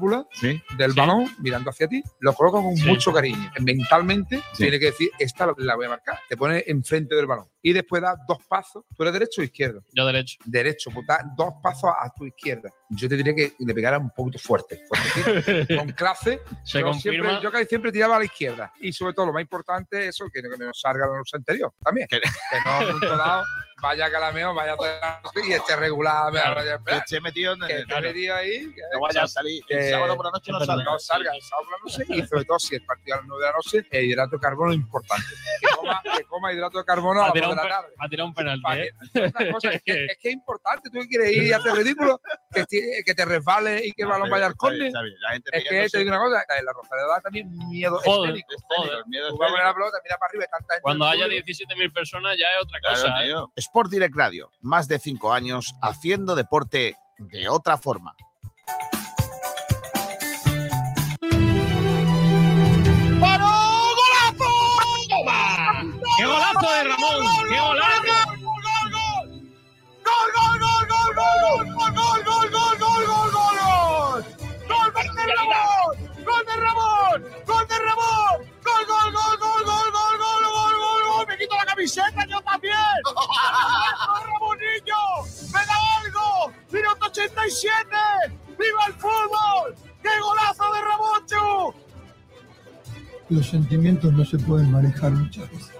válvula del balón mirando hacia ti, lo coloca con mucho cariño. Mentalmente tiene que decir, esta la voy a marcar. Te pone enfrente del balón. Y después da dos pasos. ¿Tú eres derecho o izquierdo? Yo derecho. Derecho, pues da dos pasos a tu izquierda. Yo te diría que le pegara un poquito fuerte. con clase. Se. Siempre, yo casi siempre tiraba a la izquierda. Y sobre todo, lo más importante es eso, que, no salga la luz anterior también. que no, a un lado, vaya calameo, vaya y esté regular, claro. que esté metido en el. Que metido ahí. Que, no vaya a salir. el sábado por la noche no salga. No salga el sábado por la noche y sobre todo si el partido a las 9 de la noche, el hidrato de carbono es importante. Que coma, que coma hidrato de carbono a las 2 de la tarde. A tirar un penalti. ¿eh? Es, cosa, es, que, es, que, es importante. Tú que quieres ir y hacer ridículo, que, que te resbale y que el balón vaya al córner. Es que te digo una cosa, en la Rosaleda da también miedo joder, escénico. Joder. Miedo Tú vas a poner la pelota, mira para arriba y tanta gente. Cuando haya 17.000 personas ya es otra cosa. Claro, ¿eh? Sport Direct Radio, más de 5 años haciendo deporte de otra forma. Gol, gol! ¡Me quito la camiseta yo también! ¡Ramonillo! ¡Me da algo! ¡Minuto 87! ¡Viva el fútbol! ¡Qué golazo de Ramón, Los sentimientos no se pueden manejar muchas veces.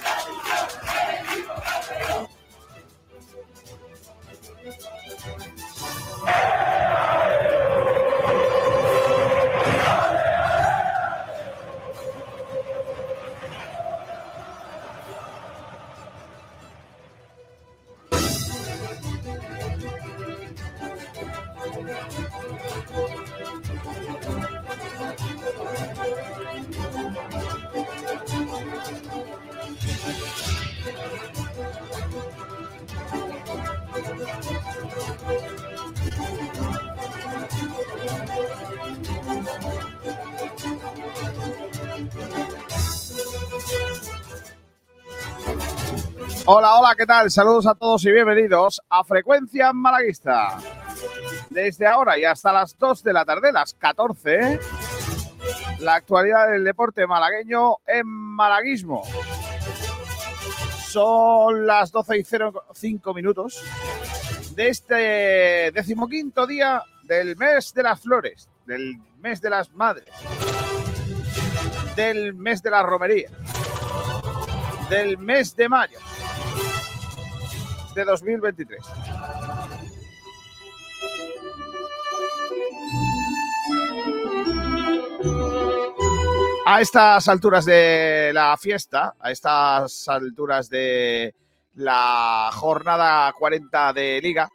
Hola, hola, ¿qué tal? Saludos a todos y bienvenidos a Frecuencia Malaguista. Desde ahora y hasta las 2 de la tarde, las 14, la actualidad del deporte malagueño en malaguismo. Son las 12 y 05 minutos de este decimoquinto día del mes de las flores, del mes de las madres, del mes de la romería, del mes de mayo de 2023. A estas alturas de la fiesta, a estas alturas de la jornada 40 de liga,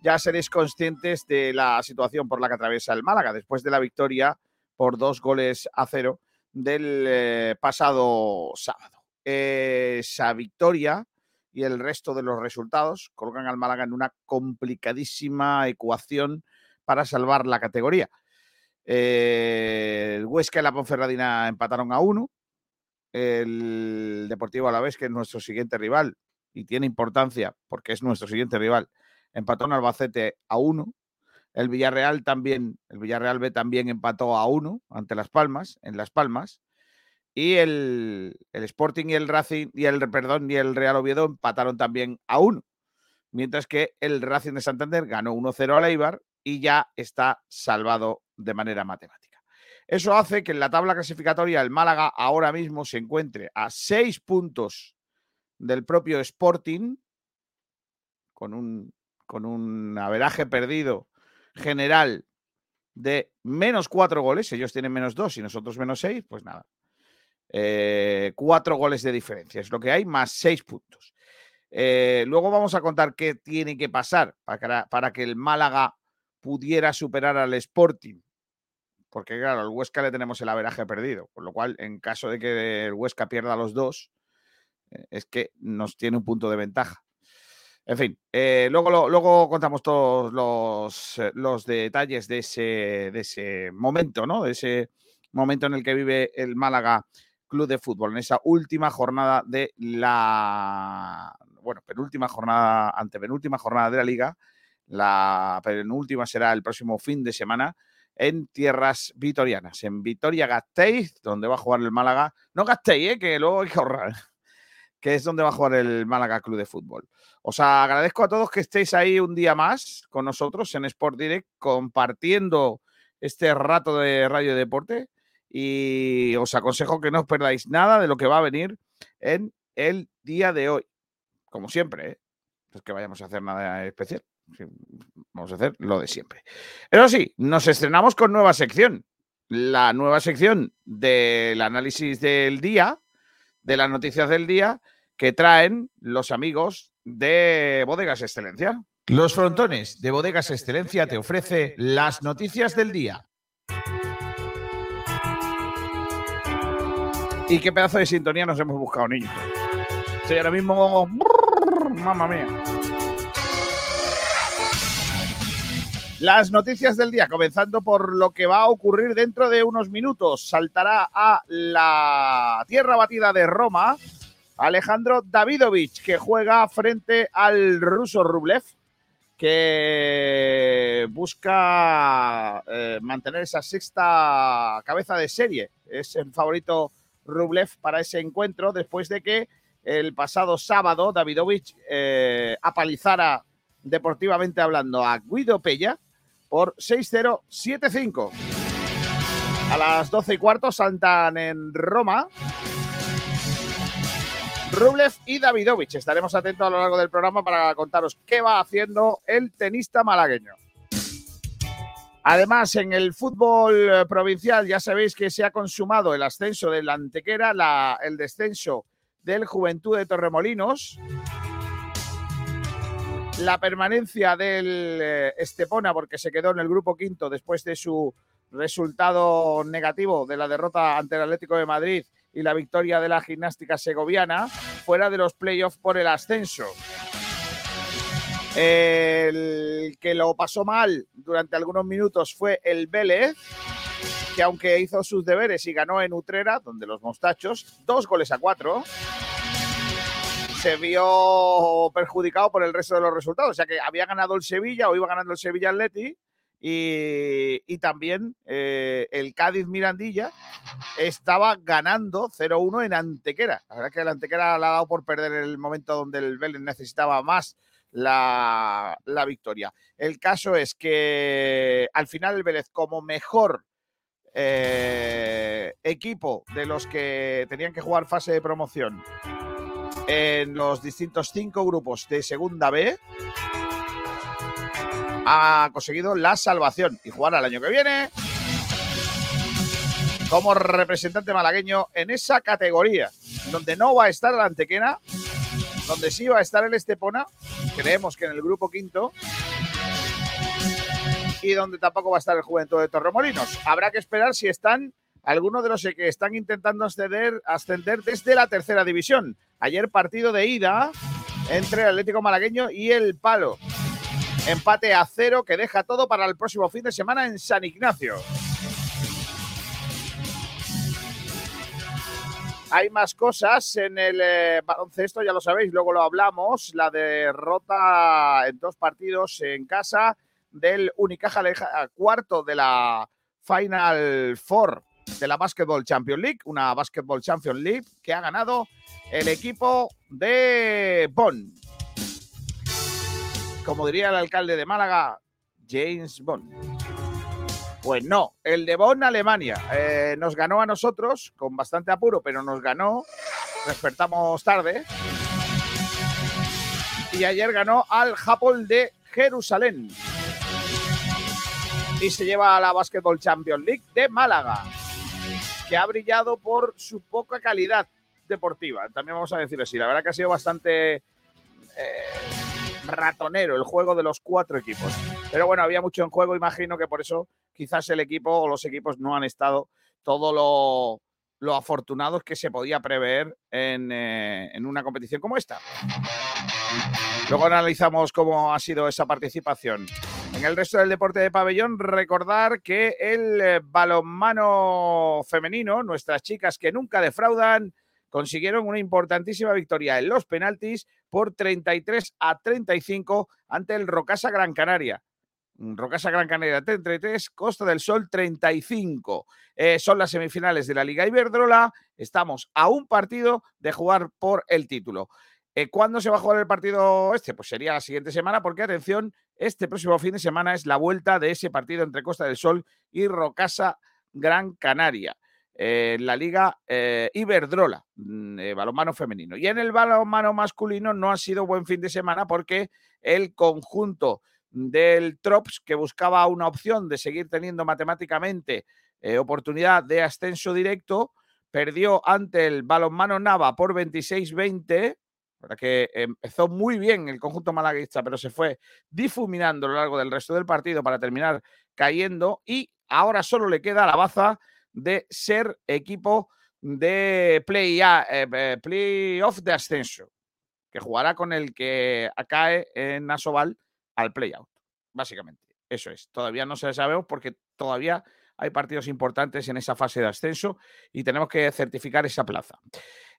ya seréis conscientes de la situación por la que atraviesa el Málaga después de la victoria por dos goles a cero del eh, pasado sábado. esa victoria y el resto de los resultados colocan al Málaga en una complicadísima ecuación para salvar la categoría. Eh, el Huesca y la Ponferradina empataron a uno. El Deportivo Alavés, que es nuestro siguiente rival y tiene importancia porque es nuestro siguiente rival, empató en Albacete a uno. El Villarreal también, el Villarreal B también empató a uno ante Las Palmas, en Las Palmas. Y el, el, Sporting y el Racing y el perdón y el Real Oviedo empataron también a uno. Mientras que el Racing de Santander ganó 1-0 al Eibar y ya está salvado de manera matemática. Eso hace que en la tabla clasificatoria el Málaga ahora mismo se encuentre a seis puntos del propio Sporting, con un, con un averaje perdido general de menos cuatro goles, ellos tienen menos dos y nosotros menos seis, pues nada, eh, cuatro goles de diferencia, es lo que hay, más seis puntos. Eh, luego vamos a contar qué tiene que pasar para, para, que el Málaga pudiera superar al Sporting. Porque, claro, al Huesca le tenemos el averaje perdido. Con lo cual, en caso de que el Huesca pierda los dos, eh, es que nos tiene un punto de ventaja. En fin, luego, luego contamos todos los, los detalles de ese, de ese momento, ¿no? De ese momento en el que vive el Málaga Club de Fútbol, en esa última jornada de la, bueno, penúltima jornada, antepenúltima jornada de la liga. La penúltima será el próximo fin de semana en tierras vitorianas, en Vitoria-Gasteiz, donde va a jugar el Málaga. No Gasteiz, ¿eh? que luego hay que ahorrar, que es donde va a jugar el Málaga Club de Fútbol. Os agradezco a todos que estéis ahí un día más con nosotros en Sport Direct, compartiendo este rato de radio deporte. Y os aconsejo que no os perdáis nada de lo que va a venir en el día de hoy. Como siempre, ¿eh? No es que vayamos a hacer nada especial. Vamos a hacer lo de siempre. Pero sí, nos estrenamos con nueva sección. La nueva sección del análisis del día, de las noticias del día, que traen los amigos de Bodegas Excelencia. Los frontones de Bodegas Excelencia te ofrece las noticias del día. Y qué pedazo de sintonía nos hemos buscado, niños. Estoy ahora mismo. Mamma mía. Las noticias del día, comenzando por lo que va a ocurrir dentro de unos minutos. Saltará a la tierra batida de Roma Alejandro Davidovich, que juega frente al ruso Rublev, que busca eh, mantener esa sexta cabeza de serie. Es el favorito Rublev para ese encuentro después de que el pasado sábado Davidovich eh, apalizara deportivamente hablando a Guido Pella por 6-0, 7-5. A las 12 y cuarto saltan en Roma Rublev y Davidovich. Estaremos atentos a lo largo del programa para contaros qué va haciendo el tenista malagueño. Además, en el fútbol eh, provincial ya sabéis que se ha consumado el ascenso del Antequera, la- el descenso del Juventud de Torremolinos, la permanencia del eh, Estepona porque se quedó en el grupo quinto después de su resultado negativo de la derrota ante el Atlético de Madrid y la victoria de la gimnástica segoviana, fuera de los playoffs por el ascenso. El que lo pasó mal durante algunos minutos fue el Vélez, que aunque hizo sus deberes y ganó en Utrera, donde los mostachos, dos goles a cuatro, se vio perjudicado por el resto de los resultados. O sea que había ganado el Sevilla o iba ganando el Sevilla Atleti y, y también eh, el Cádiz Mirandilla estaba ganando 0-1 en Antequera. La verdad es que el Antequera le ha dado por perder el momento donde el Vélez necesitaba más la, la victoria. El caso es que al final el Vélez como mejor eh, equipo de los que tenían que jugar fase de promoción en los distintos cinco grupos de Segunda B, ha conseguido la salvación y jugar al año que viene como representante malagueño en esa categoría, donde no va a estar la Antequera, donde sí va a estar el Estepona, creemos que en el grupo quinto, y donde tampoco va a estar el Juventud de Torremolinos. Habrá que esperar si están algunos de los que están intentando ascender, ascender desde la tercera división. Ayer partido de ida entre el Atlético Malagueño y el Palo. Empate a cero que deja todo para el próximo fin de semana en San Ignacio. Hay más cosas en el eh, baloncesto, ya lo sabéis, luego lo hablamos. La derrota en dos partidos en casa del Unicaja Leja- cuarto de la Final Four de la Basketball Champions League, una Basketball Champions League que ha ganado el equipo de Bonn. Como diría el alcalde de Málaga, James Bond. Pues no, el de Bonn, Alemania, eh, nos ganó a nosotros con bastante apuro, pero nos ganó. Despertamos tarde. Y ayer ganó al Japón de Jerusalén. Y se lleva a la Basketball Champions League de Málaga, que ha brillado por su poca calidad deportiva. También vamos a decir así. La verdad que ha sido bastante eh, ratonero el juego de los cuatro equipos. Pero bueno, había mucho en juego, imagino que por eso quizás el equipo o los equipos no han estado todo lo, afortunados que se podía prever en, eh, en una competición como esta. Luego analizamos cómo ha sido esa participación. En el resto del deporte de pabellón, recordar que el eh, balonmano femenino, nuestras chicas que nunca defraudan, consiguieron una importantísima victoria en los penaltis por 33 a 35 ante el Rocasa Gran Canaria. Rocasa Gran Canaria 33, Costa del Sol 35. Eh, son las semifinales de la Liga Iberdrola. Estamos a un partido de jugar por el título. Eh, ¿Cuándo se va a jugar el partido este? Pues sería la siguiente semana, porque atención, este próximo fin de semana es la vuelta de ese partido entre Costa del Sol y Rocasa Gran Canaria. Eh, la Liga eh, Iberdrola, mm, balonmano femenino. Y en el balonmano masculino no ha sido buen fin de semana porque el conjunto del Trops, que buscaba una opción de seguir teniendo matemáticamente oportunidad de ascenso directo, perdió ante el balonmano Nava por 26-20 para que empezó muy bien el conjunto malaguista, pero se fue difuminando a lo largo del resto del partido para terminar cayendo y ahora solo le queda la baza de ser equipo de play, eh, playoff de ascenso, que jugará con el que cae en Asobal al playout, básicamente. Eso es. Todavía no se sabemos porque todavía hay partidos importantes en esa fase de ascenso y tenemos que certificar esa plaza.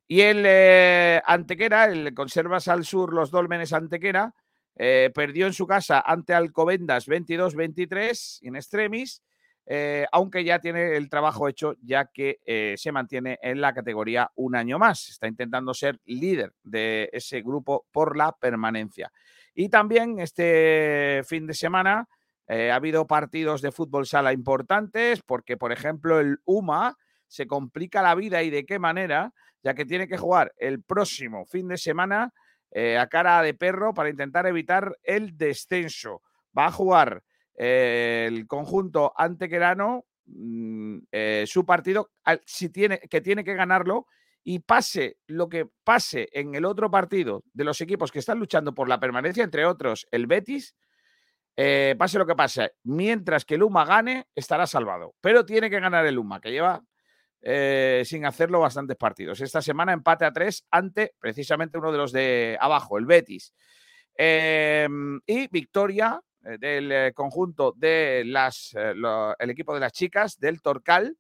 Y el eh, Antequera, el Conservas al Sur, los Dolmenes Antequera, eh, perdió en su casa ante Alcobendas 22-23 en extremis, eh, aunque ya tiene el trabajo hecho, ya que se mantiene en la categoría un año más. Está intentando ser líder de ese grupo por la permanencia. Y también este fin de semana ha habido partidos de fútbol sala importantes, porque, por ejemplo, el UMA se complica la vida y de qué manera ya que tiene que jugar el próximo fin de semana eh, a cara de perro para intentar evitar el descenso. Va a jugar eh, el conjunto antequerano mm, eh, su partido si tiene, que tiene que ganarlo y pase lo que pase en el otro partido de los equipos que están luchando por la permanencia, entre otros el Betis, pase lo que pase, mientras que el UMA gane, estará salvado. Pero tiene que ganar el UMA, que lleva eh, sin hacerlo bastantes partidos. Esta semana empate a tres ante precisamente uno de los de abajo, el Betis. Em, y victoria eh, del eh, conjunto de las, el equipo de las chicas del Torcal,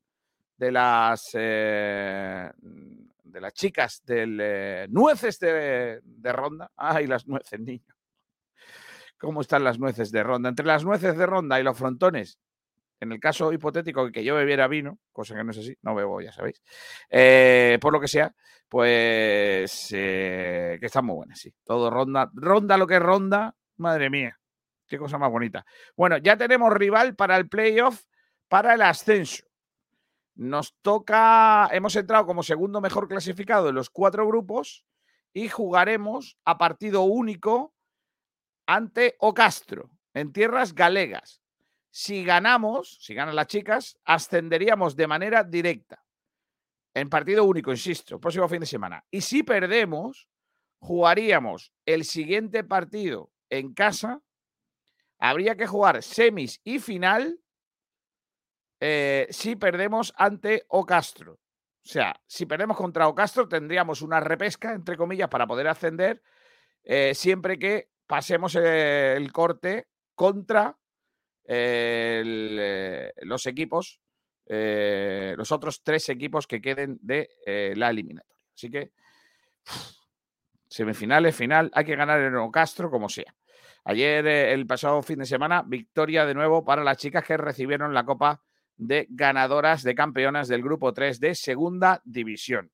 de las, de las chicas del Nueces de, de Ronda. Ay, las nueces, niño. ¿Cómo están las nueces de Ronda? Entre las nueces de Ronda y los frontones en el caso hipotético de que yo bebiera vino, cosa que no es así, no bebo, ya sabéis, eh, por lo que sea, pues eh, que están muy buenas, sí. Todo ronda, ronda lo que ronda, madre mía, qué cosa más bonita. Bueno, ya tenemos rival para el playoff, para el ascenso. Nos toca, hemos entrado como segundo mejor clasificado de los cuatro grupos y jugaremos a partido único ante Ocastro, en tierras galegas. Si ganamos, si ganan las chicas, ascenderíamos de manera directa. En partido único, insisto, próximo fin de semana. Y si perdemos, jugaríamos el siguiente partido en casa. Habría que jugar semis y final eh, si perdemos ante Ocastro. O sea, si perdemos contra Ocastro, tendríamos una repesca, entre comillas, para poder ascender, eh, siempre que pasemos el corte contra eh, los equipos, eh, los otros tres equipos que queden de eh, la eliminatoria. Así que semifinales, final, hay que ganar en Castro como sea. Ayer, el pasado fin de semana, victoria de nuevo para las chicas que recibieron la Copa de Ganadoras de Campeonas del Grupo 3 de Segunda División.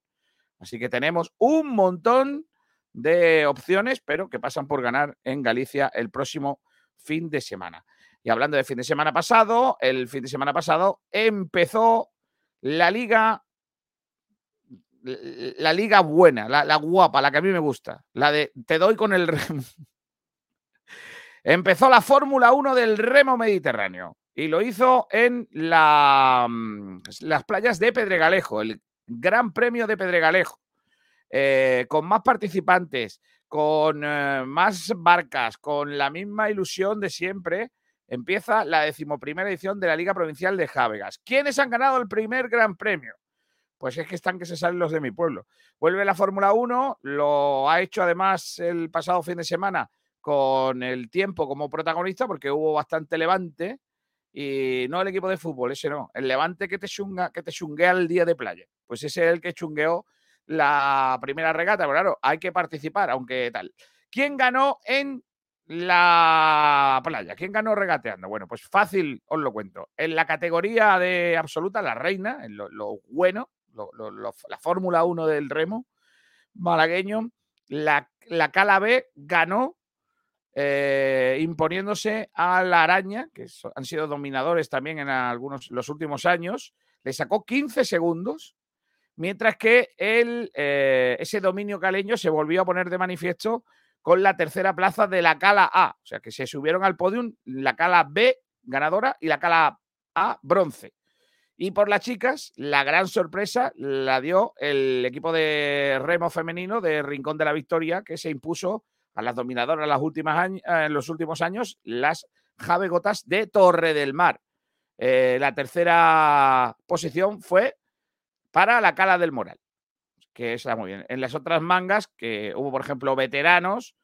Así que tenemos un montón de opciones, pero que pasan por ganar en Galicia el próximo fin de semana. Y hablando de fin de semana pasado, el fin de semana pasado empezó la liga, la liga buena, la, guapa, la que a mí me gusta, la de te doy con el. Empezó la Fórmula 1 del remo mediterráneo y lo hizo en mm, las playas de Pedregalejo, el Gran Premio de Pedregalejo, eh, con más participantes, con eh, más barcas, con la misma ilusión de siempre empieza la decimoprimera edición de la Liga Provincial de Jávegas. ¿Quiénes han ganado el primer Gran Premio? Pues es que están que se salen los de mi pueblo. Vuelve la Fórmula 1, lo ha hecho además el pasado fin de semana con el tiempo como protagonista porque hubo bastante levante y no el equipo de fútbol, ese no, el levante que te, chunga, que te chunguea el día de playa. Pues ese es el que chungueó la primera regata, pero claro, hay que participar, aunque tal. ¿Quién ganó en la playa? ¿Quién ganó regateando? Bueno, pues fácil os lo cuento. En la categoría de absoluta, la reina, en lo, bueno, la Fórmula 1 del remo malagueño, la, la Cala B ganó eh, imponiéndose a la araña, que han sido dominadores también en algunos los últimos años, le sacó 15 segundos, mientras que el, eh, ese dominio caleño se volvió a poner de manifiesto con la tercera plaza de la Cala A, o sea que se subieron al podium la Cala B ganadora y la Cala A bronce. Y por las chicas, la gran sorpresa la dio el equipo de remo femenino de Rincón de la Victoria, que se impuso a las dominadoras las últimas años, en los últimos años, las Javegotas de Torre del Mar. Eh, la tercera posición fue para la Cala del Moral, que está muy bien. En las otras mangas, que hubo, por ejemplo, veteranos,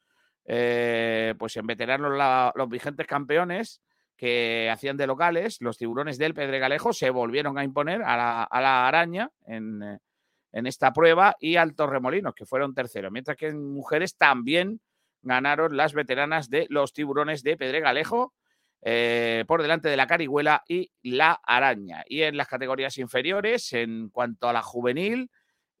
eh, pues en veteranos los vigentes campeones que hacían de locales, los tiburones del Pedregalejo se volvieron a imponer a la, a la araña en, eh, en esta prueba y al Torremolinos, que fueron terceros, mientras que en mujeres también ganaron las veteranas de los tiburones de Pedregalejo eh, por delante de la Carihuela y la Araña. Y en las categorías inferiores, en cuanto a la juvenil,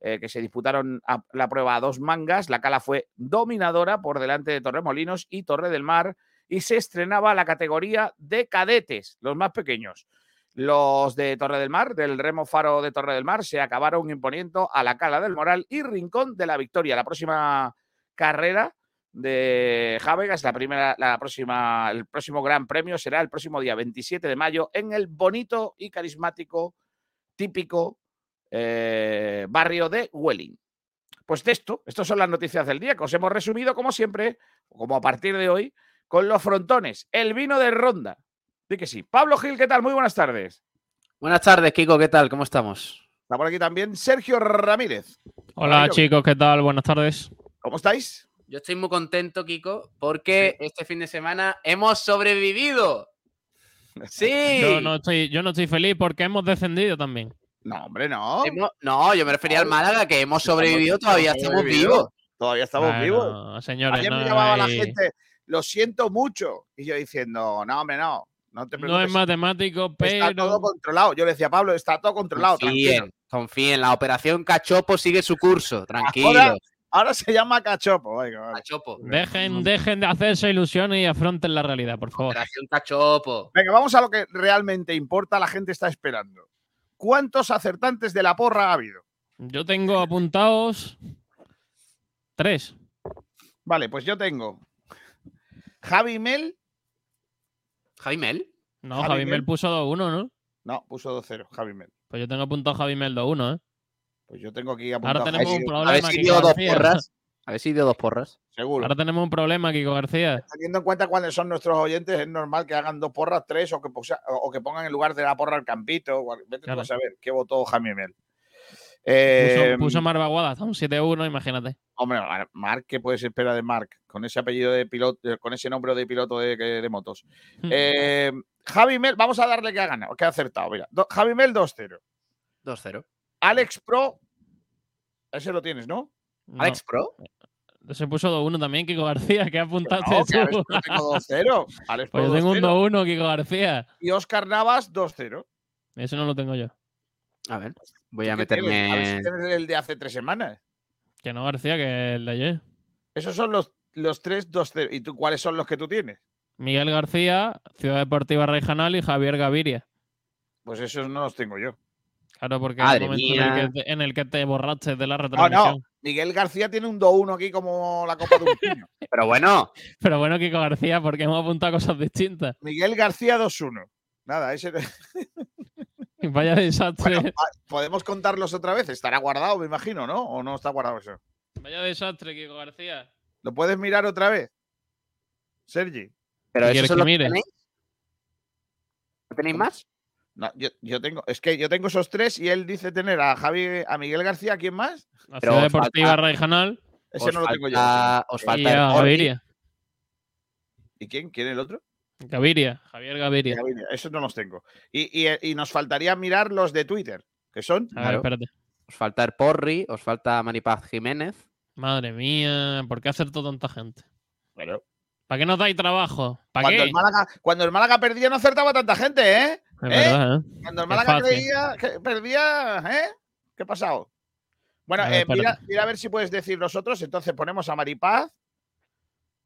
eh, que se disputaron a- la prueba a dos mangas, la Cala fue dominadora por delante de Torremolinos y Torre del Mar y se estrenaba la categoría de cadetes, los más pequeños. Los de Torre del Mar, del Remo Faro de Torre del Mar, se acabaron imponiendo a la Cala del Moral y Rincón de la Victoria. La próxima carrera de Javegas, la primera, la próxima, el próximo gran premio será el próximo día 27 de mayo en el bonito y carismático, típico eh, barrio de Welling. Pues de esto, estas son las noticias del día que os hemos resumido, como siempre, como a partir de hoy, con los frontones, el vino de ronda. Di que sí. Pablo Gil, ¿qué tal? Muy buenas tardes. Buenas tardes, Kiko, ¿qué tal? ¿Cómo estamos? Está por aquí también Sergio Ramírez. Hola Ramiro. chicos, ¿qué tal? Buenas tardes. ¿Cómo estáis? Yo estoy muy contento, Kiko, porque este fin de semana hemos sobrevivido. Sí. Yo no, estoy, yo no estoy feliz porque hemos descendido también. No, hombre, no. Hemos- no, yo me refería al No. Málaga, que hemos Estamos- sobrevivido, todavía estamos vivos. Todavía estamos Bueno, vivos. Señores, Ayer no, me llamaba la hay- gente, lo siento mucho. Y yo diciendo, no, hombre, no. No te no preocupes. es matemático, Está todo pero controlado. Yo le decía a Pablo, está todo controlado. tranquilo". Confíen, confíen. La operación Cachopo sigue su curso. Tranquilo. Ahora, ahora se llama cachopo. Cachopo. dejen, dejen de hacerse ilusiones y afronten la realidad, por favor. Operación Cachopo. Venga, vamos a lo que realmente importa. La gente está esperando. ¿Cuántos acertantes de la porra ha habido? Yo tengo apuntados tres. Vale, pues yo tengo Javi Mel. Javi Mel. No, Javi Javi Mel. Mel puso 2-1, ¿no? No, puso 2-0, Javi Mel. Pues yo tengo apuntado Javi Mel 2-1, ¿eh? Pues yo tengo aquí apuntado Ahora tenemos un Mel, A ver problema, si dio dos García. porras. A ver si dio dos porras. seguro. Ahora tenemos un problema, Kiko García. Teniendo en cuenta cuáles son nuestros oyentes, es normal que hagan dos porras, tres, o que, o que pongan en lugar de la porra el campito. Vete tú a saber qué votó Javi Mel. Puso, Eh, puso Marvaguada hasta un 7-1, imagínate. Hombre, Mar- Marc, ¿qué puedes esperar de Marc? Con ese apellido de piloto, eh, con ese nombre de piloto de, de motos. Hmm. Eh, Javi Mel, vamos a darle que ha ganado, que ha acertado. Mira, Do- Javi Mel 2-0. 2-0. Alex Pro, ese lo tienes, ¿no? No, Alex Pro. Se puso 2-1 también, Kiko García. ¿Qué apuntaste No, que Alex tú? Pro tengo 2-0. Alex Pues yo tengo un 2-0. 2-1, Kiko García. Y Oscar Navas 2-0. Eso no lo tengo yo. A ver, voy a ¿Qué tienes? A ver meterme. si tienes el de hace tres semanas. Que no, García, que el de ayer. Esos son los, los tres 2-0. ¿Y tú cuáles son los que tú tienes? Miguel García, Ciudad Deportiva Regional y Javier Gaviria. Pues esos no los tengo yo. Claro, porque es el momento en el, mía. que te, en el que te borraste de la No, retransmisión. no. Miguel García tiene un 2-1 aquí como la copa de un pino. Pero bueno, Pero bueno, Kiko García, porque hemos apuntado cosas distintas. Miguel García 2-1. Nada, ese. Vaya desastre. Bueno, ah, podemos contarlos otra vez. Estará guardado, me imagino, ¿no? ¿O no está guardado eso? Vaya desastre, Kiko García. ¿Lo puedes mirar otra vez? Sergi. pero ¿Qué eso que lo mire? tenéis. ¿No tenéis más? No, yo, yo tengo, es que yo tengo esos tres y él dice tener a Javi, a Miguel García, ¿quién más? La Pero Ciudad Deportiva falta- Ese os no lo tengo yo. falta- Os y falta a. Gaviria. ¿Y quién? ¿Quién el otro? Gaviria, Javier Gaviria. Gaviria, Esos no los tengo. Y, y- y nos faltaría mirar los de Twitter, que son. A ver, Claro. espérate. Os falta el Porri, os falta Manipaz Jiménez. Madre mía, ¿por qué acertó tanta gente? Bueno, ¿Para qué nos dais trabajo? ¿Para cuando, qué? el Málaga, cuando el Málaga perdía no acertaba tanta gente, ¿eh? Es ¿Eh? verdad, ¿eh? Cuando el Málaga creía que perdía, ¿eh? ¿Qué ha pasado? Bueno, A ver, eh, mira, a ver si puedes decir nosotros. Entonces ponemos a Maripaz,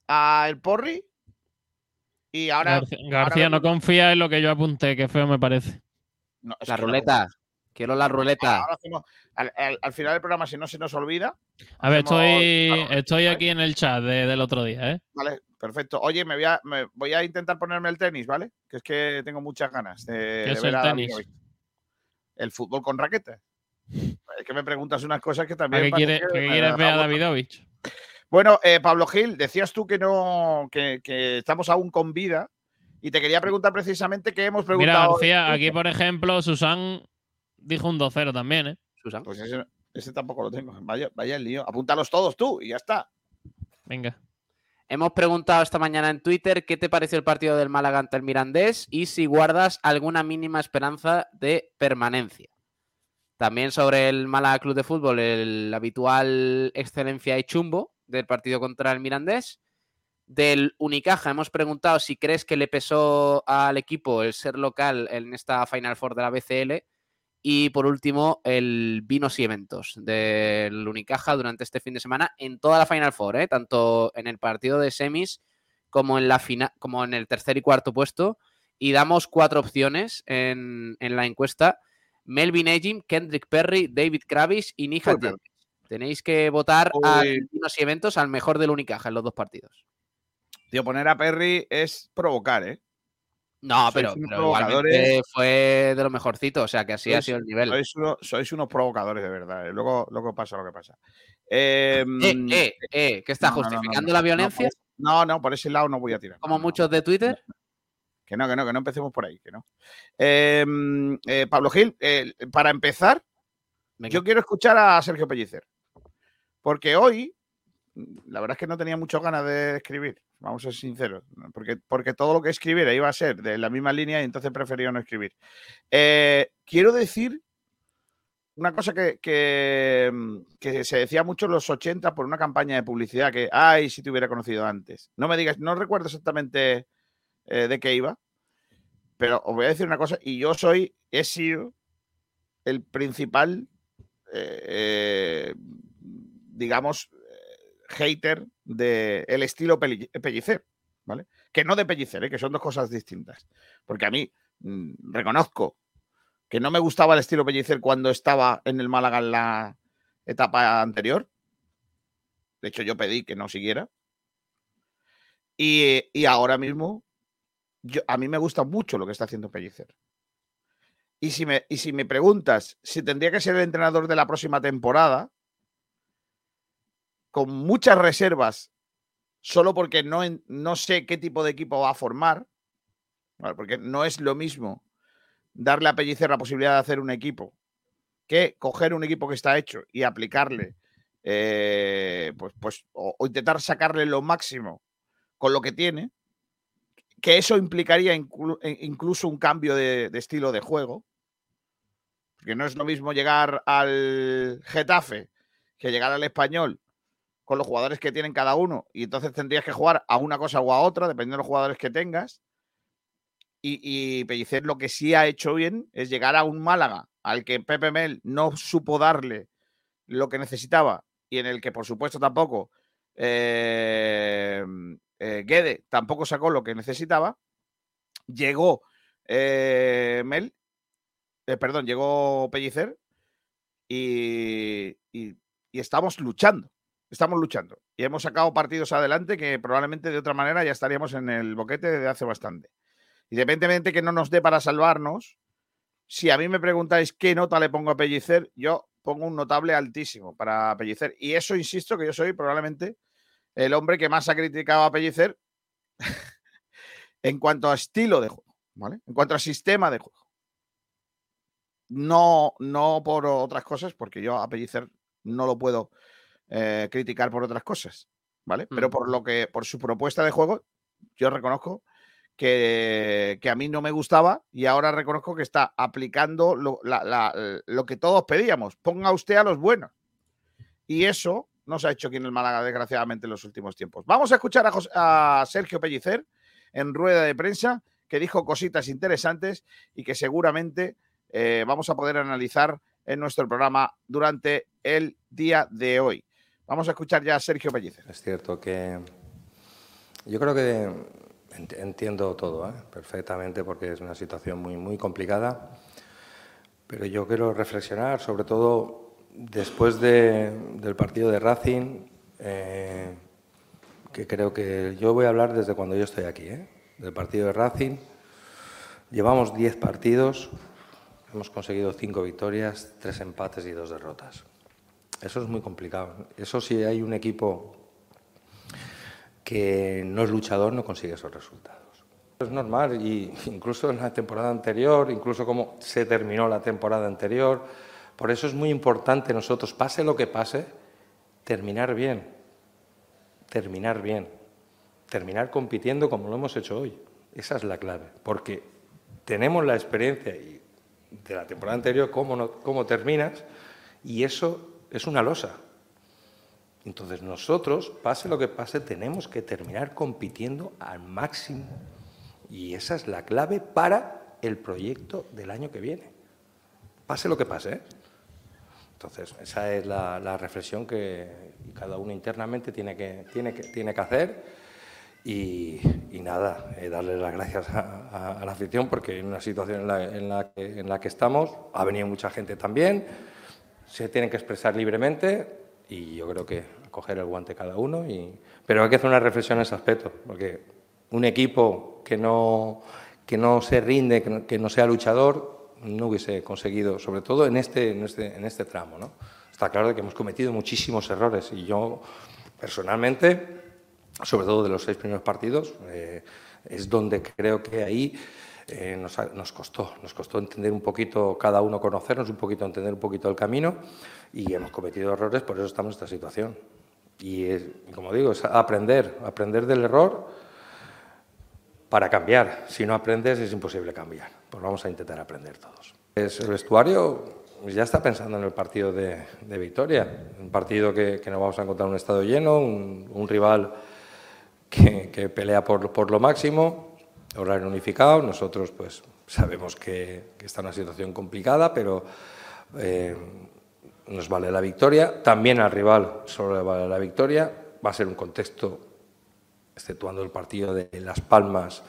a El Porri y ahora. García, García, no confía en lo que yo apunté, que feo me parece. no, La no- ruleta. Quiero la ruleta. Ahora hacemos- al, al- al final del programa, si no se nos olvida. A ver, estoy, estoy aquí en el chat de- del otro día, ¿eh? Vale, perfecto. Oye, me voy, a, me voy a intentar ponerme el tenis, ¿vale? Que es que tengo muchas ganas de, ¿Qué de es ver el a tenis? Davidovich. El fútbol con raqueta. Es que me preguntas unas cosas que ¿Para también. qué, parece quiere- que qué me quieres ver a. Davidovich? Bueno, eh, Pablo Gil, decías tú que no, que, que estamos aún con vida. Y te quería preguntar precisamente qué hemos Mira, preguntado. García, aquí por ejemplo, Susan dijo un 2-0 también, ¿eh? Susan. Pues ese, ese tampoco lo tengo. Vaya, vaya el lío. Apúntalos todos tú y ya está. Venga. Hemos preguntado esta mañana en Twitter qué te pareció el partido del Málaga ante el Mirandés y si guardas alguna mínima esperanza de permanencia. También sobre el Málaga Club de Fútbol, el habitual excelencia y chumbo del partido contra el Mirandés. Del Unicaja hemos preguntado si crees que le pesó al equipo el ser local en esta Final Four de la BCL. Y por último, el Vinos y Eventos del Unicaja durante este fin de semana en toda la Final Four, ¿eh? tanto en el partido de semis como en, la fina- como en el tercer y cuarto puesto. Y damos cuatro opciones en, en la encuesta. Melvin Ejim, Kendrick Perry, David Kravis y Jenkins. Tenéis que votar Uy. a Vinos y Eventos al mejor del Unicaja en los dos partidos. Tío, poner a Perry es provocar, ¿eh? No, pero, igualmente fue de lo mejorcito, o sea que así ha sido el nivel. Sois, uno- sois unos provocadores, de verdad. ¿eh? Luego, luego pasa lo que pasa. Eh, Eh, eh, eh, ¿qué está no, no, no, no, justificando no, la violencia? No, no, por ese lado no voy a tirar. como muchos de Twitter. Que no, que no, que no empecemos por ahí, que no. Eh, Pablo Gil, para empezar, Venga. yo quiero escuchar a Sergio Pellicer. Porque hoy, la verdad es que no tenía muchas ganas de escribir, vamos a ser sinceros. Porque, porque todo lo que escribiera iba a ser de la misma línea y entonces prefería no escribir. Eh, quiero decir una cosa que, que, mm, se decía mucho en los 80 por una campaña de publicidad que, ay, si te hubiera conocido antes. No me digas, no recuerdo exactamente eh, de qué iba, pero os voy a decir una cosa, y yo soy, he sido el principal, eh, digamos, hater del estilo Pelli- Pellicer, ¿vale? Que no de Pellicer, ¿eh? que son dos cosas distintas. Porque a mí mm, reconozco que no me gustaba el estilo Pellicer cuando estaba en el Málaga en la etapa anterior. De hecho, yo pedí que no siguiera. Y, y ahora mismo, yo, a mí me gusta mucho lo que está haciendo Pellicer. Y si, me, y si me preguntas si tendría que ser el entrenador de la próxima temporada, con muchas reservas, solo porque no, no sé qué tipo de equipo va a formar, porque no es lo mismo darle a Pellicer la posibilidad de hacer un equipo que coger un equipo que está hecho y aplicarle, eh, pues, pues, o, intentar sacarle lo máximo con lo que tiene, que eso implicaría inclu- e- incluso un cambio de, de estilo de juego, porque no es lo mismo llegar al Getafe que llegar al español con los jugadores que tienen cada uno, y entonces tendrías que jugar a una cosa o a otra, dependiendo de los jugadores que tengas. Y, y Pellicer lo que sí ha hecho bien es llegar a un Málaga al que Pepe Mel no supo darle lo que necesitaba y en el que, por supuesto, tampoco eh, eh, Guede tampoco sacó lo que necesitaba. Llegó eh, Mel, perdón, llegó Pellicer y- y estamos luchando. Estamos luchando. Y hemos sacado partidos adelante que probablemente de otra manera ya estaríamos en el boquete desde hace bastante. Independientemente que no nos dé para salvarnos, si a mí me preguntáis qué nota le pongo a Pellicer, yo pongo un notable altísimo para Pellicer. Y eso, insisto, que yo soy probablemente el hombre que más ha criticado a Pellicer en cuanto a estilo de juego, ¿vale? En cuanto a sistema de juego. No, no por otras cosas, porque yo a Pellicer no lo puedo eh, criticar por otras cosas, ¿vale? Pero por lo que, por su propuesta de juego, yo reconozco que, que a mí no me gustaba y ahora reconozco que está aplicando lo, la- la- lo que todos pedíamos. Ponga usted a los buenos. Y eso no se ha hecho aquí en el Málaga, desgraciadamente, en los últimos tiempos. Vamos a escuchar a, Jos- a Sergio Pellicer en rueda de prensa, que dijo cositas interesantes y que seguramente eh, vamos a poder analizar en nuestro programa durante el día de hoy. Vamos a escuchar ya a Sergio Pellicer. Es cierto que yo creo que ent- entiendo todo ¿eh? perfectamente porque es una situación muy, muy complicada, pero yo quiero reflexionar sobre todo después de- del partido de Racing, eh, que creo que yo voy a hablar desde cuando yo estoy aquí, ¿eh? del partido de Racing. Llevamos 10 partidos, hemos conseguido 5 victorias, 3 empates y 2 derrotas. Eso es muy complicado. Eso si hay un equipo que no es luchador no consigue esos resultados. Es normal y incluso en la temporada anterior, incluso como se terminó la temporada anterior, por eso es muy importante nosotros, pase lo que pase, terminar bien, terminar bien, terminar compitiendo como lo hemos hecho hoy. Esa es la clave, porque tenemos la experiencia de la temporada anterior, cómo, cómo terminas, y eso es una losa. Entonces nosotros, pase lo que pase, tenemos que terminar compitiendo al máximo. Y esa es la clave para el proyecto del año que viene. Pase lo que pase. ¿eh? Entonces, esa es la, reflexión que cada uno internamente tiene que, tiene que, tiene que hacer. Y, nada, eh, darle las gracias a, la afición porque en una situación en la que, en la que estamos ha venido mucha gente también, se tienen que expresar libremente y yo creo que coger el guante cada uno. Y, pero hay que hacer una reflexión en ese aspecto, porque un equipo que no, que no se rinde, que no, sea luchador, no hubiese conseguido, sobre todo en este, en este, en este tramo. ¿no? Está claro que hemos cometido muchísimos errores y yo personalmente, sobre todo de los seis primeros partidos, eh, es donde creo que ahí eh, nos, costó, nos costó entender un poquito, cada uno conocernos un poquito, entender un poquito el camino y hemos cometido errores, por eso estamos en esta situación. Y, es- como digo, es aprender, aprender del error para cambiar. Si no aprendes es imposible cambiar. Pues vamos a intentar aprender todos. Es- el vestuario ya está pensando en el partido de, Victoria, un partido que, que nos vamos a encontrar en un estado lleno, un, rival que, pelea por lo máximo, horario unificado. Nosotros pues sabemos que, que está en una situación complicada, pero eh, nos vale la victoria. También al rival solo le vale la victoria. Va a ser un contexto exceptuando el partido de Las Palmas,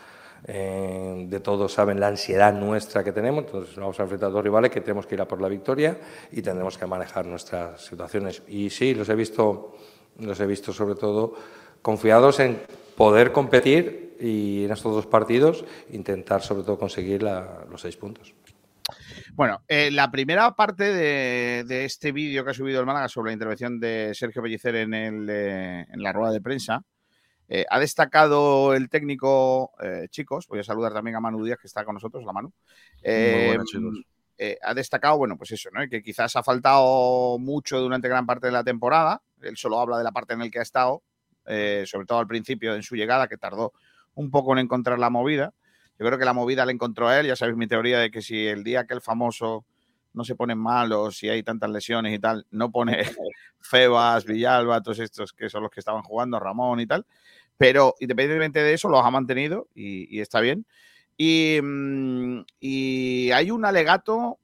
eh, de todos saben la ansiedad nuestra que tenemos, entonces nos vamos a enfrentar a dos rivales que tenemos que ir a por la victoria y tendremos que manejar nuestras situaciones. Y sí, los he visto, los he visto sobre todo confiados en poder competir y en estos dos partidos intentar sobre todo conseguir la- los seis puntos. Bueno, eh, la primera parte de, de este vídeo que ha subido el Málaga sobre la intervención de Sergio Pellicer en, el, eh, en la rueda de prensa, eh, ha destacado el técnico, eh, chicos, voy a saludar también a Manu Díaz, que está con nosotros, la Manu. Eh, buenas, eh, ha destacado, bueno, pues eso, ¿no? Que quizás ha faltado mucho durante gran parte de la temporada. Él solo habla de la parte en la que ha estado, eh, sobre todo al principio en su llegada, que tardó un poco en encontrar la movida. Yo creo que la movida la encontró a él. Ya sabéis mi teoría de que si el día que el famoso no se pone mal o si hay tantas lesiones y tal, no pone Febas, Villalba, todos estos que son los que estaban jugando, Ramón y tal. Pero independientemente de eso, los ha mantenido y, está bien. Y, mm, y hay un alegato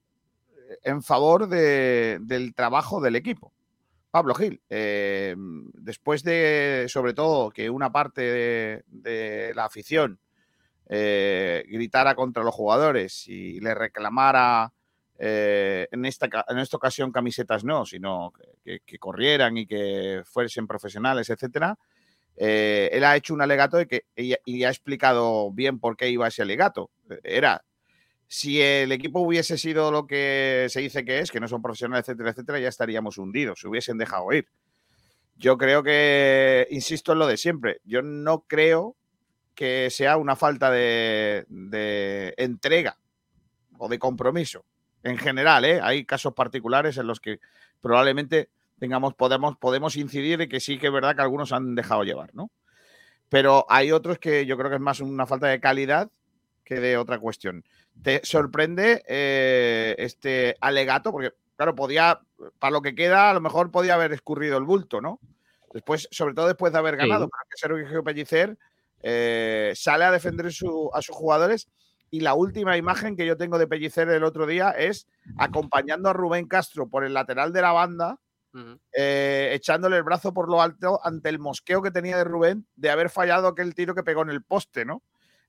en favor de- del trabajo del equipo. Pablo Gil, eh, después de, sobre todo, que una parte de, la afición eh, gritara contra los jugadores y le reclamara eh, en, esta, en esta ocasión camisetas no, sino que corrieran y que fuesen profesionales, etcétera, eh, él ha hecho un alegato de que, y, y ha explicado bien por qué iba ese alegato. Era, si el equipo hubiese sido lo que se dice que es, que no son profesionales, etcétera, etcétera, ya estaríamos hundidos, se hubiesen dejado ir. Yo creo que, insisto en lo de siempre, yo no creo que sea una falta de, entrega o de compromiso. En general, ¿eh? hay casos particulares en los que probablemente tengamos, podemos, podemos incidir de que sí que es verdad que algunos han dejado llevar, ¿no? pero hay otros que yo creo que es más una falta de calidad que de otra cuestión. ¿Te sorprende eh, este alegato? Porque, claro, podía, para lo que queda, a lo mejor podía haber escurrido el bulto, ¿no? Después, sobre todo después de haber ganado, Sí. creo que Sergio Pellicer eh, sale a defender su- a sus jugadores y la última imagen que yo tengo de Pellicer el otro día es acompañando a Rubén Castro por el lateral de la banda, eh, echándole el brazo por lo alto ante el mosqueo que tenía de Rubén de haber fallado aquel tiro que pegó en el poste, ¿no?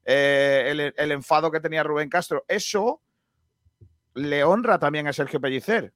Eh, el, el enfado que tenía Rubén Castro. Eso le honra también a Sergio Pellicer.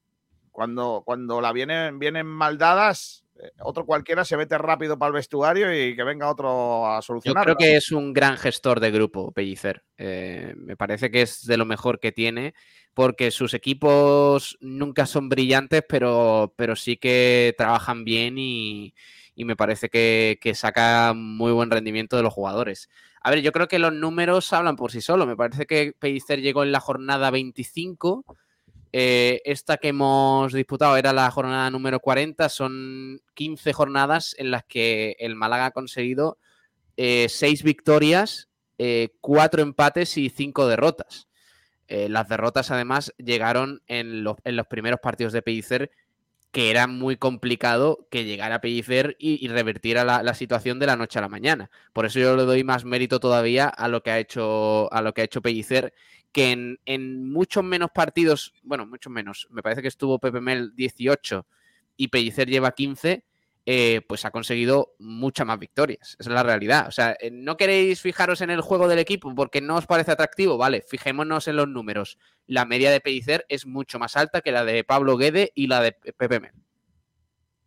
Cuando, cuando la vienen, vienen mal dadas, eh, otro cualquiera se mete rápido para el vestuario y que venga otro a Yo solucionarlo. creo que es un gran gestor de grupo, Pellicer. Eh, me parece que es de lo mejor que tiene, porque sus equipos nunca son brillantes, pero, pero sí que trabajan bien y, y me parece que, saca muy buen rendimiento de los jugadores. A ver, yo creo que los números hablan por sí solos. Me parece que Pellicer llegó en la jornada 25. Eh, esta que hemos disputado era la jornada número 40. Son 15 jornadas en las que el Málaga ha conseguido eh, seis victorias, eh, cuatro empates y cinco derrotas. Eh, las derrotas, además, llegaron en, los- en los primeros partidos de Pellicer, que era muy complicado que llegara Pellicer y, y revertiera la, la situación de la noche a la mañana. Por eso yo le doy más mérito todavía a lo que ha hecho, a lo que ha hecho Pellicer, que en, en muchos menos partidos, bueno, muchos menos, me parece que estuvo Pepe Mel 18 y Pellicer lleva 15, eh, pues ha conseguido muchas más victorias. Esa es la realidad. O sea, eh, no queréis fijaros en el juego del equipo porque no os parece atractivo. Vale, fijémonos en los números. La media de Pellicer es mucho más alta que la de Pablo Guede y la de Pepe Mel.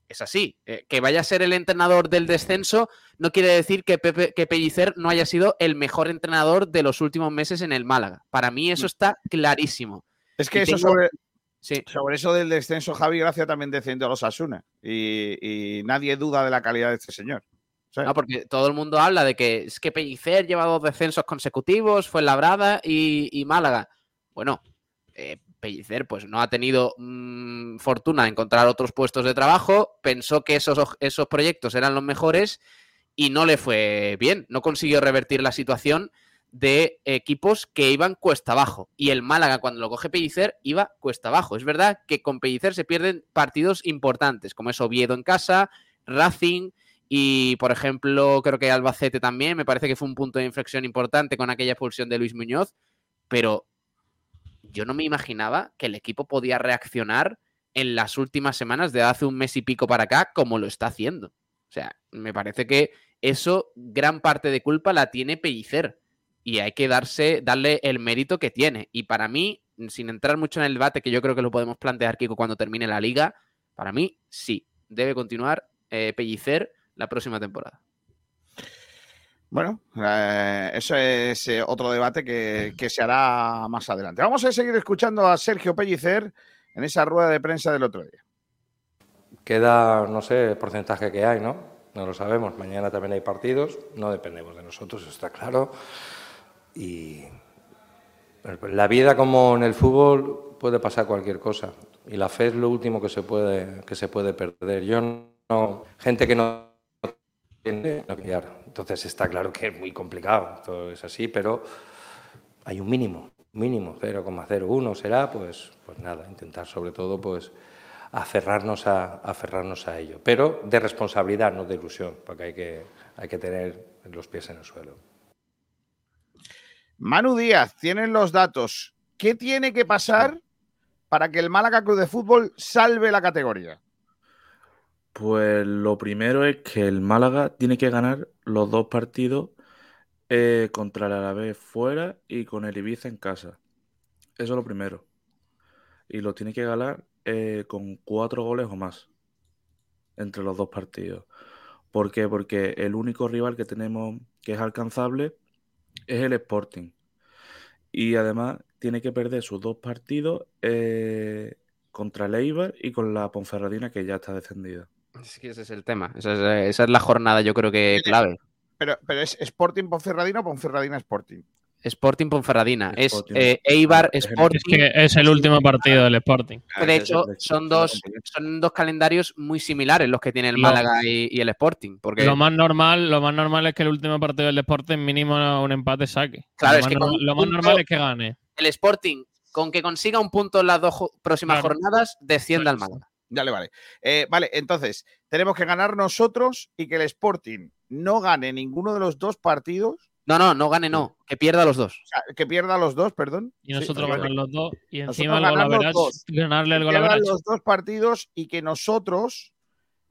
Es así. Eh, que vaya a ser el entrenador del descenso no quiere decir que, Pepe, que Pellicer no haya sido el mejor entrenador de los últimos meses en el Málaga. Para mí eso está clarísimo. Es que y eso tengo- sobre, Sí. sobre eso del descenso, Javi Gracia también descendió a los Asuna. Y, y nadie duda de la calidad de este señor. No, porque todo el mundo habla de que es que Pellicer lleva dos descensos consecutivos, fue Labrada y, y Málaga. Bueno, eh, Pellicer pues no ha tenido mm, fortuna de encontrar otros puestos de trabajo, pensó que esos, esos proyectos eran los mejores y no le fue bien, no consiguió revertir la situación de equipos que iban cuesta abajo. Y el Málaga, cuando lo coge Pellicer, iba cuesta abajo. Es verdad que con Pellicer se pierden partidos importantes, como es Oviedo en casa, Racing y, por ejemplo, creo que Albacete también. Me parece que fue un punto de inflexión importante con aquella expulsión de Luis Muñoz. Pero yo no me imaginaba que el equipo podía reaccionar en las últimas semanas de hace un mes y pico para acá como lo está haciendo. O sea, me parece que eso, gran parte de culpa la tiene Pellicer y hay que darse, darle el mérito que tiene. Y para mí, sin entrar mucho en el debate, que yo creo que lo podemos plantear, Kiko, cuando termine la liga, para mí sí, debe continuar eh, Pellicer la próxima temporada. Bueno, eh, eso es eh, otro debate que, que se hará más adelante. Vamos a seguir escuchando a Sergio Pellicer en esa rueda de prensa del otro día. Queda, no sé, el porcentaje que hay, ¿no? No lo sabemos. Mañana también hay partidos. No dependemos de nosotros, eso está claro. Y la vida, como en el fútbol, puede pasar cualquier cosa. Y la fe es lo último que se puede, que se puede perder. Yo no. Gente que no tiene. Entonces está claro que es muy complicado. Todo es así, pero hay un mínimo. Mínimo, 0,01 será, pues, pues nada, intentar sobre todo, pues aferrarnos a, aferrarnos a ello. Pero de responsabilidad, no de ilusión, porque hay que, hay que tener los pies en el suelo. Manu Díaz, tienen los datos. ¿Qué tiene que pasar para que el Málaga Club de Fútbol salve la categoría? Pues lo primero es que el Málaga tiene que ganar los dos partidos eh, contra el Alavés fuera y con el Ibiza en casa. Eso es lo primero. Y lo tiene que ganar eh, con cuatro goles o más entre los dos partidos. ¿Por qué? Porque el único rival que tenemos que es alcanzable es el Sporting. Y además tiene que perder sus dos partidos eh, contra el Eibar y con la Ponferradina que ya está descendida. Es que ese es el tema. Esa es, esa es la jornada, yo creo que clave. Pero, pero es Sporting Ponferradina o Ponferradina Sporting. Sporting Ponferradina. Es eh, Eibar Sporting. Es que es el último partido del Sporting. de hecho, son dos, son dos calendarios muy similares los que tiene el Málaga y, y el Sporting. Porque Lo más normal, lo más normal es que el último partido del Sporting mínimo un empate saque. Claro, lo es más, que lo más normal es que gane. el Sporting, con que consiga un punto en las dos próximas Claro. jornadas, desciende al Pues- Málaga. Vale, vale. Eh, vale, entonces, tenemos que ganar nosotros y que el Sporting no gane ninguno de los dos partidos. No, no, no gane, no. Que pierda los dos. O sea, que pierda los dos, perdón. Y Sí, nosotros ganar los dos. Y encima el ganar los ganarle el los dos partidos y que nosotros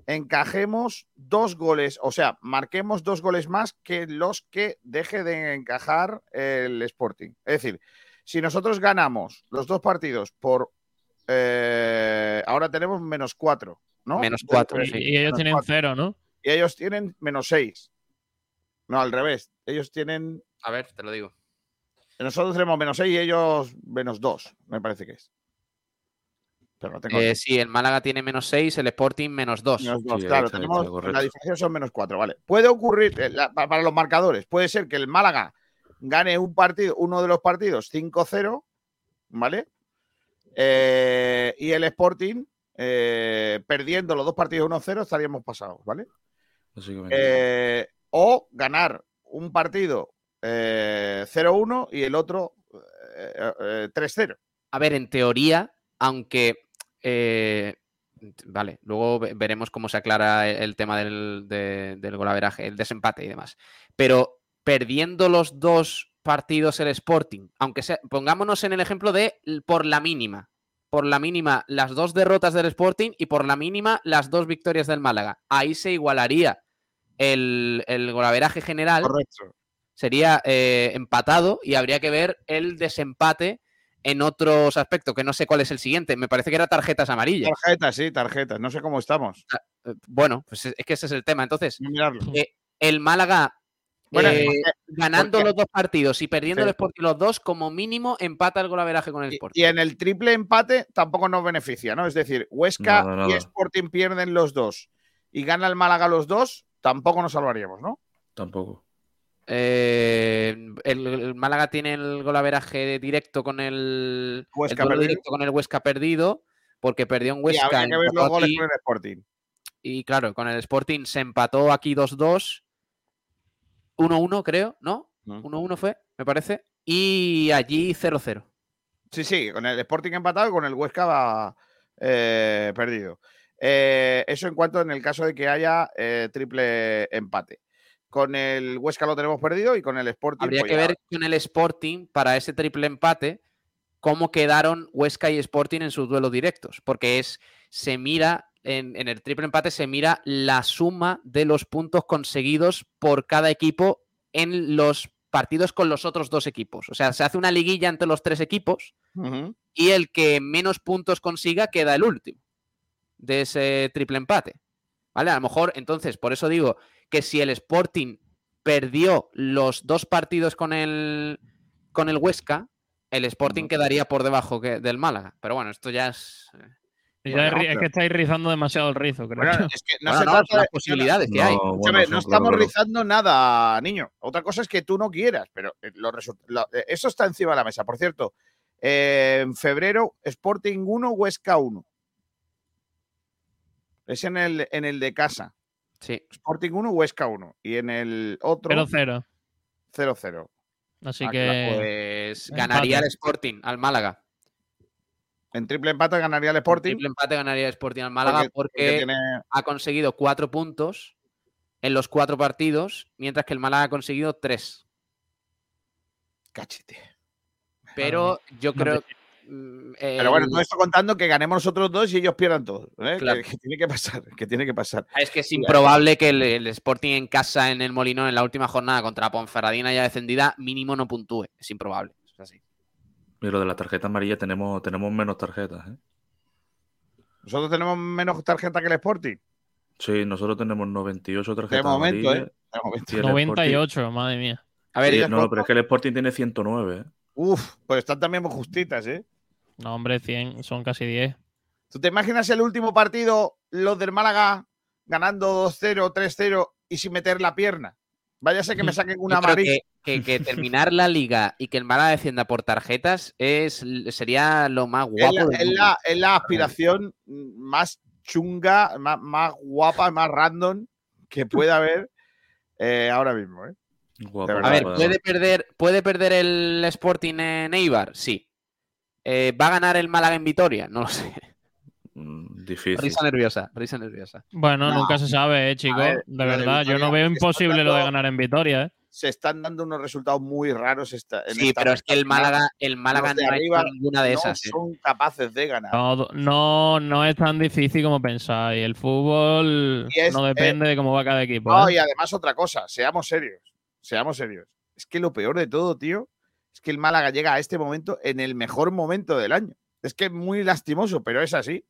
encajemos dos goles, o sea, marquemos dos goles más que los que deje de encajar el Sporting. Es decir, si nosotros ganamos los dos partidos por... eh, ahora tenemos menos cuatro, ¿no? Menos cuatro, Y, sí. y ellos menos tienen cuatro. cero, ¿no? Y ellos tienen menos seis. No, al revés. Ellos tienen... A ver, te lo digo. Nosotros tenemos menos seis y ellos menos dos, me parece que es. Pero no tengo... Eh, sí, el Málaga tiene menos 6, el Sporting menos 2. Menos dos, Sí, ahí claro, tenemos, la diferencia son menos cuatro, vale. Puede ocurrir, eh, la- pa- para los marcadores, puede ser que el Málaga gane un partido, uno de los partidos 5-0, ¿vale? Eh, y el Sporting, eh, perdiendo los dos partidos 1-0, estaríamos pasados, ¿vale? Eh, o ganar un partido eh, 0-1 y el otro eh, eh, 3-0. A ver, en teoría, aunque. eh, vale, luego ve- veremos cómo se aclara el, tema del, de- golaveraje, el desempate y demás. Pero perdiendo los dos partidos el Sporting, aunque sea, pongámonos en el ejemplo de por la mínima. Por la mínima, las dos derrotas del Sporting y por la mínima, las dos victorias del Málaga. Ahí se igualaría el, el golaveraje general Correcto. sería eh, empatado y habría que ver el desempate en otros aspectos, que no sé cuál es el siguiente. Me parece que era tarjetas amarillas. Tarjetas, sí, tarjetas. No sé cómo estamos. Eh, Bueno, pues es es que ese es el tema. Entonces, mirarlo. el Málaga Bueno, eh, porque- ganando porque- los dos partidos y perdiendo Sí. el Sporting los dos, como mínimo empata el golaveraje con el Sporting. y en el triple empate tampoco nos beneficia, ¿no? Es decir, Huesca y. Sporting pierden los dos y gana el Málaga los dos, tampoco nos salvaríamos, ¿no? Tampoco. Eh, el, el Málaga tiene el golaveraje directo con el, Huesca el directo con el Huesca perdido, porque perdió en y Huesca. habría que ver los goles aquí. con el Sporting. Y claro, con el Sporting se empató aquí 2-2. 1-1, creo, ¿no? Mm. 1-1 fue, me parece. Y allí 0-0. Sí, sí, con el Sporting empatado y con el Huesca va, eh, perdido. Eh, eso en cuanto en el caso de que haya eh, triple empate. Con el Huesca lo tenemos perdido y con el Sporting. Habría pues que ya- ver con el Sporting para ese triple empate cómo quedaron Huesca y Sporting en sus duelos directos. Porque es, se mira, en, en el triple empate se mira la suma de los puntos conseguidos por cada equipo en los partidos con los otros dos equipos. O sea, se hace una liguilla entre los tres equipos y el que menos puntos consiga queda el último de ese triple empate. ¿Vale? A lo mejor, entonces, por eso digo que si el Sporting perdió los dos partidos con el, con el Huesca, el Sporting quedaría por debajo que- del Málaga. Pero bueno, esto ya es. Ya Bueno, es que estáis rizando demasiado el rizo, creo. Bueno, es que no Bueno, se no, trata son las de- posibilidades que No, hay. bueno, Escúchame, sí, no estamos claro. rizando nada, niño. Otra cosa es que tú no quieras, pero eh, los resu- lo- eh, eso está encima de la mesa. Por cierto, eh, en febrero, Sporting 1, Huesca 1. Es en el, en el de casa. Sí. Sporting 1, Huesca 1. Y en el otro, 0-0. 0-0. Así Ah, que. Pues empate. ganaría el Sporting al Málaga. En triple empate ganaría el En Sporting. Triple empate ganaría el Sporting al Málaga porque- porque, porque tiene- ha conseguido cuatro puntos en los cuatro partidos, mientras que el Málaga ha conseguido tres. Cachete. Pero yo no creo. Mm, Pero bueno, todo esto contando que ganemos nosotros dos y ellos pierdan todos. ¿eh? Claro. Que, que tiene que pasar, que tiene que pasar. Es que es improbable que el, el Sporting en casa en el Molinón en la última jornada contra Ponferradina ya defendida mínimo no puntúe. Es improbable. Es así. Y lo de la tarjeta amarilla tenemos, tenemos menos tarjetas, ¿eh? Nosotros tenemos menos tarjeta que el Sporting. Sí, nosotros tenemos 98 tarjetas momento, amarillas. De momento. y el Sporting- 98, madre mía. A ver, Sí, no, pero es que el Sporting tiene 109, ¿eh? Uf, pues están también muy justitas, ¿eh? No, hombre, 100, son casi 10. ¿Tú te imaginas el último partido, los del Málaga ganando 2-0, 3-0 y sin meter la pierna? Váyase que me saquen una amarilla. que, que, que terminar la liga y que el Málaga descienda por tarjetas es, sería lo más Es guapo. la, es la- es la aspiración más chunga, más, más guapa, más random que pueda haber eh, ahora mismo. ¿eh? A ver, ¿puede perder, ¿puede perder el Sporting en Eibar? Sí. Eh, ¿Va a ganar el Málaga en Vitoria? No lo sé. Mm, Difícil. Risa nerviosa, risa nerviosa. Bueno, No. nunca se sabe, eh, chicos. ver, de verdad, yo no veo imposible lo de ganar en Vitoria, ¿eh? Se están dando unos resultados muy raros. Esta, en Sí, esta pero es que el. Málaga, el Málaga no ha arriba ninguna de no esas. ¿eh? son capaces de ganar. No, no, no es tan difícil como pensáis. El fútbol es- no depende de cómo va cada equipo. No, ¿eh? y además otra cosa, seamos serios, seamos serios. Es que lo peor de todo, tío, es que el Málaga llega a este momento en el mejor momento del año. Es que es muy lastimoso, pero es así.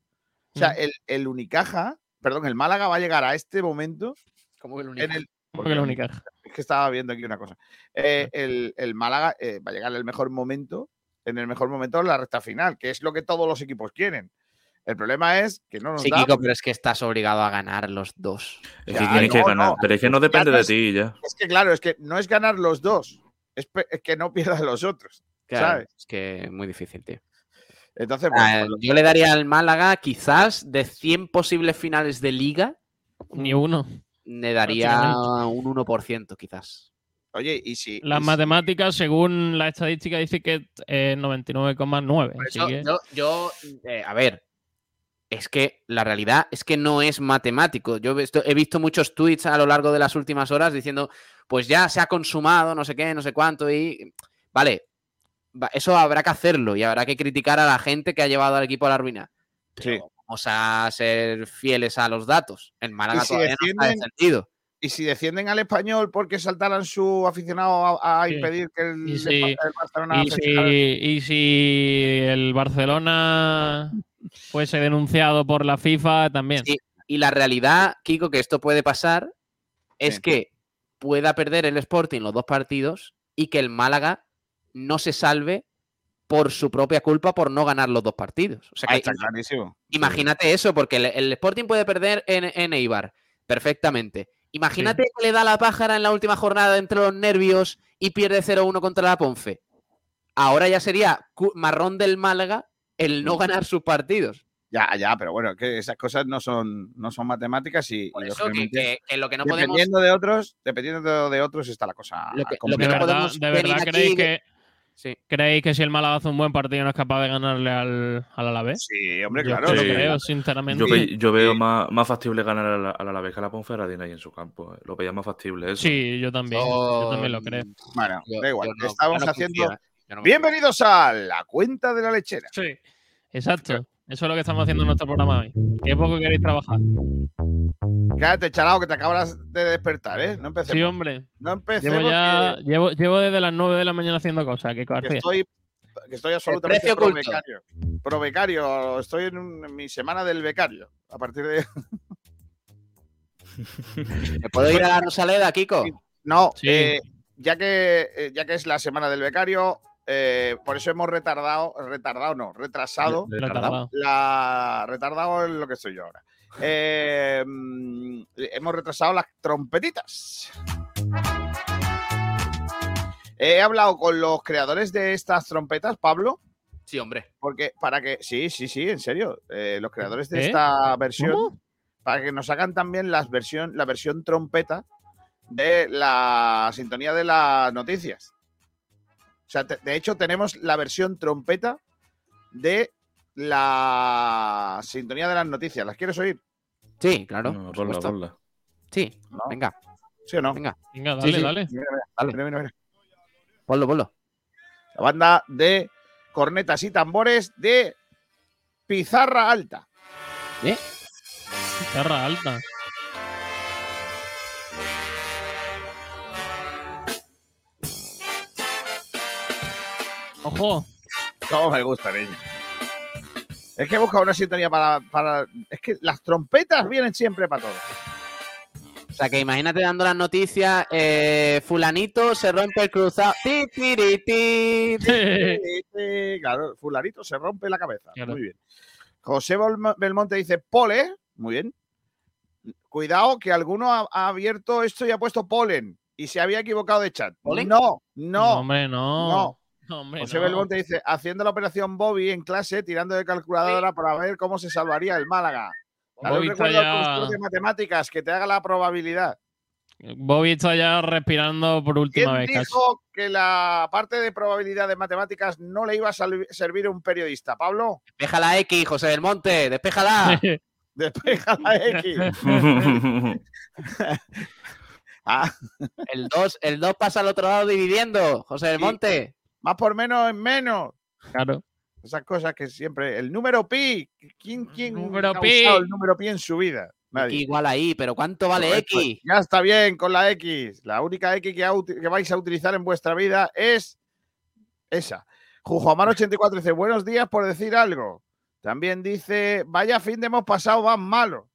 O sea, Mm. el, el Unicaja, perdón, el Málaga va a llegar a este momento Como que el en el... Porque la única. Es que estaba viendo aquí una cosa. Eh, el, el Málaga eh, va a llegar en el mejor momento, en el mejor momento en la recta final, que es lo que todos los equipos quieren. El problema es que no nos Sí, da. Kiko, pero es que estás obligado a ganar los dos. Es Ya, que tienes que ganar. no. Pero es que no depende de ti ya. Es que claro, es que no es ganar los dos, es, que no pierdas los otros. Claro, ¿Sabes? Es que es muy difícil, tío. Entonces, Ah, bueno, yo le daría al Málaga, quizás, de 100 posibles finales de liga, Ni uno. le daría un 1%, quizás. oye, y si. Las y si- matemáticas, según la estadística, dice que es 99,9. Por Así eso, que yo, yo, eh, a ver, es que la realidad es que no es matemático. Yo he visto, he visto muchos tweets a lo largo de las últimas horas diciendo, pues ya se ha consumado, no sé qué, no sé cuánto, y vale, va- eso habrá que hacerlo y habrá que criticar a la gente que ha llevado al equipo a la ruina. Sí. Pero Vamos a ser fieles a los datos. El Málaga si todavía no está descendido. Y si defienden al español porque saltaran su aficionado a, a Sí. impedir que el, Y si- el Barcelona Y si, y si el Barcelona fuese denunciado por la FIFA también. Sí, Y la realidad, Kiko, que esto puede pasar, es Sí. que pueda perder el Sporting los dos partidos y que el Málaga no se salve por su propia culpa por no ganar los dos partidos. O sea Ah, que está ima- clarísimo. imagínate eso, porque el, el Sporting puede perder en, en Eibar perfectamente. Imagínate que le da la pájara en la última jornada entre los nervios y pierde 0-1 contra la Ponfe. Ahora ya sería marrón del Málaga el no ganar sus partidos. Ya, ya, pero bueno, que esas cosas no son, no son matemáticas y, Por y eso que, que- que lo que no podemos dependiendo de otros, dependiendo de otros está la cosa. Lo que- lo ¿De no verdad, podemos de venir verdad aquí creéis que, Sí. creéis que si el Málaga hace un buen partido no es capaz de ganarle al, al Alavés? Sí, hombre, Yo claro. lo sí. creo, sinceramente. Yo, ve- yo veo Sí. más, más factible ganar al, al Alavés que a la Ponferradina ahí en su campo. eh. Lo veía más factible eso. Sí, yo también. Yo también lo creo. Bueno, yo- da igual. yo no- Estamos yo no haciendo. Yo no. Bienvenidos a la cuenta de la lechera. Sí. Exacto. Eso es lo que estamos haciendo en nuestro programa hoy. Qué poco queréis trabajar. Cállate, chalao, que te acabas de despertar, ¿eh? No empecemos. Sí, hombre. No empecemos. Llevo ya. que- Llevo, llevo desde las 9 de la mañana haciendo cosas. Que, estoy, que estoy absolutamente precio pro becario. Pro becario. Estoy en, un- en mi semana del becario. A partir de. ¿Me puedo ir a la Rosaleda, Kiko? No, Sí. eh, ya, que, eh, ya que es la semana del becario, eh, por eso hemos retardado, retardado no, retrasado, Retardado. la, retardado en lo que estoy yo ahora. Eh, mm, hemos retrasado las trompetitas. He hablado con los creadores de estas trompetas, Pablo, Sí, hombre. porque para que, sí, sí, sí, en serio, eh, los creadores de ¿Eh? esta versión, ¿Cómo? para que nos hagan también las versión, la versión trompeta de la sintonía de las noticias. O sea, te- de hecho tenemos la versión trompeta de la sintonía de las noticias. ¿Las quieres oír? Sí, claro. No, por ponla, supuesto. ponla. Sí, No. venga, ¿Sí o no? venga. Venga, dale, sí. dale. Mira, mira, Dale. mira, mira, mira. Ponlo, ponlo. La banda de cornetas y tambores de Pizarra Alta. Garra alta. Ojo. Cómo me gusta, niño. Es que he buscado una sintonía para, para. Es que las trompetas vienen siempre para todo. O sea, que imagínate dando las noticias, eh, fulanito se rompe el cruzado. Ti, ti, ti. Claro, fulanito se rompe la cabeza. Claro. Muy bien. José Belmo- Belmonte dice pole. Muy bien. Cuidado que alguno ha, ha abierto esto y ha puesto polen. y se había equivocado de chat. ¿Bowling? No, No, no, hombre, no. no. Hombre, José no. Belmonte dice, haciendo la operación Bobby en clase, tirando de calculadora para ver cómo se salvaría el Málaga. Dale Bobby recuerdo ya- de matemáticas que te haga la probabilidad. Bobby está ya respirando por última ¿Quién vez casi. dijo que la parte de probabilidad de matemáticas no le iba a servir a un periodista? Pablo, Despeja la X, José del Monte, despéjala. despeja la X. Ah, El 2 el dos pasa al otro lado dividiendo, José del Sí. Monte. Más por menos en menos. Claro. Esas cosas que siempre. El número pi. ¿Quién, quién Número ha pi. usado el número pi en su vida? Nadie. igual ahí, pero ¿cuánto vale. X? Ya está bien con la X. La única X que, vais a utilizar en vuestra vida es esa. Jujuamar84 dice: Buenos días por decir algo. También dice: Vaya fin de hemos pasado más malo.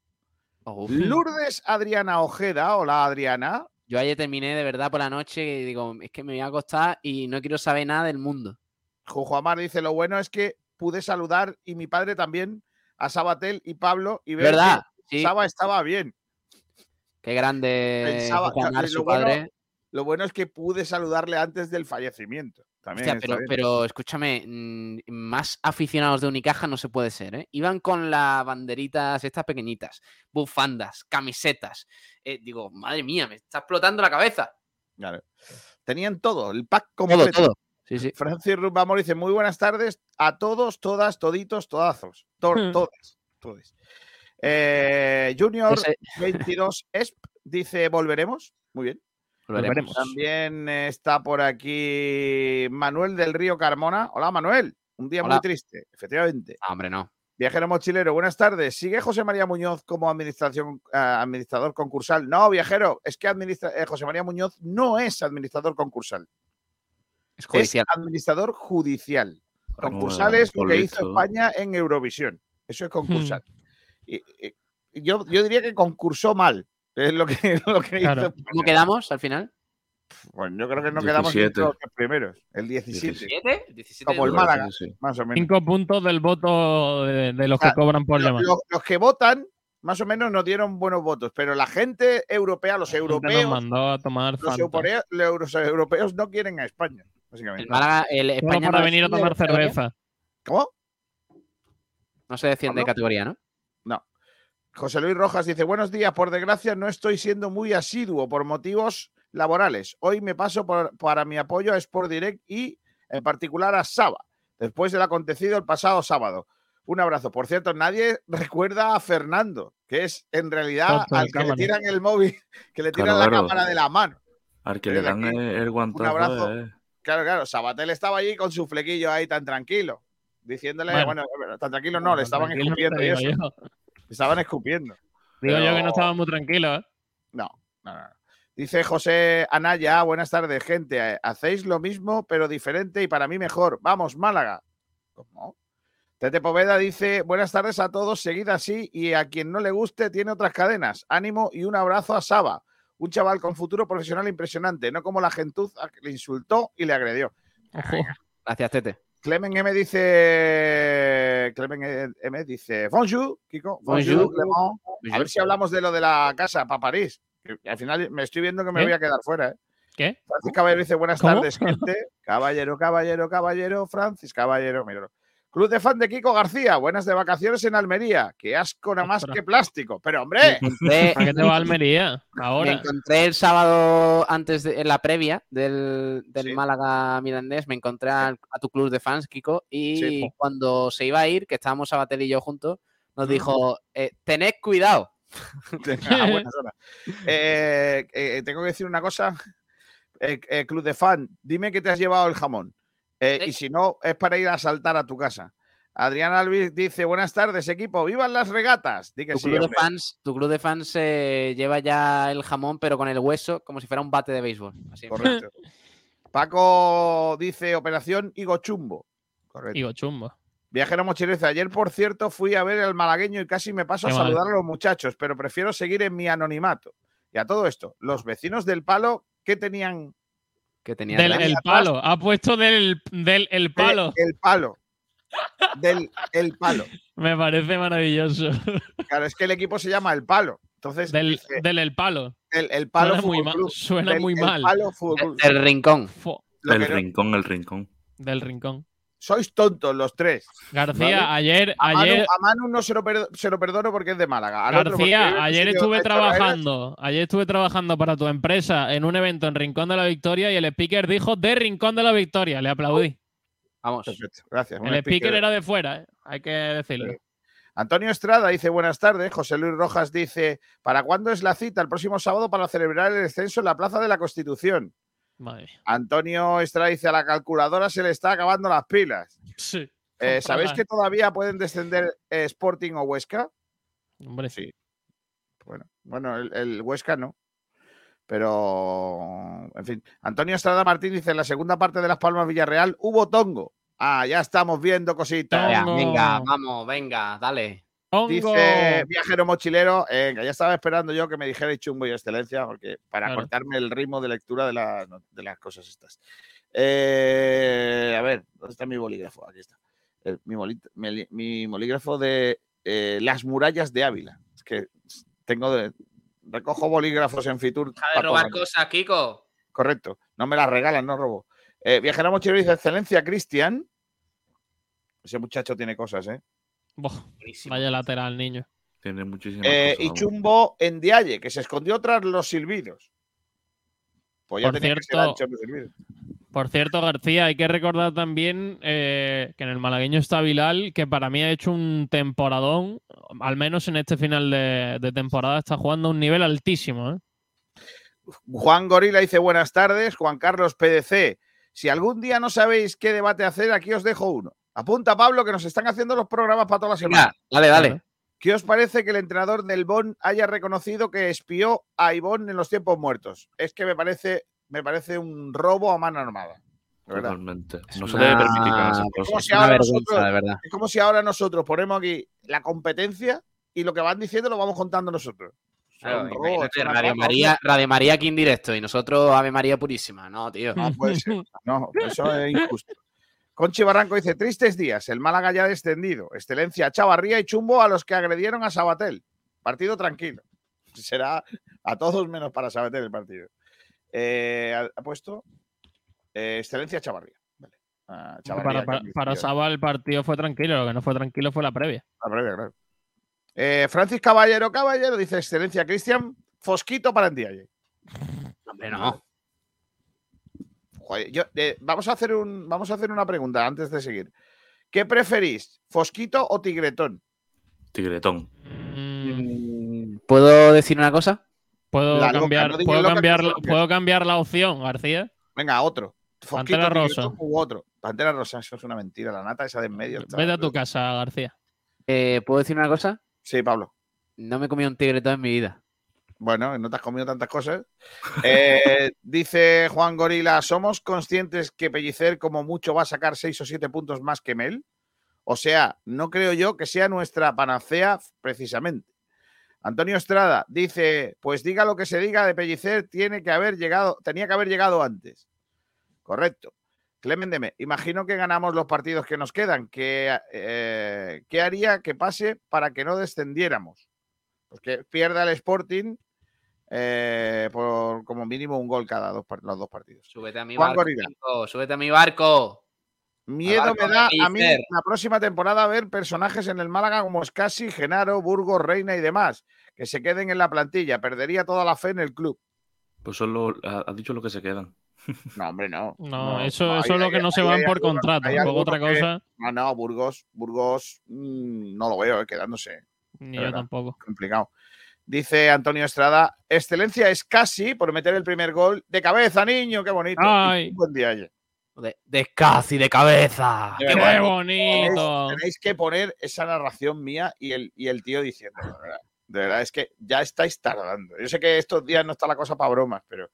Uf. Lourdes Adriana Ojeda. Hola Adriana. Yo ayer terminé de verdad por la noche y digo, es que me voy a acostar y no quiero saber nada del mundo. Jujuamar dice: Lo bueno es que pude saludar y mi padre también a Sabatel y Pablo y ver ¿Verdad? que Sí, Saba estaba bien. qué grande Pensaba- Juan Mar, lo su bueno- padre. Lo bueno es que pude saludarle antes del fallecimiento. También pero, escúchame, mm, más aficionados de Unicaja no se puede ser, ¿eh? Iban con las banderitas estas pequeñitas, bufandas, camisetas. Eh, digo, madre mía, me está explotando la cabeza. Claro. Tenían todo, el pack completo. todo. Sí, sí. Francis Rubamor dice: Muy buenas tardes a todos, todas, toditos, todazos. To- Hmm. todas, todes. Eh, Junior Ese- 22 ESP dice: Volveremos. Muy bien. Volveremos. También eh, está por aquí Manuel del Río Carmona. Hola, Manuel. Un día muy triste, efectivamente. Ah, hombre, no. Viajero mochilero, buenas tardes. ¿Sigue José María Muñoz como administración, ah, administrador concursal? No, viajero, es que administra- eh, José María Muñoz no es administrador concursal, Es judicial. es administrador judicial. Concursal es lo que hizo. España en Eurovisión. Eso es concursal. Y- y- y yo, yo diría que concursó mal. Es lo que, lo que Claro. hizo ¿Cómo quedamos al final? Bueno, yo creo que no quedamos 17. entre los tres primeros. El 17, 17. 17 Como el. Málaga. Sí, sí. más o menos. Cinco puntos del voto de, de los O sea, que cobran por llamar. lo- los que votan, más o menos, nos dieron buenos votos, pero la gente europea, los La gente nos europeos, mandó a tomar los, europeos no quieren a España, El básicamente. Málaga, el Solo España para no venir a tomar categoría. cerveza. ¿Cómo? No se desciende de categoría, ¿no? No. José Luis Rojas dice, buenos días, por desgracia no estoy siendo muy asiduo por motivos laborales. Hoy me paso por- para mi apoyo a Sport Direct y en particular a Saba, después del acontecido el pasado sábado. Un abrazo. Por cierto, nadie recuerda a Fernando, que es en realidad al que le tiran el móvil, que le tiran Claro, la claro. cámara de la mano. Al que Desde le dan aquí, el, guantazo. abrazo. eh. Claro, claro, Sabatel estaba allí con su flequillo ahí tan tranquilo, diciéndole, bueno, Bueno. tan tranquilo no, le estaban escupiendo y eso. yo. Estaban escupiendo. Digo yo que no estaba muy tranquilo, ¿eh? No, no, no. Dice José Anaya, buenas tardes, gente. Hacéis lo mismo, pero diferente y para mí mejor. Vamos, Málaga. ¿Cómo? Tete Poveda dice, buenas tardes a todos, seguid así y a quien no le guste tiene otras cadenas. Ánimo y un abrazo a Saba, un chaval con futuro profesional impresionante, no como la gentuza que le insultó y le agredió. Ojo. Gracias, Tete. Clemen M dice, Clemen M dice, bonjour, Kiko, bonjour, Bonjour. Clement. A ver si hablamos de lo de la casa para París. que al final me estoy viendo que me ¿Qué? voy a quedar fuera. ¿eh? ¿Qué? Francis Caballero dice buenas ¿Cómo? tardes, gente. Caballero, caballero, caballero, Francis Caballero. míralo. Club de fan de Kiko García, buenas de vacaciones en Almería. Qué asco nada más que plástico. Pero Me hombre, encontré, ¿Para qué te va a Almería? me Ahora. encontré el sábado antes de en la previa del, del Sí. Málaga Mirandés, me encontré a, tu club de fans, Kiko, y Sí. cuando se iba a ir, que estábamos Sabatel y yo juntos, nos dijo, eh, tened cuidado. a buenas horas. Eh, eh, tengo que decir una cosa. Eh, eh, Club de fan, dime que te has llevado el jamón. Eh, y si no, es para ir a saltar a tu casa. Adrián Alvis dice: Buenas tardes, equipo. ¡Vivan las regatas! Di que Tu sí, club, de fans, tu club de fans eh, lleva ya el jamón, pero con el hueso, como si fuera un bate de béisbol. Así. Correcto. Paco dice Operación Higo Chumbo. Correcto. Digo, chumbo. Viajero mochilero dice, ayer por cierto fui a ver al malagueño y casi me paso a mal. saludar a los muchachos, pero prefiero seguir en mi anonimato. Y a todo esto, los vecinos del palo, ¿qué tenían? Que tenía Del el palo. Ha puesto del, del el palo. El, palo. Del el palo. Me parece maravilloso. Claro, es que el equipo se llama el palo. Entonces, Del, dice, del el palo. El, el palo Suena muy mal, suena Del- muy el mal. palo. El rincón. Fo- Lo el que no- rincón, el rincón. del rincón. Sois tontos los tres. García, Vale. ayer, A Manu, ayer, a Manu no se lo, se lo perdono porque es de Málaga. Al García, ayer estuve trabajando, ayer estuve trabajando para tu empresa en un evento en Rincón de la Victoria y el speaker dijo de Rincón de la Victoria, le aplaudí. Vamos. Perfecto, gracias. El speaker speaker. era de fuera, ¿eh? hay que decirlo. Sí. Antonio Estrada dice buenas tardes. José Luis Rojas dice, ¿para cuándo es la cita? El próximo sábado para celebrar el descenso en la Plaza de la Constitución. Madre mía. Antonio Estrada dice, a la calculadora se le está acabando las pilas. Sí. Eh, ¿Sabéis que todavía pueden descender eh, Sporting o Huesca? Hombre, Sí. Bueno, bueno el, el Huesca no. Pero, en fin. Antonio Estrada Martín dice, en la segunda parte de Las Palmas Villarreal hubo tongo. Ah, ya estamos viendo cositas. Venga, vamos, venga, dale. ¡Hongo! Dice viajero mochilero, eh, que ya estaba esperando yo que me dijera chumbo y excelencia, porque para Claro. cortarme el ritmo de lectura de, la- de las cosas estas. Eh, a ver, ¿dónde está mi bolígrafo? Aquí está. El- mi, boli- mi- mi bolígrafo de eh, las murallas de Ávila. Es que tengo de. Recojo bolígrafos en Fitur. Deja de robar cosas, Kiko. Correcto. No me las regalan, no robo. Eh, viajero mochilero dice excelencia, Cristian. Ese muchacho tiene cosas, ¿eh? Vaya lateral, niño. Tiene muchísimas Eh, cosas. y vamos. Chumbo en Dialle, que se escondió tras los silbidos. Pues ya Por tenía que ser cierto, ancho los silbidos. Por cierto, García, hay que recordar también eh, que en el malagueño está Bilal, que para mí ha hecho un temporadón, al menos en este final de, de temporada está jugando a un nivel altísimo. ¿eh? Juan Gorila dice buenas tardes. Juan Carlos PDC. Si algún día no sabéis qué debate hacer, aquí os dejo uno. Apunta, Pablo, que nos están haciendo los programas para toda la semana. Dale, dale. ¿Qué os parece que el entrenador del Bon haya reconocido que espió a Ivón en los tiempos muertos? Es que me parece, me parece un robo a mano armada. Totalmente. No Es se debe permitir que Es como si ahora nosotros- ponemos aquí la competencia y lo que van diciendo lo vamos contando nosotros. Claro, robo, Radio María, Radio María aquí en directo y nosotros Ave María purísima. No, tío. No puede ser. No, eso es injusto. Conchi Barranco dice: Tristes días, el Málaga ya descendido. Excelencia, Chavarría y Chumbo a los que agredieron a Sabatel. Partido tranquilo. Será a todos menos para Sabatel el partido. Eh, ha, puesto eh, Excelencia Chavarría. Vale. Ah, Chavarría, Para, para, Saba el partido fue tranquilo, lo que no fue tranquilo fue la previa. la previa, claro. Eh, Francis Caballero Caballero dice: Excelencia, Cristian Fosquito para Ndiaye. Hombre, no. Joder, yo- eh, vamos, a hacer un, vamos a hacer una pregunta antes de seguir. ¿Qué preferís, Fosquito o Tigretón? Tigretón. Mm, ¿Puedo decir una cosa? ¿Puedo, La loca, cambiar, no digas ¿puedo, loca, que cambiar, no la- se lo ¿Puedo cambiar la opción, García? Venga, otro. Fosquito, Pantera rosa. u otro. Pantera rosa, eso es una mentira. La nata esa de en medio. está- Vete a tu casa, García. Eh, ¿Puedo decir una cosa? Sí, Pablo. No me he comido un tigretón en mi vida. Bueno, no te has comido tantas cosas. Eh, dice Juan Gorila, ¿somos conscientes que Pellicer como mucho va a sacar seis o siete puntos más que Mel? O sea, no creo yo que sea nuestra panacea precisamente. Antonio Estrada dice, pues diga lo que se diga de Pellicer, tiene que haber llegado, tenía que haber llegado antes. Correcto. Clemen Deme, imagino que ganamos los partidos que nos quedan. ¿Qué, eh, ¿qué haría que pase para que no descendiéramos? Pues que pierda el Sporting eh, por como mínimo un gol cada dos, los dos partidos. Súbete a mi Juan barco. Kiko, Súbete a mi barco. Miedo me da a mí la próxima temporada ver personajes en el Málaga como Scassi, Genaro, Burgos, Reina y demás, que se queden en la plantilla. Perdería toda la fe en el club. Pues solo ha, ha dicho lo que se quedan. No, hombre, no. No, eso, eso es lo que no se van hay por algunos- contrato. hay Luego otra algunos que- cosa, No, no, Burgos, Burgos mm, no lo veo eh, quedándose. ni yo verdad. tampoco. complicado. Dice Antonio Estrada, excelencia es casi por meter el primer gol de cabeza, niño, qué bonito. Ay. Buen día ayer. De, de casi de cabeza. De ¡Qué bonito! Tenéis, tenéis que poner esa narración mía y el, y el tío diciendo, de verdad, de verdad, es que ya estáis tardando. Yo sé que estos días no está la cosa para bromas, pero,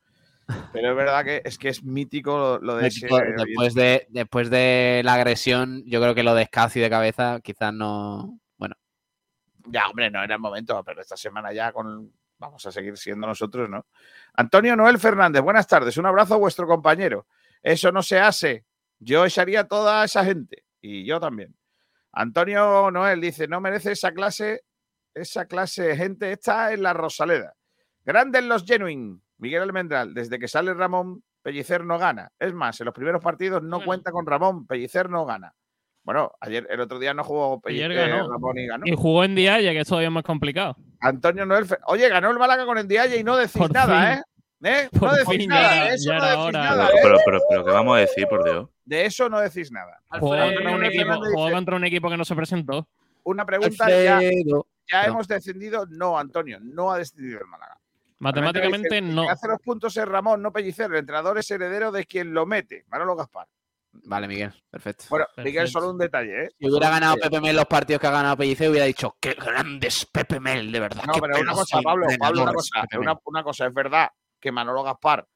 pero es verdad que es que es mítico lo, lo de ese. Después, después de, después de la agresión, yo creo que lo de casi de cabeza quizás no. Ya, hombre, no era el momento, pero esta semana ya con vamos a seguir siendo nosotros, ¿no? Antonio Noel Fernández, buenas tardes. Un abrazo a vuestro compañero. Eso no se hace. Yo echaría a toda esa gente. Y yo también. Antonio Noel dice, no merece esa clase, esa clase de gente. Está en la Rosaleda. Grandes los Genuine. Miguel Almendral, desde que sale Ramón, Pellicer no gana. Es más, en los primeros partidos no Bueno. cuenta con Ramón, Pellicer no gana. Bueno, ayer, el otro día no jugó Ayer Pellicer, ganó. Ramón y ganó. Y jugó en Diaya, que es todavía más complicado. Antonio Noel. Fe- Oye, ganó el Málaga con el Dialle y no decís Por nada, fin. ¿eh? ¿Eh? No decís fin, nada, eso ya no era decís hora. nada, Pero, ¿eh? pero, pero, pero, ¿qué vamos a decir, por Dios? De eso no decís nada. Jugó contra, un equipo, jugó contra un equipo que no se presentó. Una pregunta, ya, Alfredo. ya hemos descendido. No, Antonio, no ha descendido el Málaga. Matemáticamente el no. que hace los puntos es Ramón, no Pellicer. El entrenador es heredero de quien lo mete, Manolo Gaspar. Vale, Miguel, perfecto. Bueno, Miguel, solo un detalle, ¿eh? Si hubiera ganado. Pepe Mel los partidos que ha ganado Pellicer, hubiera dicho, qué grande es Pepe Mel, de verdad. No, qué pero una cosa, Pablo, Pablo, una cosa, una, Mel". una cosa, es verdad que Manolo Gaspar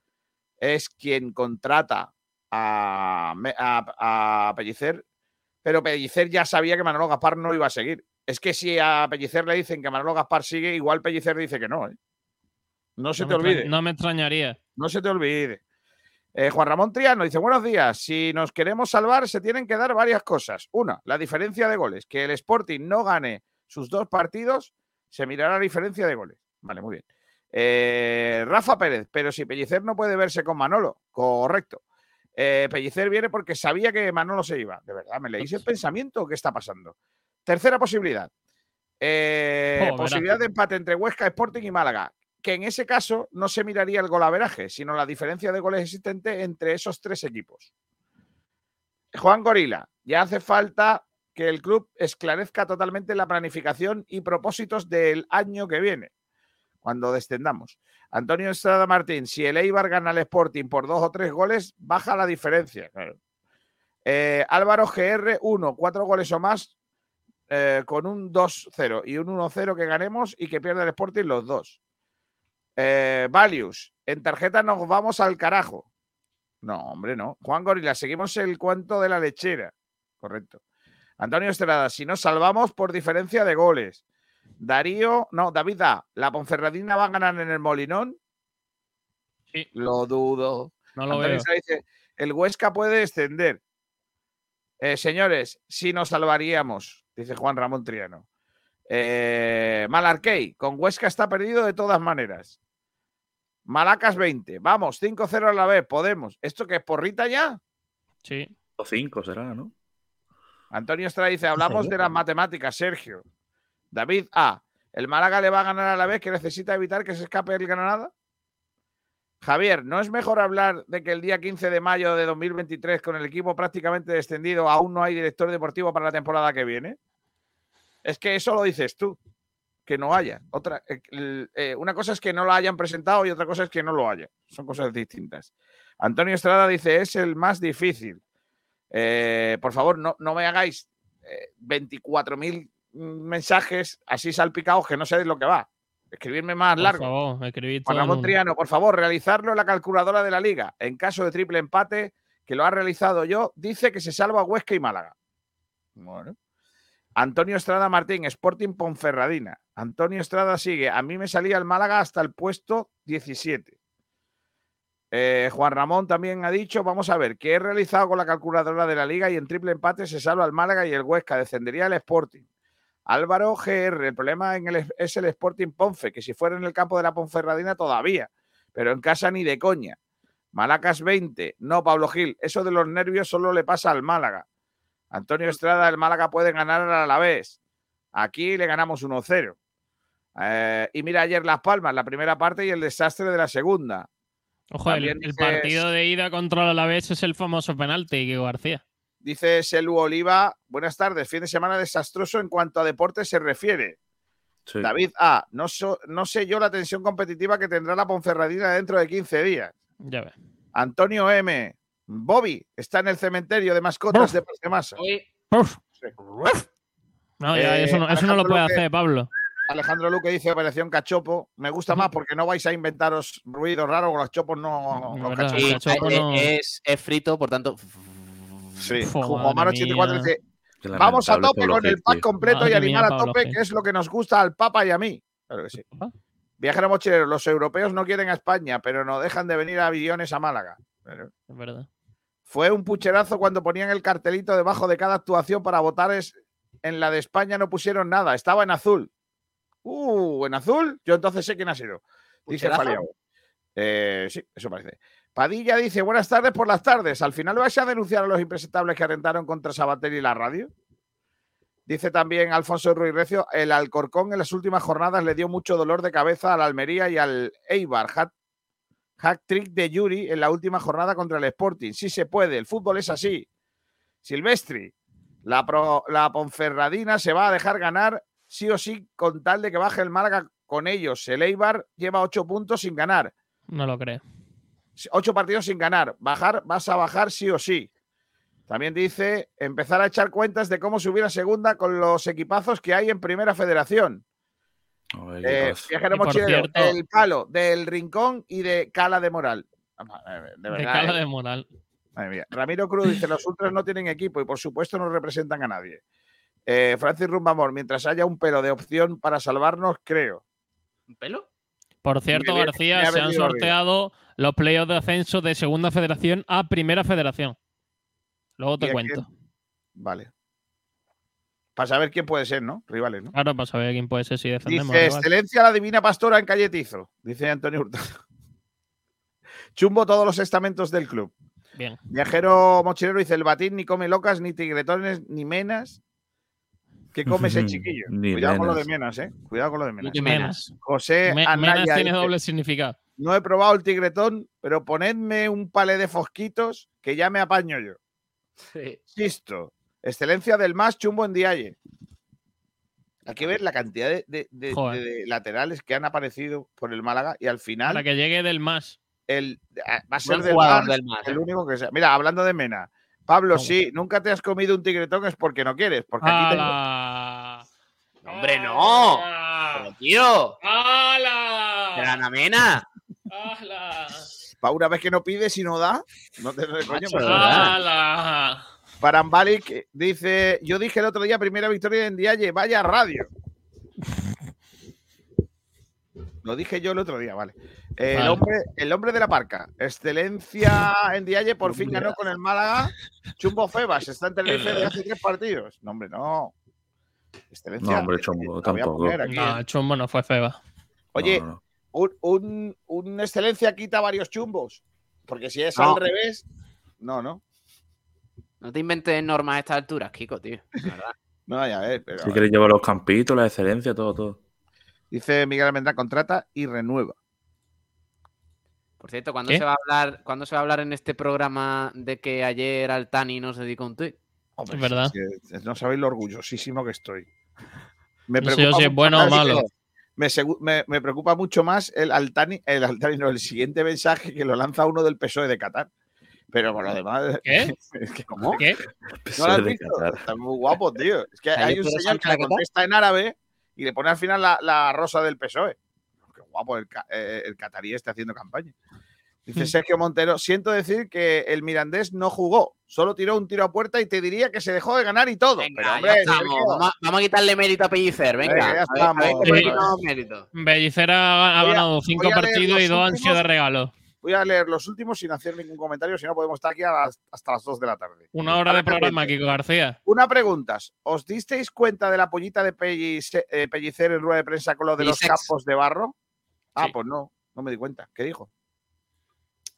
es quien contrata a, a, a Pellicer, pero Pellicer ya sabía que Manolo Gaspar no iba a seguir. Es que si a Pellicer le dicen que Manolo Gaspar sigue, igual Pellicer dice que no, ¿eh? No se no te olvide. No me extrañaría. No se te olvide. Eh, Juan Ramón Triano dice, buenos días, si nos queremos salvar se tienen que dar varias cosas. Una, la diferencia de goles. Que el Sporting no gane sus dos partidos, se mirará la diferencia de goles. Vale, muy bien. Eh, Rafa Pérez, pero si Pellicer no puede verse con Manolo, correcto. Eh, Pellicer viene porque sabía que Manolo se iba. De verdad, ¿me leéis el pensamiento? ¿Qué está pasando? Tercera posibilidad. Eh, posibilidad de empate entre Huesca, Sporting y Málaga que en ese caso no se miraría el golaveraje, sino la diferencia de goles existente entre esos tres equipos. Juan Gorila, ya hace falta que el club esclarezca totalmente la planificación y propósitos del año que viene, cuando descendamos. Antonio Estrada Martín, si el Eibar gana al Sporting por dos o tres goles, baja la diferencia. Eh, Álvaro GR, 1, cuatro goles o más, eh, con un 2-0 y un 1-0 que ganemos y que pierda el Sporting los dos. Eh, Valius, en tarjeta nos vamos al carajo. No, hombre, no. Juan Gorila, seguimos el cuento de la lechera. Correcto. Antonio Estrada, si nos salvamos por diferencia de goles. Darío, no, David A. ¿La Ponferradina va a ganar en el Molinón? Sí. Lo dudo. No lo Antonio veo. Dice, el Huesca puede descender. Eh, señores, si nos salvaríamos, dice Juan Ramón Triano. Eh, Malarkey, con Huesca está perdido de todas maneras. Malacas 20, vamos, 5-0 a la vez, podemos. ¿Esto que es porrita ya? Sí. O cinco será, ¿no? Antonio Estrada dice, hablamos de las matemáticas, Sergio. David A. ¿El Málaga le va a ganar a la vez que necesita evitar que se escape el Granada? Javier, ¿no es mejor hablar de que el día 15 de mayo de 2023, con el equipo prácticamente descendido, aún no hay director deportivo para la temporada que viene? Es que eso lo dices tú, que no haya. Otra, eh, eh, una cosa es que no lo hayan presentado y otra cosa es que no lo haya. Son cosas distintas. Antonio Estrada dice, es el más difícil. Eh, por favor, no, no me hagáis eh, 24.000 mensajes así salpicados que no sé de lo que va. Escribirme más Por largo. favor, Juan Ramón Triano, por favor, realizarlo en la calculadora de la liga. En caso de triple empate, que lo ha realizado yo, dice que se salva Huesca y Málaga. Bueno. Antonio Estrada Martín, Sporting Ponferradina. Antonio Estrada sigue. A mí me salía el Málaga hasta el puesto 17. Eh, Juan Ramón también ha dicho, vamos a ver, que he realizado con la calculadora de la liga y en triple empate se salva el Málaga y el Huesca, descendería el Sporting. Álvaro GR, el problema es el Sporting Ponfe, que si fuera en el campo de la Ponferradina todavía, pero en casa ni de coña. Malacas 20, no Pablo Gil, eso de los nervios solo le pasa al Málaga. Antonio Estrada, el Málaga puede ganar a la vez. Aquí le ganamos 1-0. Eh, y mira ayer Las Palmas, la primera parte y el desastre de la segunda. Ojo, el, partido de ida contra el Alavés es el famoso penalti, Kiko García. Dice Selu Oliva, buenas tardes, fin de semana desastroso en cuanto a deporte se refiere. Sí. David A, no, so- no sé yo la tensión competitiva que tendrá la Ponferradina dentro de 15 días. Ya ves. Antonio M, Bobby, está en el cementerio de mascotas Uf. de Masa. Uf. Sí. No, ya, Eh, eso no, eso no lo puede Luque- hacer, Pablo. Alejandro Luque dice Operación Cachopo. Me gusta más porque no vais a inventaros ruidos raros con los chopos, no. Es los verdad. cachopos. Y cachopo no- es, es frito, por tanto. Sí. Omar madre 84 mía. dice: Vamos a tope con el pack completo y animar mía, a tope, que es lo que nos gusta al Papa y a mí. Claro que sí. Viajero mochilero, los europeos no quieren a España, pero no dejan de venir a aviones a Málaga. Pero Es verdad. Fue un pucherazo cuando ponían el cartelito debajo de cada actuación para votar. es- En la de España no pusieron nada, estaba en azul. Uh, en azul. Yo entonces sé quién ha sido. Dice. Faliao. Eh, sí, eso parece. Padilla dice, buenas tardes por las tardes. ¿Al final vais a denunciar a los impresentables que atentaron contra Sabater y la radio? Dice también Alfonso Ruiz Recio, el Alcorcón en las últimas jornadas le dio mucho dolor de cabeza al Almería y al Eibar. Hat trick de Yuri en la última jornada contra el Sporting. Sí se puede, el fútbol es así. Silvestri, la, pro- la Ponferradina se va a dejar ganar sí o sí con tal de que baje el Málaga con ellos. El Eibar lleva ocho puntos sin ganar. No lo creo. Ocho partidos sin ganar. Bajar, vas a bajar sí o sí. También dice empezar a echar cuentas de cómo subir a segunda con los equipazos que hay en Primera Federación. A ver, Eh, viajero mochilero, cierto- del palo, del rincón y de Cala de Moral. De De verdad, cara ¿eh? de moral. Madre mía. Ramiro Cruz dice: Los ultras no tienen equipo y por supuesto no representan a nadie. Eh, Francis Rumbamor, mientras haya un pelo de opción para salvarnos, creo. ¿Un pelo? Por cierto, Me García, me se han sorteado los playoffs de ascenso de Segunda Federación a Primera Federación. Luego ¿Y te cuento. Vale. Para saber quién puede ser, ¿no? Rivales, ¿no? Claro, para saber quién puede ser si defendemos. Dice, excelencia la divina pastora en Calletizo, dice Antonio Hurtado. Chumbo todos los estamentos del club. Bien. Viajero mochilero dice, el batín ni come locas, ni tigretones, ni menas. ¿Qué come ese chiquillo? Cuidado con lo de menas. menas, ¿eh? Cuidado con lo de menas. Ni menas. José Me- Anaya menas tiene dice, doble significado. no he probado el tigretón, pero ponedme un palé de fosquitos que ya me apaño yo. Sí. Insisto, excelencia del más chumbo en Dialle. Hay que ver la cantidad de, de- de- Joder. de laterales que han aparecido por el Málaga y al final Para que llegue del más. el, ah, va a ser del jugador más del más. el único que sea. Mira, hablando de Mena. Pablo, ¿Cómo? sí, nunca te has comido un tigretón es porque no quieres. Porque aquí tengo- ¡Hala! ¡Hombre, no! Pero, tío, ¡Hala! gran amena. ¡Hala! Pa' una vez que no pides y no da, no te coño, pues. ¡Hala! Parambalic dice: Yo dije el otro día, primera victoria en Dialle, vaya radio. Lo dije yo el otro día, vale. Eh, El, Vale. hombre, el hombre de la parca. Excelencia en Dialle por fin ganó con el Málaga. Chumbo Febas está en Tenerife de hace tres partidos. No, hombre, no. Excelencia. No, hombre, Chumbo, tampoco. No, chumbo no fue feba. Oye, No, no. un, un- un excelencia quita varios chumbos. Porque si es No. al revés, no, no. No te inventes normas a estas alturas, Kiko, tío. de verdad. No, ya ver, pero. Si quieres llevar los campitos, la excelencia, todo, todo. Dice Miguel Almendrán, contrata y renueva. Por cierto, ¿cuándo ¿Qué? se, va a hablar, ¿cuándo se va a hablar en este programa de que ayer Altani nos dedicó un tuit? Hombre, Es verdad. si- si- no sabéis lo orgullosísimo que estoy. Me No sé yo si es bueno o malo. Me, me- me preocupa mucho más el Altani, el Altani, no, el siguiente mensaje que lo lanza uno del PSOE de Qatar. Pero por lo demás. ¿Qué? Es que, ¿Cómo? ¿Qué? ¿No lo has visto? Está muy guapo, tío. Es que ¿Ayer hay un señor que le contesta en árabe y le pone al final la, la rosa del PSOE. Qué guapo el, eh, el catarí está haciendo campaña. Dice Hmm. Sergio Montero, siento decir que el Mirandés no jugó, solo tiró un tiro a puerta y te diría que se dejó de ganar y todo. Venga, Pero ya hombre, estamos. Sergio, Vamos, a- vamos a quitarle mérito a Pellicer, venga. Venga, ya A ver- a ver estamos. que Sí. le quitamos mérito. Bellicera ha, ganado cinco partidos y dos han sido de regalo. Voy a leer los últimos sin hacer ningún comentario, si no podemos estar aquí las- hasta las 2 de la tarde. Una hora de programa. Kiko García. Una pregunta. ¿Os disteis cuenta de la pollita de Pellice- eh, Pellicer en rueda de prensa con lo de los Pellicex. campos de barro? Ah, Sí. pues no, no me di cuenta. ¿Qué dijo?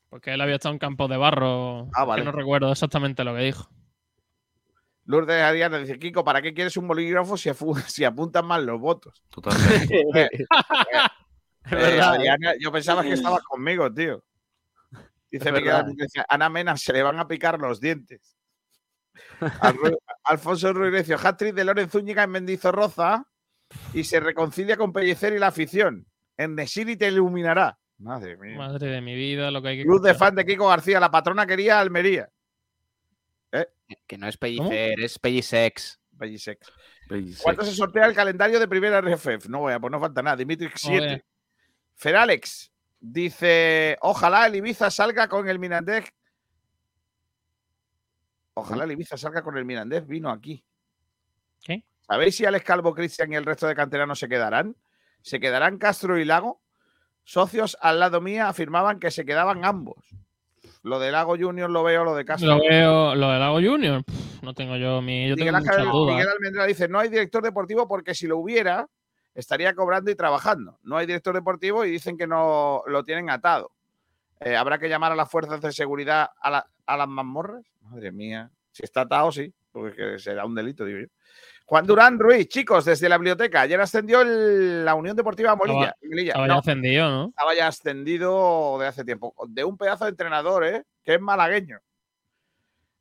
Porque él había estado en campo de barro. Ah, que vale. no recuerdo exactamente lo que dijo. Lourdes Ariana dice, Kiko, ¿para qué quieres un bolígrafo si, si apuntan mal los votos? Totalmente. Eh, verdad, Adriana, yo pensaba que estabas conmigo, tío. Dice Miguel Ana Mena, se le van a picar los dientes. Al Ru- Alfonso Ruiz Recio, hat-trick de Loren Zúñiga en Mendizorroza y se reconcilia con Pellicer y la afición. En Nesiri te iluminará. Madre mía. Madre de mi vida, lo que hay que. Cruz de fan de Kiko García, la patrona quería Almería. Que no es Pellicer, es Pellisex. Pellisex. Pellisex. ¿Cuánto se sortea el calendario de primera RFF? No voy a, pues no falta nada. Dimitri 7. Joder. Feralex dice: Ojalá el Ibiza salga con el Mirandés. Ojalá el Ibiza salga con el Mirandés. Vino aquí. ¿Qué? ¿Sabéis si Alex Calvo, Cristian y el resto de canteranos se quedarán? ¿Se quedarán Castro y Lago? Socios al lado mía afirmaban que se quedaban ambos. Lo de Lago Junior lo veo, lo de Castro. Lo veo, lo del Lago Junior. Pff, no tengo yo mi. Yo tengo Miguel, Ángel-. Miguel Almendra dice: No hay director deportivo porque si lo hubiera, estaría cobrando y trabajando. No hay director deportivo y dicen que no lo tienen atado. Eh, Habrá que llamar a las fuerzas de seguridad a, la- a las mazmorras. Madre mía. Si está atado, sí, porque será un delito, digo yo. Juan Durán Ruiz, chicos, desde la biblioteca. Ayer ascendió el- la Unión Deportiva Molilla. Estaba No, ya ascendido, ¿no? estaba ya ascendido de hace tiempo. De un pedazo de entrenador, ¿eh? Que es malagueño.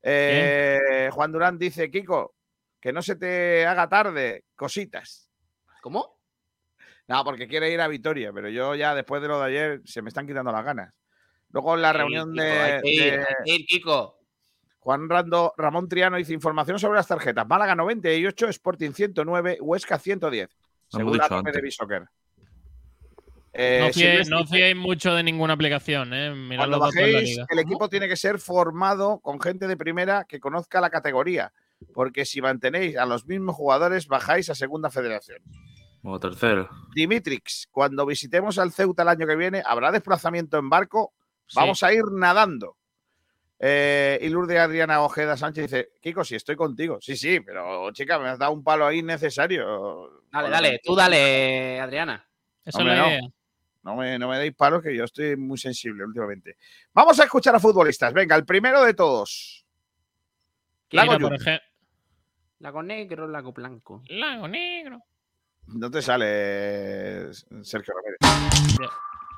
Eh, Juan Durán dice, Kiko, que no se te haga tarde, cositas. ¿Cómo? No, porque quiere ir a Vitoria, pero yo ya después de lo de ayer se me están quitando las ganas. Luego en la reunión Kiko, de, hay que ir, de- hay que ir, Kiko. Juan Rando, Ramón Triano dice información sobre las tarjetas. Málaga 98, Sporting 109, Huesca 110. Lo hemos Según la de antes. Bisoccer. Eh, no, fiéis, no mucho de ninguna aplicación, ¿eh? Mirad Cuando los la bajéis, liga. el equipo tiene que ser formado con gente de primera que conozca la categoría. Porque si mantenéis a los mismos jugadores, bajáis a segunda federación. O tercero. Dimitrix, cuando visitemos al Ceuta el año que viene, ¿habrá desplazamiento en barco? Sí. Vamos a ir nadando. Eh, y Lourdes Adriana Ojeda Sánchez dice, Kiko, si estoy contigo. Sí, sí, pero chica, me has dado un palo ahí necesario. Dale, dale, tú dale, Adriana. Esa Hombre, es la no. idea. No me, no me deis palos que yo estoy muy sensible últimamente. Vamos a escuchar a futbolistas. Venga, el primero de todos. Lago Lago negro, lago blanco. Lago Negro. No te sale Sergio Ramírez.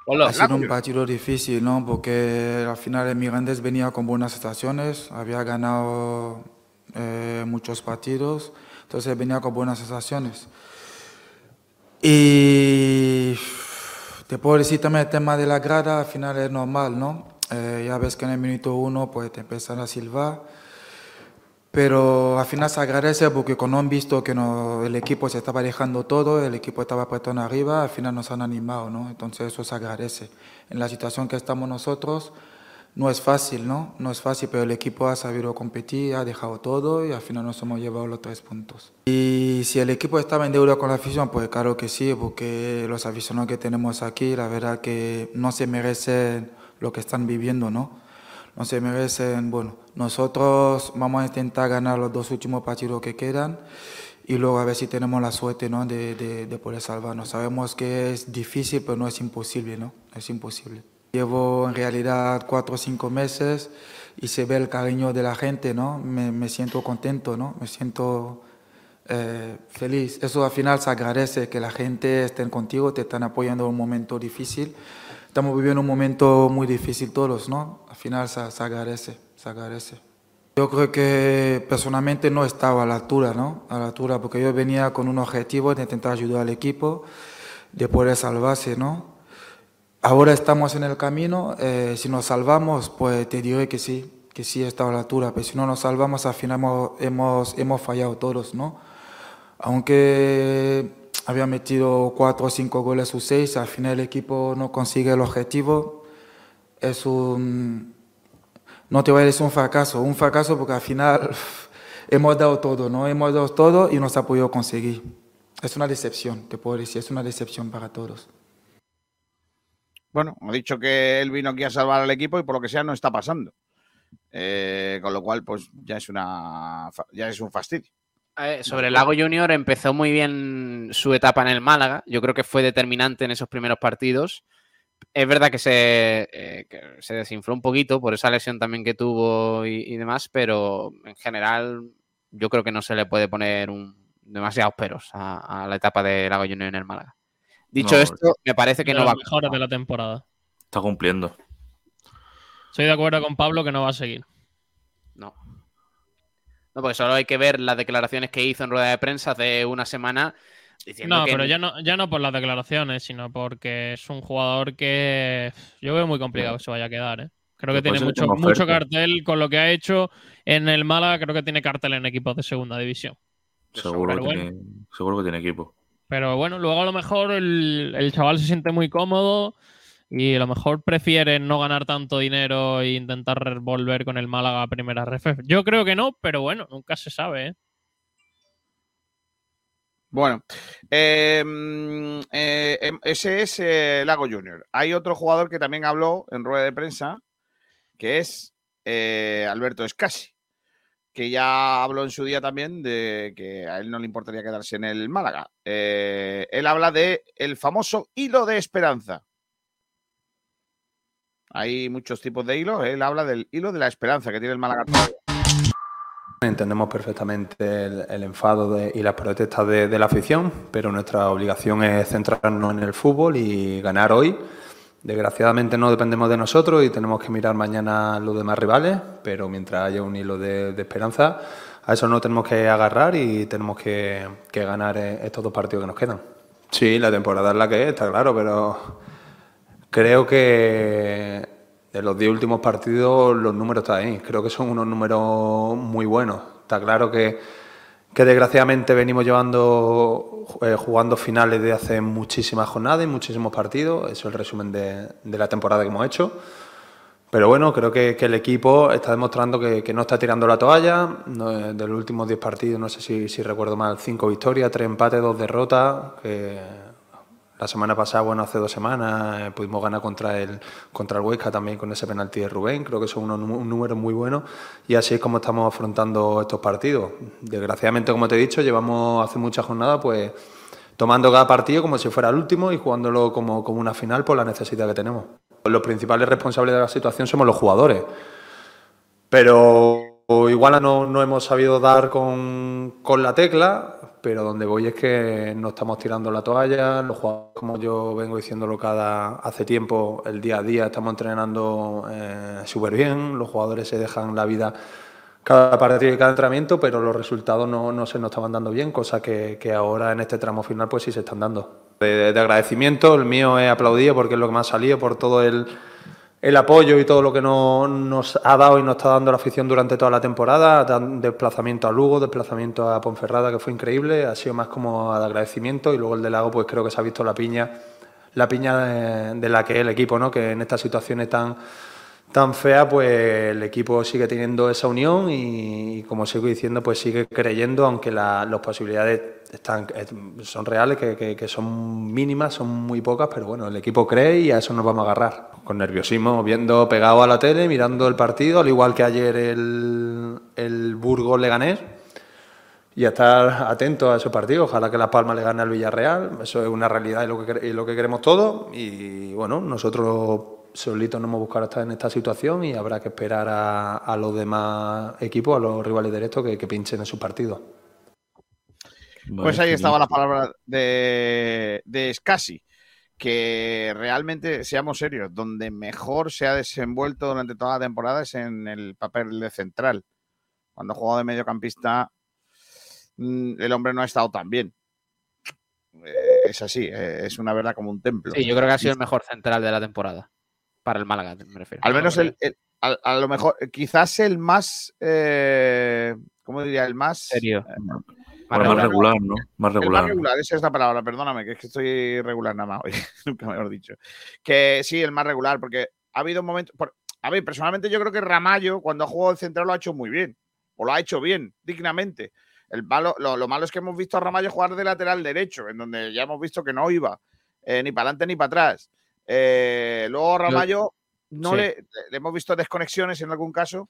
Ponlo. Ha sido un partido difícil, ¿no? Porque al final el Mirandes venía con buenas sensaciones, había ganado eh, muchos partidos, entonces venía con buenas sensaciones. Y te puedo decir también el tema de la grada, al final es normal, ¿no? Eh, ya ves que en el minuto uno pues te empiezan a silbar, pero al final se agradece porque cuando han visto que no- el equipo se estaba dejando todo, el equipo estaba apretando arriba, al final nos han animado, ¿no? Entonces eso se agradece. En la situación que estamos nosotros no es fácil, ¿no? No es fácil, pero el equipo ha sabido competir, ha dejado todo y al final nos hemos llevado los tres puntos. Y si el equipo estaba en deuda con la afición, pues claro que sí, porque los aficionados que tenemos aquí, la verdad que no se merecen lo que están viviendo, ¿no? No se merecen. Bueno, nosotros vamos a intentar ganar los dos últimos partidos que quedan y luego a ver si tenemos la suerte ¿no? de, de, de poder salvarnos. Sabemos que es difícil, pero no es imposible, ¿no? Es imposible. Llevo en realidad cuatro o cinco meses y se ve el cariño de la gente, ¿no? Me, me siento contento, ¿no? Me siento eh, feliz. Eso al final se agradece que la gente esté contigo, te están apoyando en un momento difícil. Estamos viviendo un momento muy difícil todos, ¿no? Al final se, se agradece, se agradece. Yo creo que personalmente no estaba a la altura, ¿no? A la altura, porque yo venía con un objetivo de intentar ayudar al equipo, de poder salvarse, ¿no? Ahora estamos en el camino, eh, si nos salvamos, pues te diré que sí, que sí estaba a la altura, pero si no nos salvamos, al final hemos, hemos, hemos fallado todos, ¿no? Aunque había metido cuatro o cinco goles o seis, al final el equipo no consigue el objetivo, es un, no te voy a decir un fracaso, un fracaso porque al final hemos dado todo, ¿no? Hemos dado todo y no se ha podido conseguir. Es una decepción, te puedo decir, es una decepción para todos. Bueno, ha dicho que él vino aquí a salvar al equipo y por lo que sea no está pasando. Eh, con lo cual, pues ya es una ya es un fastidio. Eh, sobre el Lago Junior empezó muy bien su etapa en el Málaga. Yo creo que fue determinante en esos primeros partidos. Es verdad que se, eh, que se desinfló un poquito por esa lesión también que tuvo y, y demás, pero en general yo creo que no se le puede poner un, demasiados peros a, a la etapa de Lago Junior en el Málaga. Dicho No, esto, me parece que no va mejores de la temporada. Está cumpliendo. Estoy de acuerdo con Pablo que no va a seguir. No. Porque solo hay que ver las declaraciones que hizo en rueda de prensa hace una semana diciendo No, que pero ya no, ya no por las declaraciones, sino porque es un jugador que yo veo muy complicado que se vaya a quedar. ¿eh? Creo que Después tiene mucho, mucho cartel con lo que ha hecho en el Málaga. Creo que tiene cartel en equipos de segunda división. Seguro, pero que bueno. tiene, seguro que tiene equipo. Pero bueno, luego a lo mejor el, el chaval se siente muy cómodo y a lo mejor prefiere no ganar tanto dinero e intentar volver con el Málaga a primera ref. Yo creo que no, pero bueno, nunca se sabe. ¿eh? Bueno, mm, eh, em- ese es eh, Lago Junior. Hay otro jugador que también habló en rueda de prensa, que es Alberto Escasi. que ya habló en su día también de que a él no le importaría quedarse en el Málaga. Él habla de el famoso hilo de esperanza. Hay muchos tipos de hilos. Él habla del hilo de la esperanza que tiene el Málaga. todavía. Entendemos perfectamente el, el enfado de- y las protestas de, de la afición, pero nuestra obligación es centrarnos en el fútbol y ganar hoy. Desgraciadamente no dependemos de nosotros y tenemos que mirar mañana los demás rivales, pero mientras haya un hilo de, de esperanza, a eso no tenemos que agarrar y tenemos que, que ganar eh, estos dos partidos que nos quedan. Sí, la temporada es la que es, está claro, pero Creo que de los 10 últimos partidos los números están ahí. Creo que son unos números muy buenos. Está claro que, que desgraciadamente venimos llevando eh, jugando finales de hace muchísimas jornadas y muchísimos partidos. Eso es el resumen de, de la temporada que hemos hecho. Pero bueno, creo que, que el equipo está demostrando que, que no está tirando la toalla. No, eh, de los últimos 10 partidos, no sé si, si recuerdo mal, 5 victorias, 3 empates, 2 derrotas. La semana pasada, bueno, hace dos semanas, eh, pudimos ganar contra el, contra el Huesca también con ese penalti de Rubén. Creo que son unos un número muy buenos y así es como estamos afrontando estos partidos. Desgraciadamente, como te he dicho, llevamos hace muchas jornadas pues tomando cada partido como si fuera el último y jugándolo como, como una final por la necesidad que tenemos. Los principales responsables de la situación somos los jugadores. Pero igual no, no hemos sabido dar con, con la tecla, pero donde voy es que no estamos tirando la toalla. Los jugadores, como yo vengo diciéndolo cada hace tiempo, el día a día estamos entrenando eh, súper bien. Los jugadores se dejan la vida cada partido y cada entrenamiento, pero los resultados no, no se nos estaban dando bien, cosa que, ahora en este tramo final pues sí se están dando. De, de agradecimiento, el mío es aplaudido porque es lo que me ha salido por todo el, el apoyo y todo lo que no- nos ha dado y nos está dando la afición durante toda la temporada, desplazamiento a Lugo, desplazamiento a Ponferrada, que fue increíble, ha sido más como de agradecimiento y luego el de Lago, pues creo que se ha visto la piña, la piña de, la que el equipo, ¿no? que en estas situaciones tan, tan feas, pues el equipo sigue teniendo esa unión y, como sigo diciendo, pues sigue creyendo, aunque la- las posibilidades están, eh, son reales, que, son mínimas, son muy pocas, pero bueno, el equipo cree y a eso nos vamos a agarrar. Con nerviosismo, viendo pegado a la tele, mirando el partido, al igual que ayer el, el Burgos Leganés, y a estar atento a ese partido. Ojalá que La Palma le gane al Villarreal, eso es una realidad y lo que, y lo que queremos todos. Y bueno, nosotros solitos no hemos buscado estar en esta situación y habrá que esperar a, a los demás equipos, a los rivales directos, que, que pinchen en sus partidos. Pues ahí estaba la palabra de, de Scassi, que realmente, seamos serios, donde mejor se ha desenvuelto durante toda la temporada es en el papel de central. Cuando ha jugado de mediocampista, mm, el hombre no ha estado tan bien. Eh, Es así, eh, es una verdad como un templo. Sí, yo creo que ha sido el mejor central de la temporada. Para el Málaga, me refiero. Al menos el, el- a, a lo mejor, quizás el más, eh, ¿cómo diría? El más... Serio. eh, Bueno, más regular, ¿no? Más El regular. más regular, esa es la palabra, perdóname, que es que estoy regular nada más hoy, nunca mejor dicho. Que sí, el más regular, porque ha habido momentos. por- a ver, personalmente yo creo que Ramallo, cuando ha jugado el central, lo ha hecho muy bien, o lo ha hecho bien, dignamente. El malo, lo, lo malo es que hemos visto a Ramallo jugar de lateral derecho, en donde ya hemos visto que no iba eh, ni para adelante ni para atrás. Eh, luego Ramallo, no sí. le, le hemos visto desconexiones en algún caso,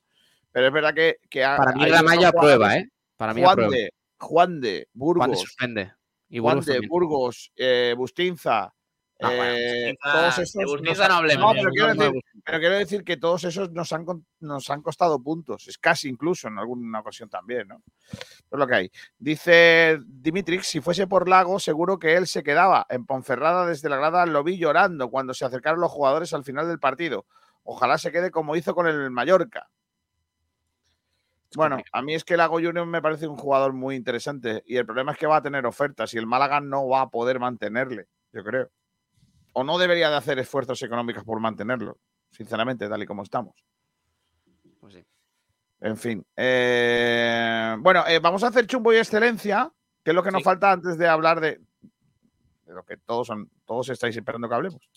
pero es verdad que. que ha- Para mí Ramallo aprueba, ¿eh? Para mí aprueba. de, Juan de, Burgos. Juan de suspende. Y Juan Burgos de también. Burgos, eh, Bustinza, Ah, bueno, eh, Bustinza- todos esos. Bustinza no pero, quiero decir, pero quiero decir que todos esos nos han, nos han costado puntos. Es casi incluso en alguna ocasión también, ¿no? Es lo que hay. Dice Dimitrix, si fuese por Lago, seguro que él se quedaba. En Ponferrada desde la grada lo vi llorando cuando se acercaron los jugadores al final del partido. Ojalá se quede como hizo con el Mallorca. Bueno, a mí es que Lago Junior me parece un jugador muy interesante y el problema es que va a tener ofertas y el Málaga no va a poder mantenerle, yo creo. O no debería de hacer esfuerzos económicos por mantenerlo, sinceramente, tal y como estamos. Pues sí. En fin. eh, bueno, eh, vamos a hacer chumbo y excelencia, que es lo que nos falta antes de hablar de, de lo que todos, son, todos estáis esperando que hablemos.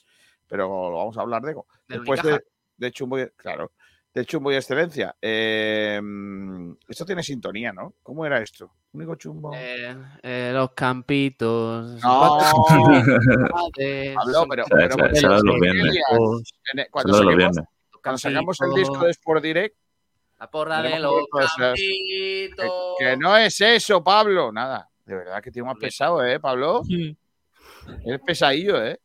Pero lo vamos a hablar de, después de, de chumbo y, claro, de chumbo y excelencia. Eh, esto tiene sintonía, ¿no? ¿Cómo era esto? Único chumbo. Eh, eh, los campitos. No. Habló, pero, cuando saquemos, viernes. cuando sacamos el disco de Sport Direct, La porra de los cosas. campitos. Que no es eso, Pablo. Nada. De verdad que tiene más pesado, ¿eh, Pablo? Es pesadillo, ¿eh?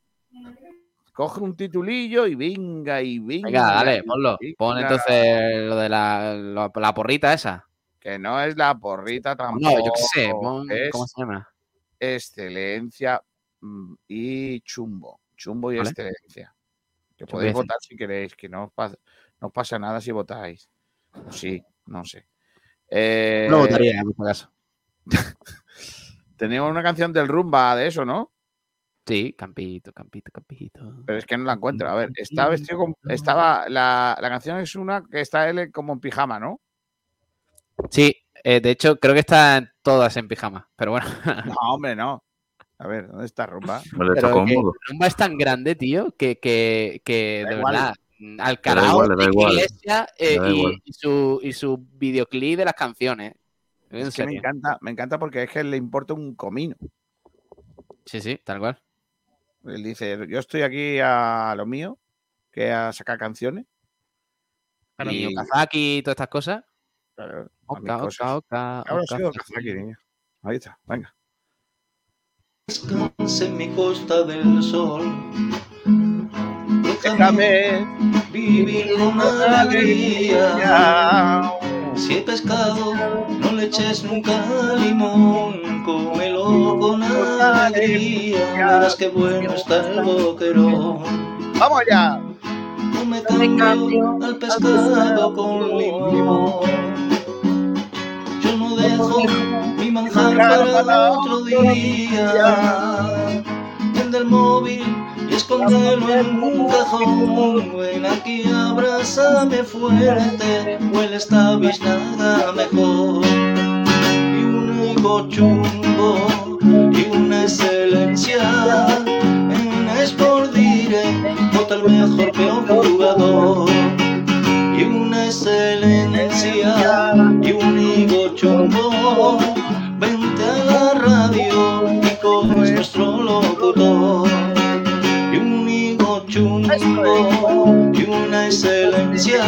Coge un titulillo y venga y venga. Venga, dale, ponlo. Pon entonces lo de la, lo- la porrita esa. Que no es la porrita tampoco. No, yo qué sé. pon- ¿Cómo se llama? excelencia mm, y chumbo. Chumbo y Vale. excelencia. Que podéis votar si queréis, que no os pasa, no os pasa nada si votáis. Sí, no sé. Eh, No votaría en este caso. Tenemos una canción del rumba de eso, ¿no? Sí, campito, campito, campito. Pero es que no la encuentro. A ver, está vestido con- estaba la, la canción es una que está él como en pijama, ¿no? Sí, eh, de hecho, creo que están todas en pijama. Pero bueno. No, hombre, no. A ver, ¿dónde está está Pero que cómodo. Rumba es tan grande, tío, que, que, que de igual. verdad, da Alcalá. Iglesias, eh, y, y su, y su videoclip de las canciones. Es que me encanta, me encanta porque es que le importa un comino. Sí, sí, tal cual. Él dice, yo estoy aquí a lo mío, que a sacar canciones. Y Y- Okazaki y todas estas cosas. Claro, a Oka, cosas. oka, oka, Ahora. Kazaki, niño. Ahí está, venga. Descanse en mi costa del sol. Déjame vivir con alegría. Si he pescado, no le eches nunca limón. Cómelo con alegría. Verás qué bueno está el boquerón. ¡Vamos allá! No me cambio al pescado con limón. Yo no dejo mi manjar para otro día. Vende el móvil y escóndelo en un cajón. Ven aquí, abrázame fuerte, huele esta biznaga mejor. Y un higo chumbo y una excelencia. En Sport Direct, el mejor peor jugador. Y una excelencia y un higo chumbo. Vente a la radio, locutor. Y un higo chumbo y una excelencia.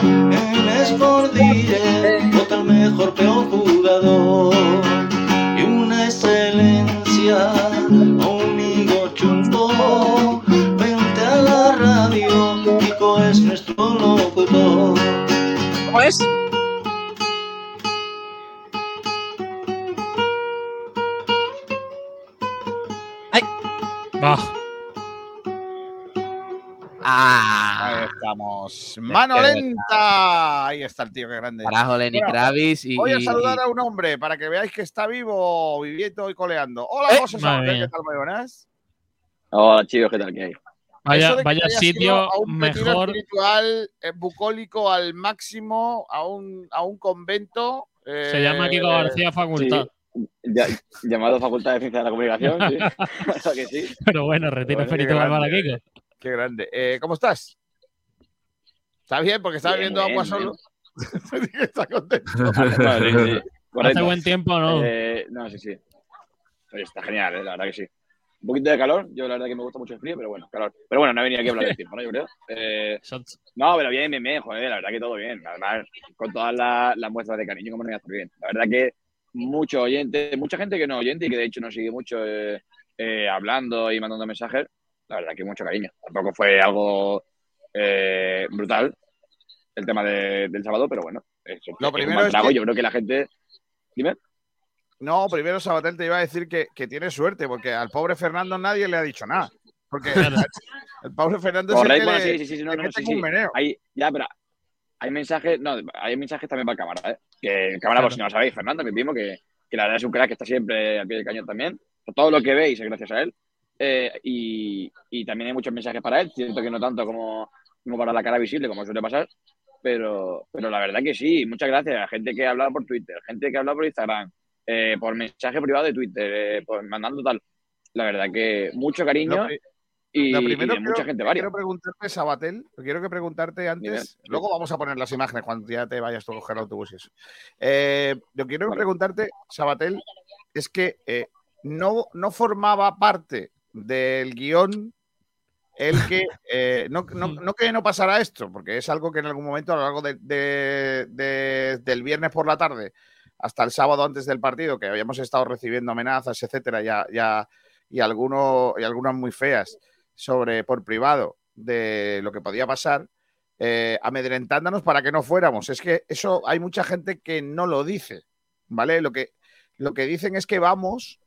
En Sport Direct, vota el mejor peor jugador. Y una excelencia, un higo chumbo. Vente a la radio, Nico es nuestro locutor. ¿Cómo es? Bah. Ah, Ahí estamos. ¡Mano lenta! Ahí está el tío, qué grande. carajo, Lenny Bueno, Kravitz y, Voy a saludar y- a un hombre para que veáis que está vivo, viviendo y coleando. Hola, Eh, José. ¿qué tal? Muy buenas. Hola chicos, ¿qué tal? ¿Qué hay? Vaya, que vaya sitio a un mejor. espiritual eh, bucólico al máximo, a un, a un convento. Se llama Kiko eh, García Facultad. Ya- llamado Facultad de Ciencia de la Comunicación, sí. ¿Verdad que sí? Pero bueno, retiro para grande, Kiko. Qué grande. Eh, ¿Cómo estás? ¿Está bien? Porque está Bien, bebiendo bien, agua bien. solo. está contento. Bueno, sí, sí, Hace buen tiempo, ¿no? Eh, no, sí, sí. Oye, está genial, eh, la verdad que sí. Un poquito de calor, yo la verdad que me gusta mucho el frío, pero bueno, calor. Pero bueno, no he venido aquí a hablar del tiempo, ¿no? Yo creo. Eh, no, pero bien, bien, bien, joder, la verdad que todo bien. Además, con todas las, las muestras de cariño, como no voy a estar bien. La verdad que mucho oyente, mucha gente que no oyente y que de hecho nos sigue mucho eh, eh, hablando y mandando mensajes. La verdad que mucho cariño. Tampoco fue algo eh, brutal el tema de- del sábado, pero bueno. Eso, Lo primero es trago. que- Yo creo que la gente. Dime. No, primero Sabatel te iba a decir que, que tiene suerte, porque al pobre Fernando nadie le ha dicho nada. Porque el pobre Fernando es el Correcto, que bueno, le- sí, sí, sí, no, no, sí, sí. meneo. Hay, ya, pero hay mensajes, no, hay mensajes también para cámara, ¿eh? Que cámara, Claro. por si no lo sabéis, Fernando, mi primo, que, que la verdad es un crack que está siempre al pie del cañón también. Todo lo que veis es gracias a él. Eh, y, y también hay muchos mensajes para él, siento que no tanto como, como para la cara visible, como suele pasar, pero, pero la verdad que sí, muchas gracias. Gente que ha hablado por Twitter, gente que ha hablado por Instagram, eh, por mensaje privado de Twitter, eh, por mandando tal. La verdad que mucho cariño Lo y, Lo y primero mucha quiero- gente que varia. quiero preguntarte, Sabatel, quiero que preguntarte antes, luego vamos a poner las imágenes cuando ya te vayas tú a coger el autobús y eso. Eh, yo quiero Vale. preguntarte, Sabatel, es que eh, no, no formaba parte del guion el que eh, no, no- no que no pasara esto, porque es algo que en algún momento a lo largo de- de- de- del viernes por la tarde hasta el sábado antes del partido, que habíamos estado recibiendo amenazas, etcétera, ya, ya, y, alguno, y algunas muy feas sobre por privado de lo que podía pasar, eh, amedrentándonos para que no fuéramos. Es que eso hay mucha gente que no lo dice, ¿vale? Lo que, lo que dicen es que vamos,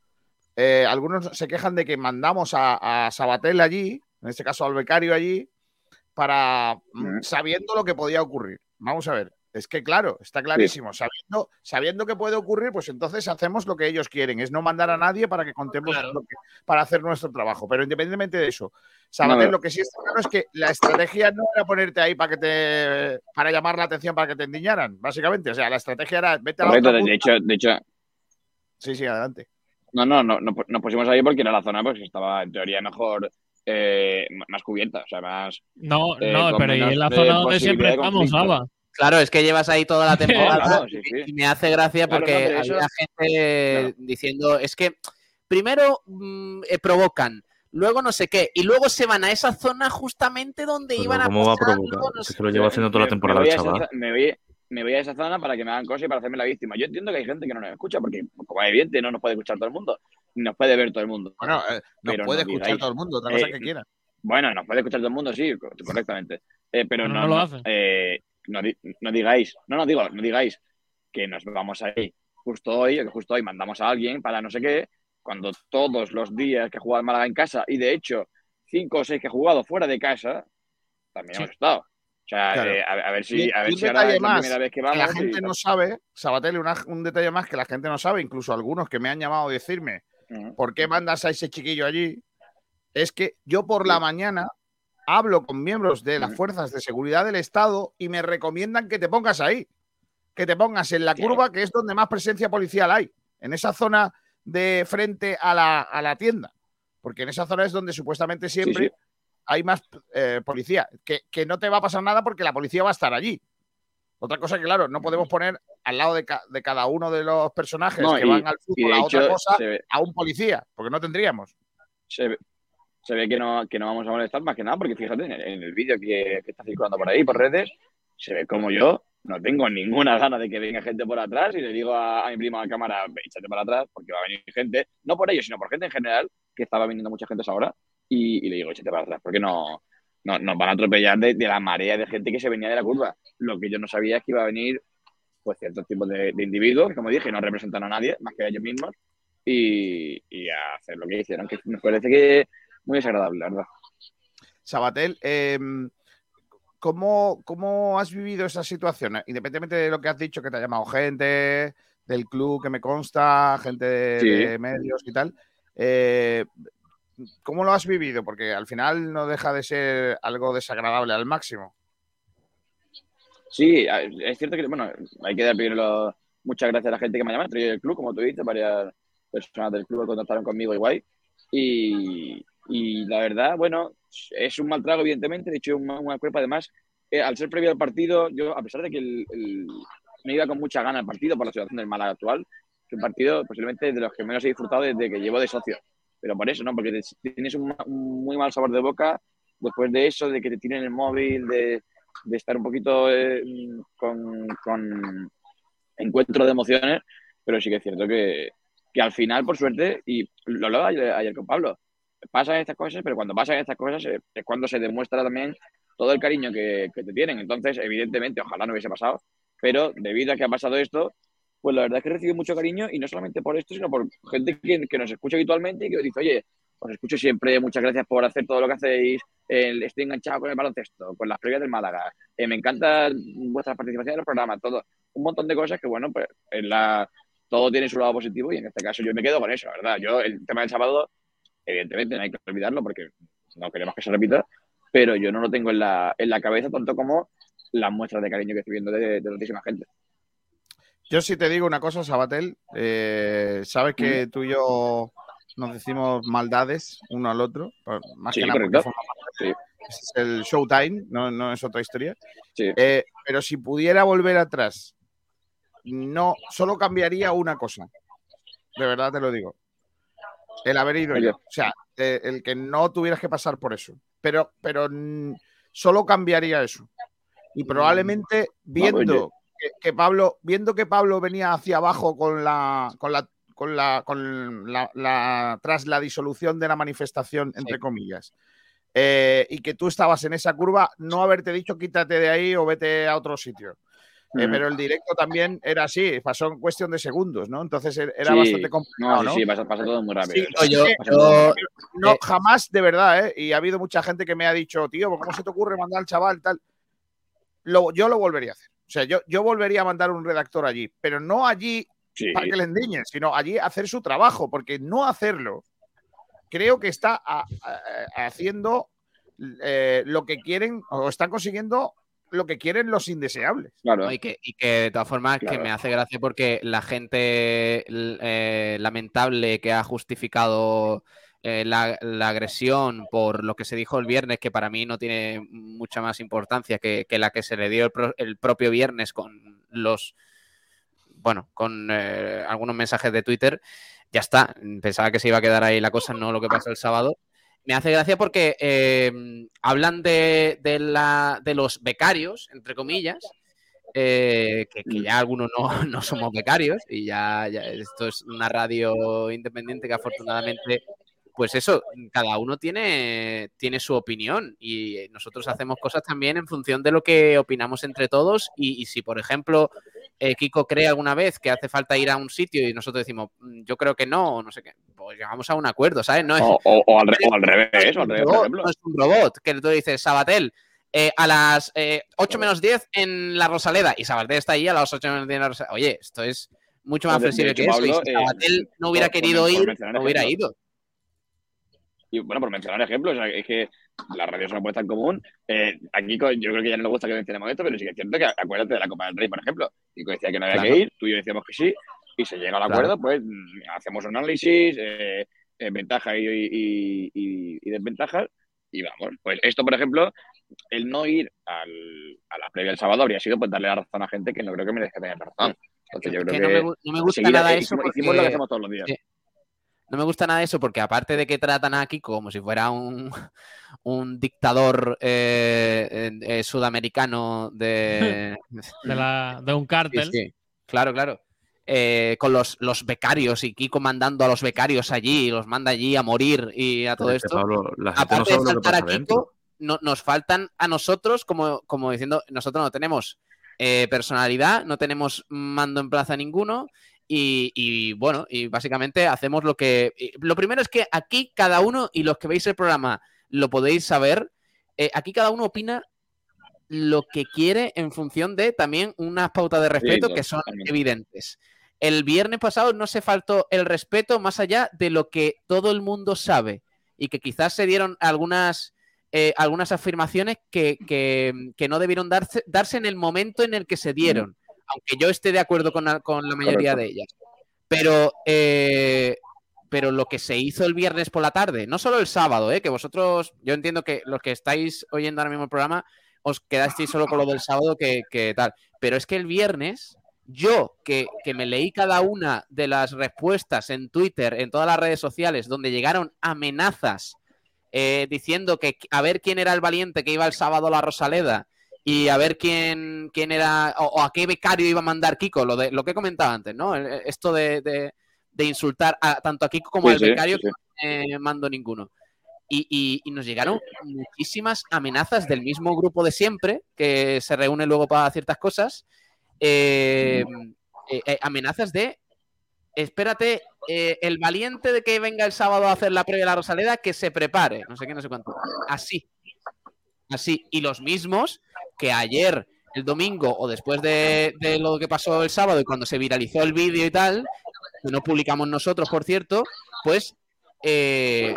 eh, algunos se quejan de que mandamos a, a Sabatel allí, en este caso al becario allí, para mm, sabiendo lo que podía ocurrir. Vamos a ver, es que claro, está clarísimo. Sabiendo, sabiendo que puede ocurrir, pues entonces hacemos lo que ellos quieren, es no mandar a nadie para que contemos lo que- para hacer nuestro trabajo. Pero independientemente de eso, Sabater, No. lo que sí está claro es que la estrategia no era ponerte ahí para que te para llamar la atención para que te endiñaran, básicamente. O sea, la estrategia era vete a la Correcto, otra de, hecho, de hecho, Sí, sí, adelante. no, no, no, no, nos pusimos ahí porque era la zona pues, que estaba en teoría mejor, eh, más cubierta, o sea, más. No, eh, no, pero y en la zona donde siempre estamos, conflicto. Claro, es que llevas ahí toda la temporada Claro, sí, y, sí. y me hace gracia Claro, porque no, eso- gente diciendo, es que primero mm, eh, provocan, luego no sé qué, y luego se van a esa zona justamente donde Pero iban a ¿Cómo va a provocar? no sé que lo lleva haciendo toda la Me- temporada me el voy a esa chaval. me voy, me voy a esa zona para que me hagan cosas y para hacerme la víctima. Yo entiendo que hay gente que no nos escucha porque, como es evidente, no nos puede escuchar todo el mundo, ni nos puede ver todo el mundo. Bueno, eh, nos Pero puede no escuchar digáis, todo el mundo, otra cosa eh, que quiera. Bueno, nos puede escuchar todo el mundo, sí, co- correctamente. Eh, pero no, no lo no, hace. eh, no, di- no digáis, no, no digo, no digáis que nos vamos ahí justo hoy, o que justo hoy mandamos a alguien para no sé qué, cuando todos los días que he jugado en Málaga en casa, y de hecho, cinco o seis que he jugado fuera de casa, también hemos estado. O sea, Claro. eh, a, a ver si, a ver si ahora es la más primera vez que que vamos. la y- gente no sabe, Sabatel, una- un detalle más que la gente no sabe, incluso algunos que me han llamado a decirme por qué mandas a ese chiquillo allí, es que yo por la mañana hablo con miembros de las fuerzas de seguridad del Estado y me recomiendan que te pongas ahí, que te pongas en la curva, que es donde más presencia policial hay, en esa zona de frente a la, a la tienda, porque en esa zona es donde supuestamente siempre sí. hay más eh, policía, que, que no te va a pasar nada porque la policía va a estar allí. Otra cosa que, claro, no podemos poner al lado de, ca- de cada uno de los personajes No, que y- van al fútbol a otra cosa a un policía, porque no tendríamos. se ve, se ve que, no, que no vamos a molestar más que nada, porque fíjate, en el, el vídeo que, está circulando por ahí, por redes, se ve como yo no tengo ninguna gana de que venga gente por atrás y le digo a, mi primo a cámara, "Ve, échate para atrás, porque va a venir gente, no por ellos, sino por gente en general, que estaba viniendo mucha gente a y, le digo, échate para atrás, porque no, no nos van a atropellar de, la marea de gente que se venía de la curva. Lo que yo no sabía es que iba a venir pues ciertos tipos de, individuos, como dije, no representan a nadie, más que a ellos mismos, y, y a hacer lo que hicieron, que me parece que muy desagradable, la verdad. Sabatel, eh, ¿cómo, ¿cómo has vivido esa situación? Independientemente de lo que has dicho, que te ha llamado gente del club que me consta, gente de, Sí. de medios y tal. eh, ¿Cómo lo has vivido? Porque al final no deja de ser algo desagradable al máximo. Sí, es cierto que, bueno, hay que dar primero muchas gracias a la gente que me ha llamado, entre ellos el club, como tú dices, varias personas del club que contactaron conmigo igual. Y, y la verdad, bueno, es un mal trago, evidentemente. De hecho, una, una culpa. Además, eh, al ser previo al partido, yo, a pesar de que me iba con mucha gana al partido por la situación del Málaga actual, es un partido posiblemente de los que menos he disfrutado desde que llevo de socio. Pero por eso, ¿no? Porque tienes un, muy mal sabor de boca después de eso, de que te tienen el móvil, de, estar un poquito eh, con, con encuentro de emociones, pero sí que es cierto que, que al final, por suerte, y lo hablaba ayer con Pablo, pasan estas cosas, pero cuando pasan estas cosas eh, es cuando se demuestra también todo el cariño que, que te tienen. Entonces, evidentemente, ojalá no hubiese pasado, pero debido a que ha pasado esto, pues la verdad es que recibo mucho cariño y no solamente por esto, sino por gente que, que nos escucha habitualmente y que dice, oye, os escucho siempre, muchas gracias por hacer todo lo que hacéis, el- estoy enganchado con el baloncesto, con las previas del Málaga, eh, me encanta vuestra participación en los programas, todo, un montón de cosas que, bueno, pues en la, todo tiene su lado positivo y en este caso yo me quedo con eso, la verdad. Yo, el tema del sábado, evidentemente no hay que olvidarlo porque no queremos que se repita, pero yo no lo tengo en la, en la cabeza tanto como las muestras de cariño que estoy viendo de, de tantísima gente. Yo sí te digo una cosa, Sabatel. eh, sabes que tú y yo nos decimos maldades uno al otro, más Sí, que nada porque ese es el showtime, no, no es otra historia. Sí. Eh, pero si pudiera volver atrás, no, solo cambiaría una cosa. De verdad te lo digo. El haber ido ¿El yo. O sea, eh, el que no tuvieras que pasar por eso. pero, pero mm, solo cambiaría eso. Y probablemente viendo que, que Pablo, viendo que Pablo venía hacia abajo con la, con la, con la, con la, la- tras la disolución de la manifestación, entre comillas, eh, y que tú estabas en esa curva, no haberte dicho quítate de ahí o vete a otro sitio. Eh, pero el directo también era así, pasó en cuestión de segundos, ¿no? Entonces er- era Sí, bastante complicado. No, sí, sí, pasa, pasa todo muy rápido. Sí, yo- no, jamás de verdad, ¿eh? Y ha habido mucha gente que me ha dicho, tío, ¿cómo se te ocurre mandar al chaval tal? Lo- yo lo volvería a hacer. O sea, yo, yo volvería a mandar un redactor allí, pero no allí Sí. para que le endiñen, sino allí a hacer su trabajo, porque no hacerlo, creo que está a- a- haciendo eh, lo que quieren o están consiguiendo lo que quieren los indeseables. ¿no? Y, que, y que de todas formas que me hace gracia porque la gente eh, lamentable que ha justificado eh, la, la agresión por lo que se dijo el viernes, que para mí no tiene mucha más importancia que, que la que se le dio el, pro- el propio viernes con los, bueno, con eh, algunos mensajes de Twitter, ya está. Pensaba que se iba a quedar ahí la cosa, no lo que pasó el sábado. Me hace gracia porque eh, hablan de, los becarios, entre comillas, eh, que, ya algunos no, somos becarios y ya, esto es una radio independiente que afortunadamente, pues eso, cada uno tiene, su opinión y nosotros hacemos cosas también en función de lo que opinamos entre todos y si, por ejemplo, eh, Kiko cree alguna vez que hace falta ir a un sitio y nosotros decimos, "Mm, yo creo que no, o no sé qué, pues llegamos a un acuerdo, ¿sabes? No es, O, o- o al, o al revés, o al revés, por ejemplo. no es un robot, que tú dices, Sabatel, eh, a las eh, 8 menos 10 en la Rosaleda, y Sabatel está ahí a las 8 menos 10 en la Rosaleda. Oye, esto es mucho más flexible que eso, y Pablo, si eh, Sabatel no hubiera por- querido por ir, no hubiera ido. Y bueno, por mencionar ejemplos, es que la radio es una apuesta en común. Eh, yo creo que ya no le gusta que mencionemos esto, pero sí que es cierto que acuérdate de la Copa del Rey, por ejemplo. Kiko decía que no había Claro. que ir, tú y yo decíamos que sí, y se llega al Claro. acuerdo, pues mm, hacemos un análisis, eh, eh, ventajas y, y- y- y desventajas, y vamos. Pues esto, por ejemplo, el no ir al, a la previa del sábado habría sido pues darle la razón a gente que no creo que merezca tener razón. Entonces yo creo que que, no me no me gusta nada eh, eso hicimos, porque- hicimos lo que hacemos todos los días. Sí. No me gusta nada eso porque aparte de que tratan a Kiko como si fuera un, un dictador eh, eh, sudamericano de, De, la- de un cártel. Sí, sí. Claro, claro. Eh, con los, los becarios y Kiko mandando a los becarios allí, los manda allí a morir y a todo Pero esto. Pablo, la gente Aparte no de sabe faltar a Kiko, no- nos faltan a nosotros, como, como diciendo, nosotros no tenemos eh, personalidad, no tenemos mando en plaza ninguno. Y, y, bueno, y básicamente hacemos lo que. Lo primero es que aquí cada uno, y los que veis el programa lo podéis saber, eh, aquí cada uno opina lo que quiere en función de también unas pautas de respeto que son evidentes. El viernes pasado no se faltó el respeto más allá de lo que todo el mundo sabe y que quizás se dieron algunas, eh, algunas afirmaciones que, que- que no debieron darse, darse en el momento en el que se dieron, aunque yo esté de acuerdo con la, con la mayoría Correcto. de ellas. Pero, eh, pero lo que se hizo el viernes por la tarde, no solo el sábado, eh, que vosotros, yo entiendo que los que estáis oyendo ahora mismo el programa, os quedasteis solo con lo del sábado que, que tal. Pero es que el viernes, yo que, que me leí cada una de las respuestas en Twitter, en todas las redes sociales, donde llegaron amenazas eh, diciendo que a ver quién era el valiente que iba el sábado a la Rosaleda y a ver quién, quién era o, o a qué becario iba a mandar Kiko, lo, de, lo que he comentado antes, ¿no? Esto de, de- de insultar a, tanto a Kiko como Sí, al becario sí, sí. que no eh, mando ninguno. Y, y- y nos llegaron muchísimas amenazas del mismo grupo de siempre, que se reúne luego para ciertas cosas. eh, eh, eh, amenazas de espérate, eh, el valiente de que venga el sábado a hacer la previa de la Rosaleda, que se prepare, no sé qué, no sé cuánto. Así. Así. Y los mismos que ayer, el domingo, o después de, de lo que pasó el sábado y cuando se viralizó el vídeo y tal, que no publicamos nosotros, por cierto, pues eh,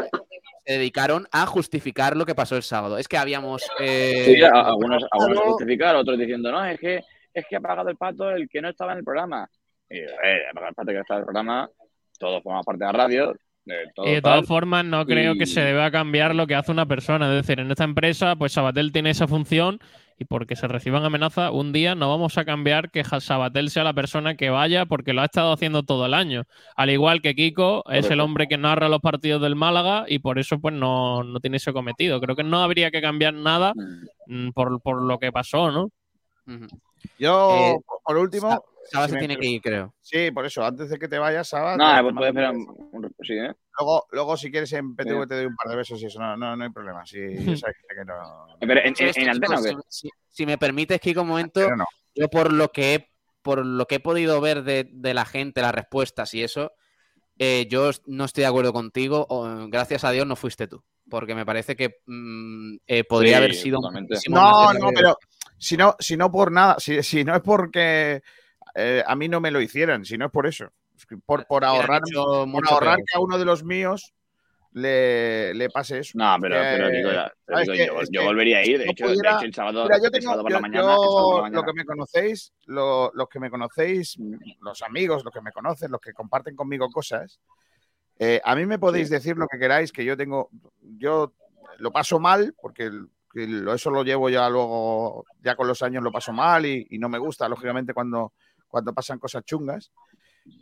se dedicaron a justificar lo que pasó el sábado. Es que habíamos... eh, Sí, algunos, algunos justificar, otros diciendo, no, es que, es que ha pagado el pato el que no estaba en el programa. Y, eh, el pato que estaba en el programa, todos formamos parte de la radio, todo Y de tal. todas formas, no creo y- que se deba cambiar lo que hace una persona. Es decir, en esta empresa, pues Sabatel tiene esa función y porque se reciban amenazas, un día no vamos a cambiar que Sabatel sea la persona que vaya porque lo ha estado haciendo todo el año. Al igual que Kiko es el hombre que narra los partidos del Málaga y por eso pues no, no tiene ese cometido. Creo que no habría que cambiar nada mm, por, por lo que pasó, ¿no? Yo, Eh, por último. Sa- Saba si se tiene que ir, creo. Sí, por eso, antes de que te vayas, Saba. Te- pues puedes esperar un un, Sí, ¿eh? Luego, luego, si quieres en PTV Sí. te doy un par de besos y eso, no, no, no hay problema. Sí, sabes que no. Pero en, en- en antena, ¿o chicos, qué? si, si- me permites, Kiko, un momento, no. yo por lo que he, por lo que he podido ver de, de la gente, las respuestas y eso, eh, yo no estoy de acuerdo contigo. o, gracias a Dios no fuiste tú, porque me parece que mm, eh, podría Sí, haber sido No, no, pero si no, si no por nada, si, si no es porque eh, a mí no me lo hicieran, si no es por eso. Es que Por, por ahorrar, por ahorrar que a uno de los míos le, le pase eso. No, pero, Que- pero Kiko, ya- pero, ¿sabes Kiko, qué? yo, yo que volvería a ir. De hecho, de pudiera- hecho, el sábado, Mira, yo el tengo, sábado por la mañana. yo- el por la lo mañana. que me conocéis, lo- los que me conocéis, los amigos, los que me conocen, los que comparten conmigo cosas, eh, a mí me podéis decir lo que queráis, que yo tengo, yo lo paso mal, porque el- que lo- eso lo llevo ya luego, ya con los años lo paso mal y, y no me gusta, lógicamente, cuando, cuando pasan cosas chungas.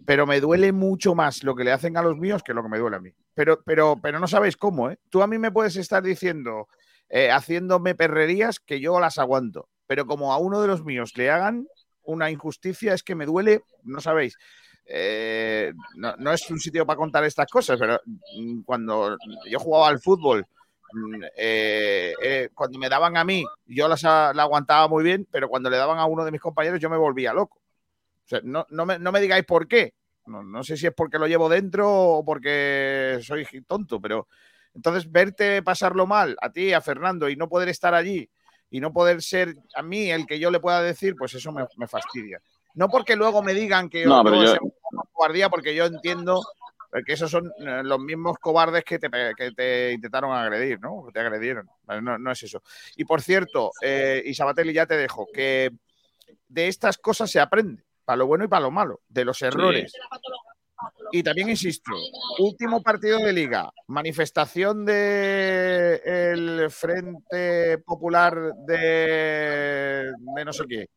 Pero me duele mucho más lo que le hacen a los míos que lo que me duele a mí. Pero, pero, pero no sabéis cómo, ¿eh? Tú a mí me puedes estar diciendo, eh, haciéndome perrerías que yo las aguanto. Pero como a uno de los míos le hagan una injusticia, es que me duele, no sabéis. Eh, no, no es un sitio para contar estas cosas, pero mm, cuando yo jugaba al fútbol, mm, eh, eh, cuando me daban a mí, yo las a- la aguantaba muy bien, pero cuando le daban a uno de mis compañeros, yo me volvía loco. O sea, no, no me, no me digáis por qué. No, no sé si es porque lo llevo dentro o porque soy tonto, pero entonces verte pasarlo mal a ti, a Fernando, y no poder estar allí y no poder ser a mí el que yo le pueda decir, pues eso me, me fastidia. No porque luego me digan que No, yo pero yo- cobardía, porque yo entiendo que esos son eh, los mismos cobardes que te, que te intentaron agredir, ¿no? Que te agredieron. No, no es eso. Y por cierto, eh, y Sabatelli, ya te dejo, que de estas cosas se aprende, para lo bueno y para lo malo, de los errores. Y también insisto, último partido de liga, manifestación de el Frente Popular de, de no sé qué,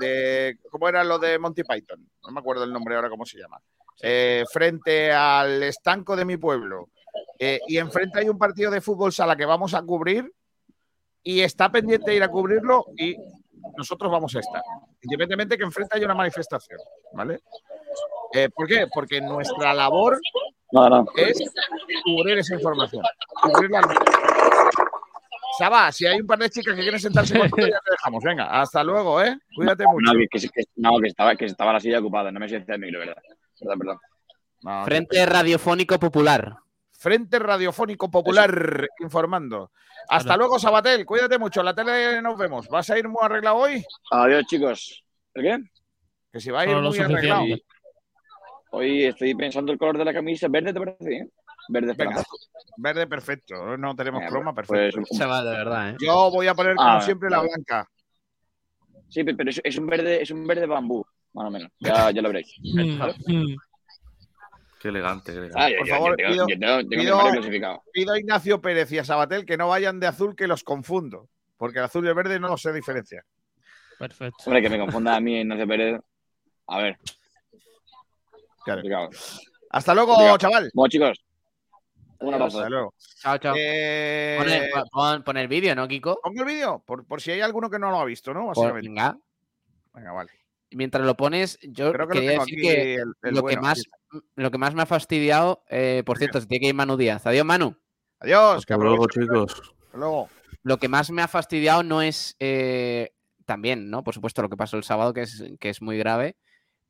de cómo era lo de Monty Python, no me acuerdo el nombre ahora cómo se llama, Eh, frente al estanco de mi pueblo. Eh, y enfrente hay un partido de fútbol sala que vamos a cubrir y está pendiente de ir a cubrirlo y nosotros vamos a estar, independientemente que enfrente haya una manifestación, ¿vale? Eh, ¿Por qué? Porque nuestra labor No, no. es cubrir esa información. Cubrirla. Saba, si hay un par de chicas que quieren sentarse contigo, ya te dejamos. Venga, hasta luego, ¿eh? Cuídate mucho. No, que, que- que- no, que estaba, que estaba la silla ocupada. No me siento el micro, ¿verdad? Perdón, perdón. No, Frente Radiofónico Popular. Frente Radiofónico Popular informando. Hasta luego, Sabatel. Cuídate mucho. En la tele nos vemos. ¿Vas a ir muy arreglado hoy? Adiós, chicos. ¿El qué? Que si va a ir muy arreglado. Hoy estoy pensando el color de la camisa. ¿Verde te parece? Verde Venga, verde perfecto. No tenemos croma, pues, perfecto. Se va de verdad, ¿eh? Yo voy a poner, como Ah, siempre, la blanca. Sí, pe- pero es, es un verde, es un verde bambú, más o menos. Ya, ya lo veréis. Qué elegante, qué elegante. Ah, Por yo- favor, tengo, pido- yo tengo, tengo mi pido-. Pido a Ignacio Pérez y a Sabatel que no vayan de azul, que los confundo. Porque el azul y el verde no los sé diferenciar. Perfecto. Hombre, que me confunda a mí Ignacio Pérez. A ver. Claro. Hasta luego, Complicado. chaval. Bueno, chicos. Un abrazo. Hasta luego. Chao, chao. Eh, Pon el, pon- pon el vídeo, ¿no, Kiko? Pongo el vídeo, por, por si hay alguno que no lo ha visto, ¿no? Venga. Venga, vale. Mientras lo pones, yo Creo que lo quería tengo decir que el- el lo, bueno, que más, lo que más me ha fastidiado, eh, por cierto, se tiene que ir Manu Díaz. Adiós, Manu. Adiós, Hasta luego, chicos. Hasta luego. Lo que más me ha fastidiado no es eh, también, ¿no? Por supuesto, lo que pasó el sábado, que es, que es muy grave,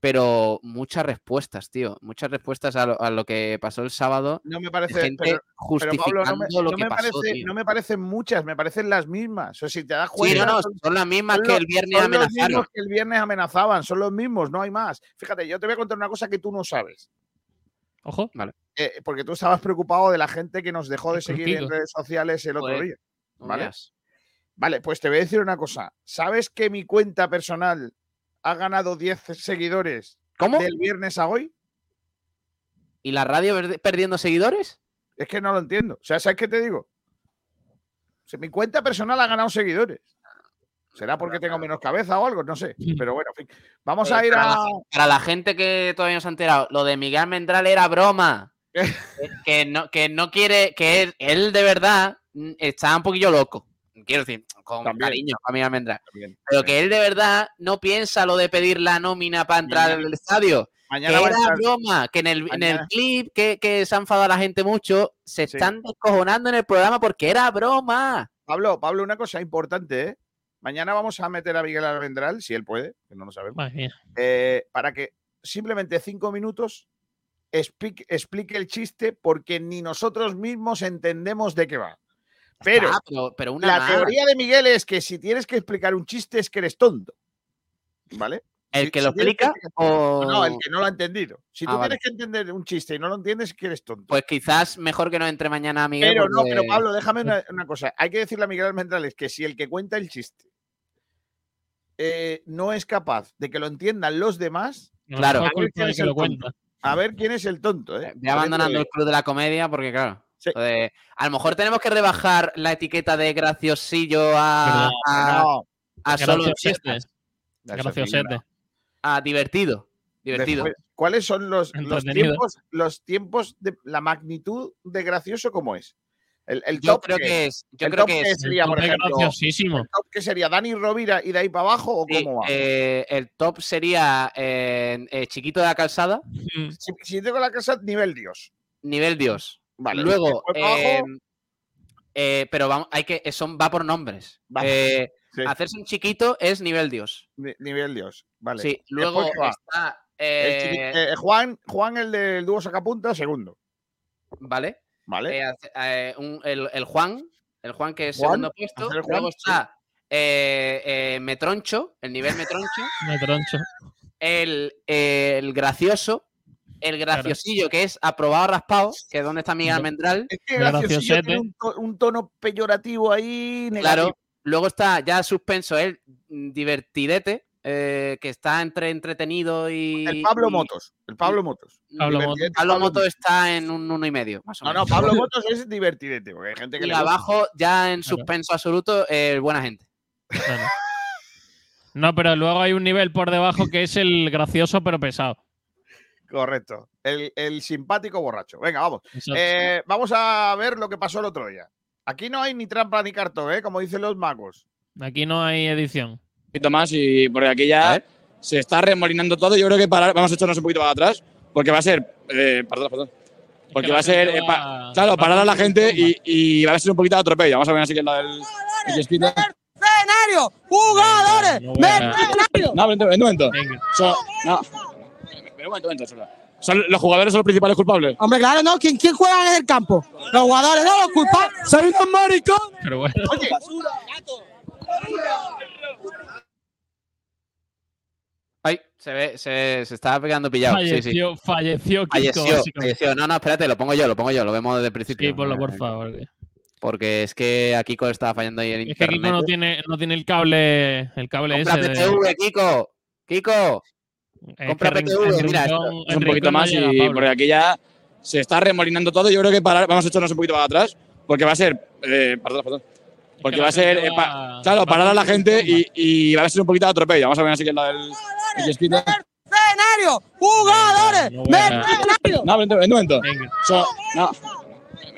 pero muchas respuestas, tío. Muchas respuestas a lo, a lo que pasó el sábado. No me parece. gente pero, pero, justificando Pablo, no me, lo no que me pasó, parece, tío. no me parecen muchas, me parecen las mismas. O sea, si te das Sí, cuenta. no, no, son- son las mismas son que los- el viernes son los amenazaron. mismos que el viernes amenazaban, son los mismos, no hay más. Fíjate, yo te voy a contar una cosa que tú no sabes. Ojo. Vale. Eh, porque tú estabas preocupado de la gente que nos dejó de seguir en redes sociales el otro día. ¿Vale? Vale, pues te voy a decir una cosa. ¿Sabes que mi cuenta personal ha ganado 10 seguidores ¿Cómo? del viernes a hoy? ¿Y la radio perdiendo seguidores? Es que no lo entiendo. O sea, ¿sabes qué te digo? O sea, mi cuenta personal ha ganado seguidores. ¿Será porque tengo menos cabeza o algo? No sé. Pero bueno, en fin. Vamos a ir para, a. la, para la gente que todavía no se ha enterado, lo de Miguel Mendral era broma. Que, no, que no quiere, que él, él de verdad mm, está un poquillo loco. Quiero decir, con También. cariño a Miguel Mendral. También, Pero que él de verdad no piensa lo de pedir la nómina para entrar Mañana- al estadio. Mañana que a era estar- broma, que en el, en el clip que, que se ha enfadado la gente mucho, se Sí. están descojonando en el programa porque era broma. Pablo, Pablo, una cosa importante, ¿eh? Mañana vamos a meter a Miguel Almendral, si él puede, que no lo sabemos, eh, para que simplemente cinco minutos explique, explique el chiste porque ni nosotros mismos entendemos de qué va. Pero Ah, pero, pero una la teoría de Miguel es que si tienes que explicar un chiste es que eres tonto. ¿Vale? ¿El que si lo explica o...? No, el que no lo ha entendido. Si Ah, tú vale. tienes que entender un chiste y no lo entiendes, es que eres tonto. Pues quizás mejor que no entre mañana Miguel. Pero no, pero Pablo, déjame una, una cosa. Hay que decirle a Miguel Almendrales que si el que cuenta el chiste eh, no es capaz de que lo entiendan los demás, Claro. a ver quién es que el lo tonto. cuenta. A ver quién es el tonto, ¿eh? Voy abandonando el club de la comedia porque, claro. A lo mejor tenemos que rebajar la etiqueta de graciosillo a, a, No, a solo Graciosete. chistes. Graciosete. A divertido. Divertido. Después, ¿Cuáles son los, los tiempos, los tiempos de la magnitud de gracioso cómo es? El, el Yo top creo ¿qué que es. Yo ¿El creo top que es. sería, por Top ejemplo? graciosísimo. ¿El top qué sería? ¿Dani Rovira y de ahí para abajo o Sí, cómo va? eh, el top sería eh, eh, Chiquito de la Calzada, Mm. si, si tengo la casa, nivel Dios. nivel Dios. Vale. Luego, para eh, eh, pero vamos, hay que, son, va por nombres. Eh, sí, Hacerse un chiquito es nivel Dios. ni- nivel Dios. Vale. Sí, luego está. El eh, eh, Juan, Juan, el del dúo sacapunta, segundo. ¿Vale? ¿Vale? Eh, eh, un- el, el Juan, el Juan que es Juan, segundo puesto. hacer el Juan, Luego está eh, eh, Metroncho, el nivel Metroncho. Me troncho. el, el gracioso, el graciosillo que es aprobado raspado, que es donde está Miguel. Almendral. Es que Graciosete. graciosillo tiene un, to- un tono peyorativo ahí negativo. Claro. Luego está ya suspenso el divertidete, eh, que está entre entretenido y. El Pablo y- Motos. El Pablo Motos. Pablo Divertidete, Pablo Moto está en un uno y medio, más o No, menos. no, Pablo Motos es divertidete, porque hay gente que Y le gusta. abajo, ya en Claro. suspenso absoluto, el buena gente. Claro. No, pero luego hay un nivel por debajo que es el gracioso pero pesado. Correcto. El, el simpático borracho. Venga, vamos. Eh, vamos a ver lo que pasó el otro día. Aquí no hay ni trampa ni cartón, ¿eh? Como dicen los magos. Aquí no hay edición. poquito más y porque aquí ya se está remolinando todo. Yo creo que para, vamos a echarnos un poquito para atrás porque va a ser, eh, perdón, perdón. Porque va a ser, eh, pa- claro, parar a la gente y, y va a ser un poquito de atropello. Vamos a ver así que es la del. ¡Escenario! ¡Jugadores! No voy a- ¡Mercenario! No, vente, vente un momento. Venga. Son, no. Pero un momento, un momento, solo. Son los jugadores son los principales culpables. Hombre, claro, ¿no? ¿Quién, ¿Quién juega en el campo? Los jugadores, no los culpables. ¡Soy un maricón! Pero bueno. Ay, se ve, se, se está pegando pillado. Sí, sí. Falleció, falleció Kiko, Falleció. No, no, espérate, lo pongo yo, lo pongo yo, lo vemos desde el principio. Sí, ponlo, por favor. que- Porque es que a Kiko estaba fallando ahí en Es que internet. Kiko no tiene, no tiene el cable, el cable ese de. PTV, Kiko. Kiko. Es compra que en- PTV, en mira un poquito más y Pablo. porque aquí ya se está remolinando todo. Yo creo que parar, vamos a echarnos un poquito para atrás porque va a ser, eh, perdón, perdón. Es Porque que va a ser, eh, pa- claro, parar a la gente y, y va a ser un poquito de atropello. Vamos a ver así que es la del. ¡Escenario! ¡Jugadores! No voy a- ¡Mercenario! No, vente, vente un momento. Venga. Son, no.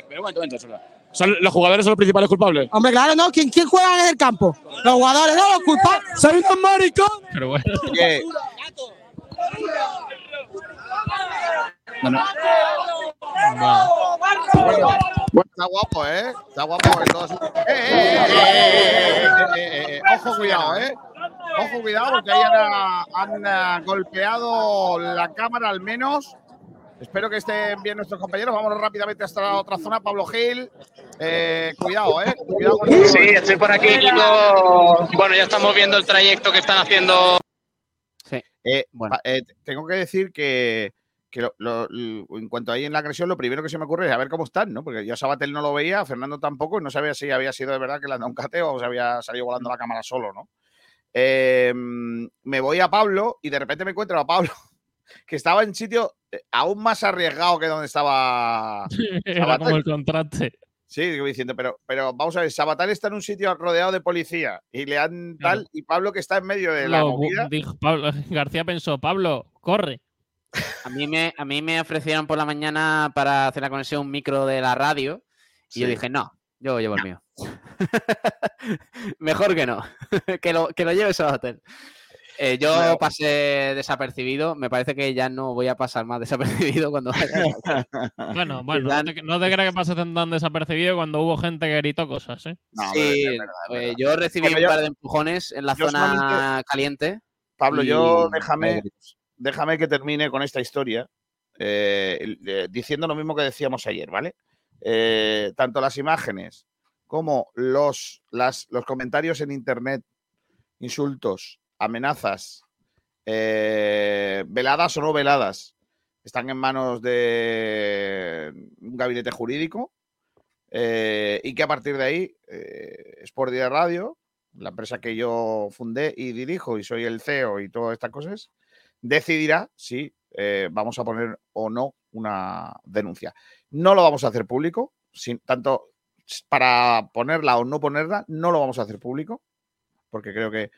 Pero un momento, un momento. Son los jugadores son los principales culpables. Hombre, claro, ¿no? ¿Quién, ¿Quién juega en el campo? Los jugadores, no los culpables. ¡Soy un maricón! Pero bueno. No, no. Bueno. Está guapo, ¿eh? Está guapo. Eh eh eh, eh, eh, eh, Ojo, cuidado, ¿eh? Ojo, cuidado, porque ahí han, han, golpeado la cámara al menos. Espero que estén bien nuestros compañeros. Vamos rápidamente hasta la otra zona. Pablo Gil, eh, cuidado, ¿eh? Cuidado con el... Sí, estoy por aquí, Kiko. Bueno, ya estamos viendo el trayecto que están haciendo Sí. Eh, Bueno. eh, tengo que decir que, que lo- lo- lo- en cuanto ahí en la agresión, lo primero que se me ocurre es a ver cómo están, ¿no? Porque yo a Sabatel no lo veía, a Fernando tampoco, y no sabía si había sido de verdad que le han dado un cateo o se había salido volando la cámara solo, ¿no? Eh, me voy a Pablo y de repente me encuentro a Pablo que estaba en sitio eh, aún más arriesgado que donde estaba. Era como el contraste. Sí, digo diciendo, pero, pero vamos a ver, Sabatal está en un sitio rodeado de policía y le han tal, y Pablo que está en medio de la movida. dijo Pablo- García pensó, Pablo, corre. A mí, me, a mí me ofrecieron por la mañana para hacer la conexión un micro de la radio y yo dije, no, yo llevo el mío. Mejor que no, que, lo, que lo lleve Sabatel. Eh, yo pasé desapercibido, me parece que ya no voy a pasar más desapercibido cuando vaya. Bueno, bueno, no te, no te creas que pases tan desapercibido cuando hubo gente que gritó cosas, ¿eh? sí, eh, yo recibí un yo- par de empujones en la yo zona solamente- caliente. Pablo, y- yo déjame, déjame que termine con esta historia eh, eh, diciendo lo mismo que decíamos ayer, ¿vale? Eh, tanto las imágenes como los, las- los comentarios en internet, insultos, amenazas, eh, veladas o no veladas, están en manos de un gabinete jurídico eh, y que a partir de ahí, eh, Sport Día Radio, la empresa que yo fundé y dirijo y soy el CEO y todas estas cosas, decidirá si eh, vamos a poner o no una denuncia. No lo vamos a hacer público, sin, tanto para ponerla o no ponerla, no lo vamos a hacer público, porque creo que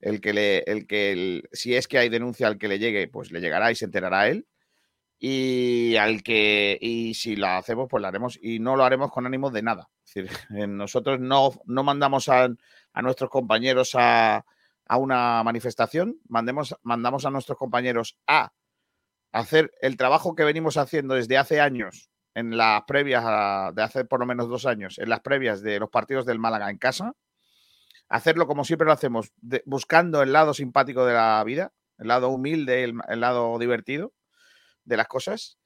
el que le, el que si es que hay denuncia al que le llegue, pues le llegará y se enterará él. Y al que, y si la hacemos, pues la haremos, y no lo haremos con ánimo de nada. Eh, nosotros no, no mandamos a, a nuestros compañeros a, a una manifestación, mandemos, mandamos a nuestros compañeros a hacer el trabajo que venimos haciendo desde hace años, en las previas, de hace por lo menos dos años, en las previas de los partidos del Málaga en casa, hacerlo como siempre lo hacemos, de- buscando el lado simpático de la vida, el lado humilde, el, lado divertido de las cosas.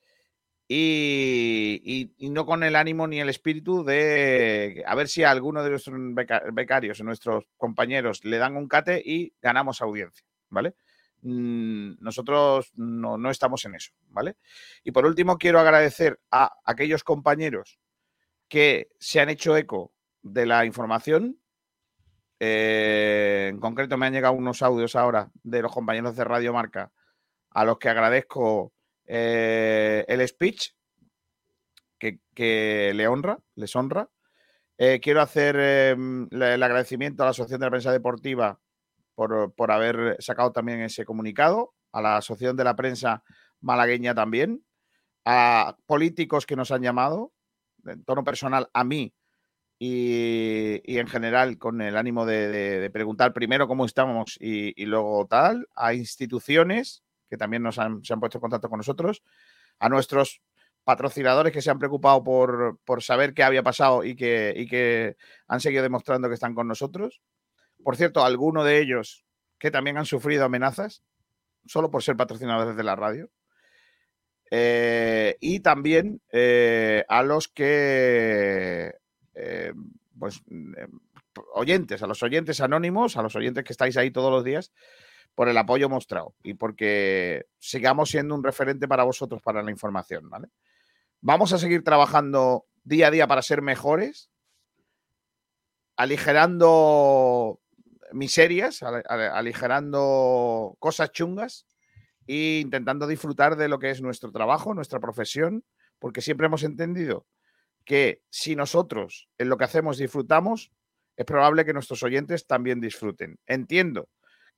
Y, no con el ánimo ni el espíritu de a ver si a alguno de nuestros beca- becarios o nuestros compañeros le dan un cate y ganamos audiencia, ¿vale? Mm, Nosotros no, no estamos en eso, ¿vale? Y por último, quiero agradecer a aquellos compañeros que se han hecho eco de la información. Eh, en concreto, me han llegado unos audios ahora de los compañeros de Radio Marca a los que agradezco eh, el speech que, le honra, les honra. Eh, quiero hacer la- el agradecimiento a la Asociación de la Prensa Deportiva por, por haber sacado también ese comunicado, a la Asociación de la Prensa Malagueña también, a políticos que nos han llamado, en tono personal, a mí y, en general con el ánimo de, preguntar primero cómo estamos y, luego tal, a instituciones que también nos han, se han puesto en contacto con nosotros, a nuestros patrocinadores que se han preocupado por, por saber qué había pasado y que, y que han seguido demostrando que están con nosotros. Por cierto, algunos de ellos que también han sufrido amenazas solo por ser patrocinadores de la radio. Eh, y también eh, a los que, eh, pues, eh, oyentes, a los oyentes anónimos, a los oyentes que estáis ahí todos los días, por el apoyo mostrado y porque sigamos siendo un referente para vosotros para la información, ¿vale? Vamos a seguir trabajando día a día para ser mejores, aligerando miserias, aligerando cosas chungas e intentando disfrutar de lo que es nuestro trabajo, nuestra profesión, porque siempre hemos entendido que si nosotros en lo que hacemos disfrutamos, es probable que nuestros oyentes también disfruten. Entiendo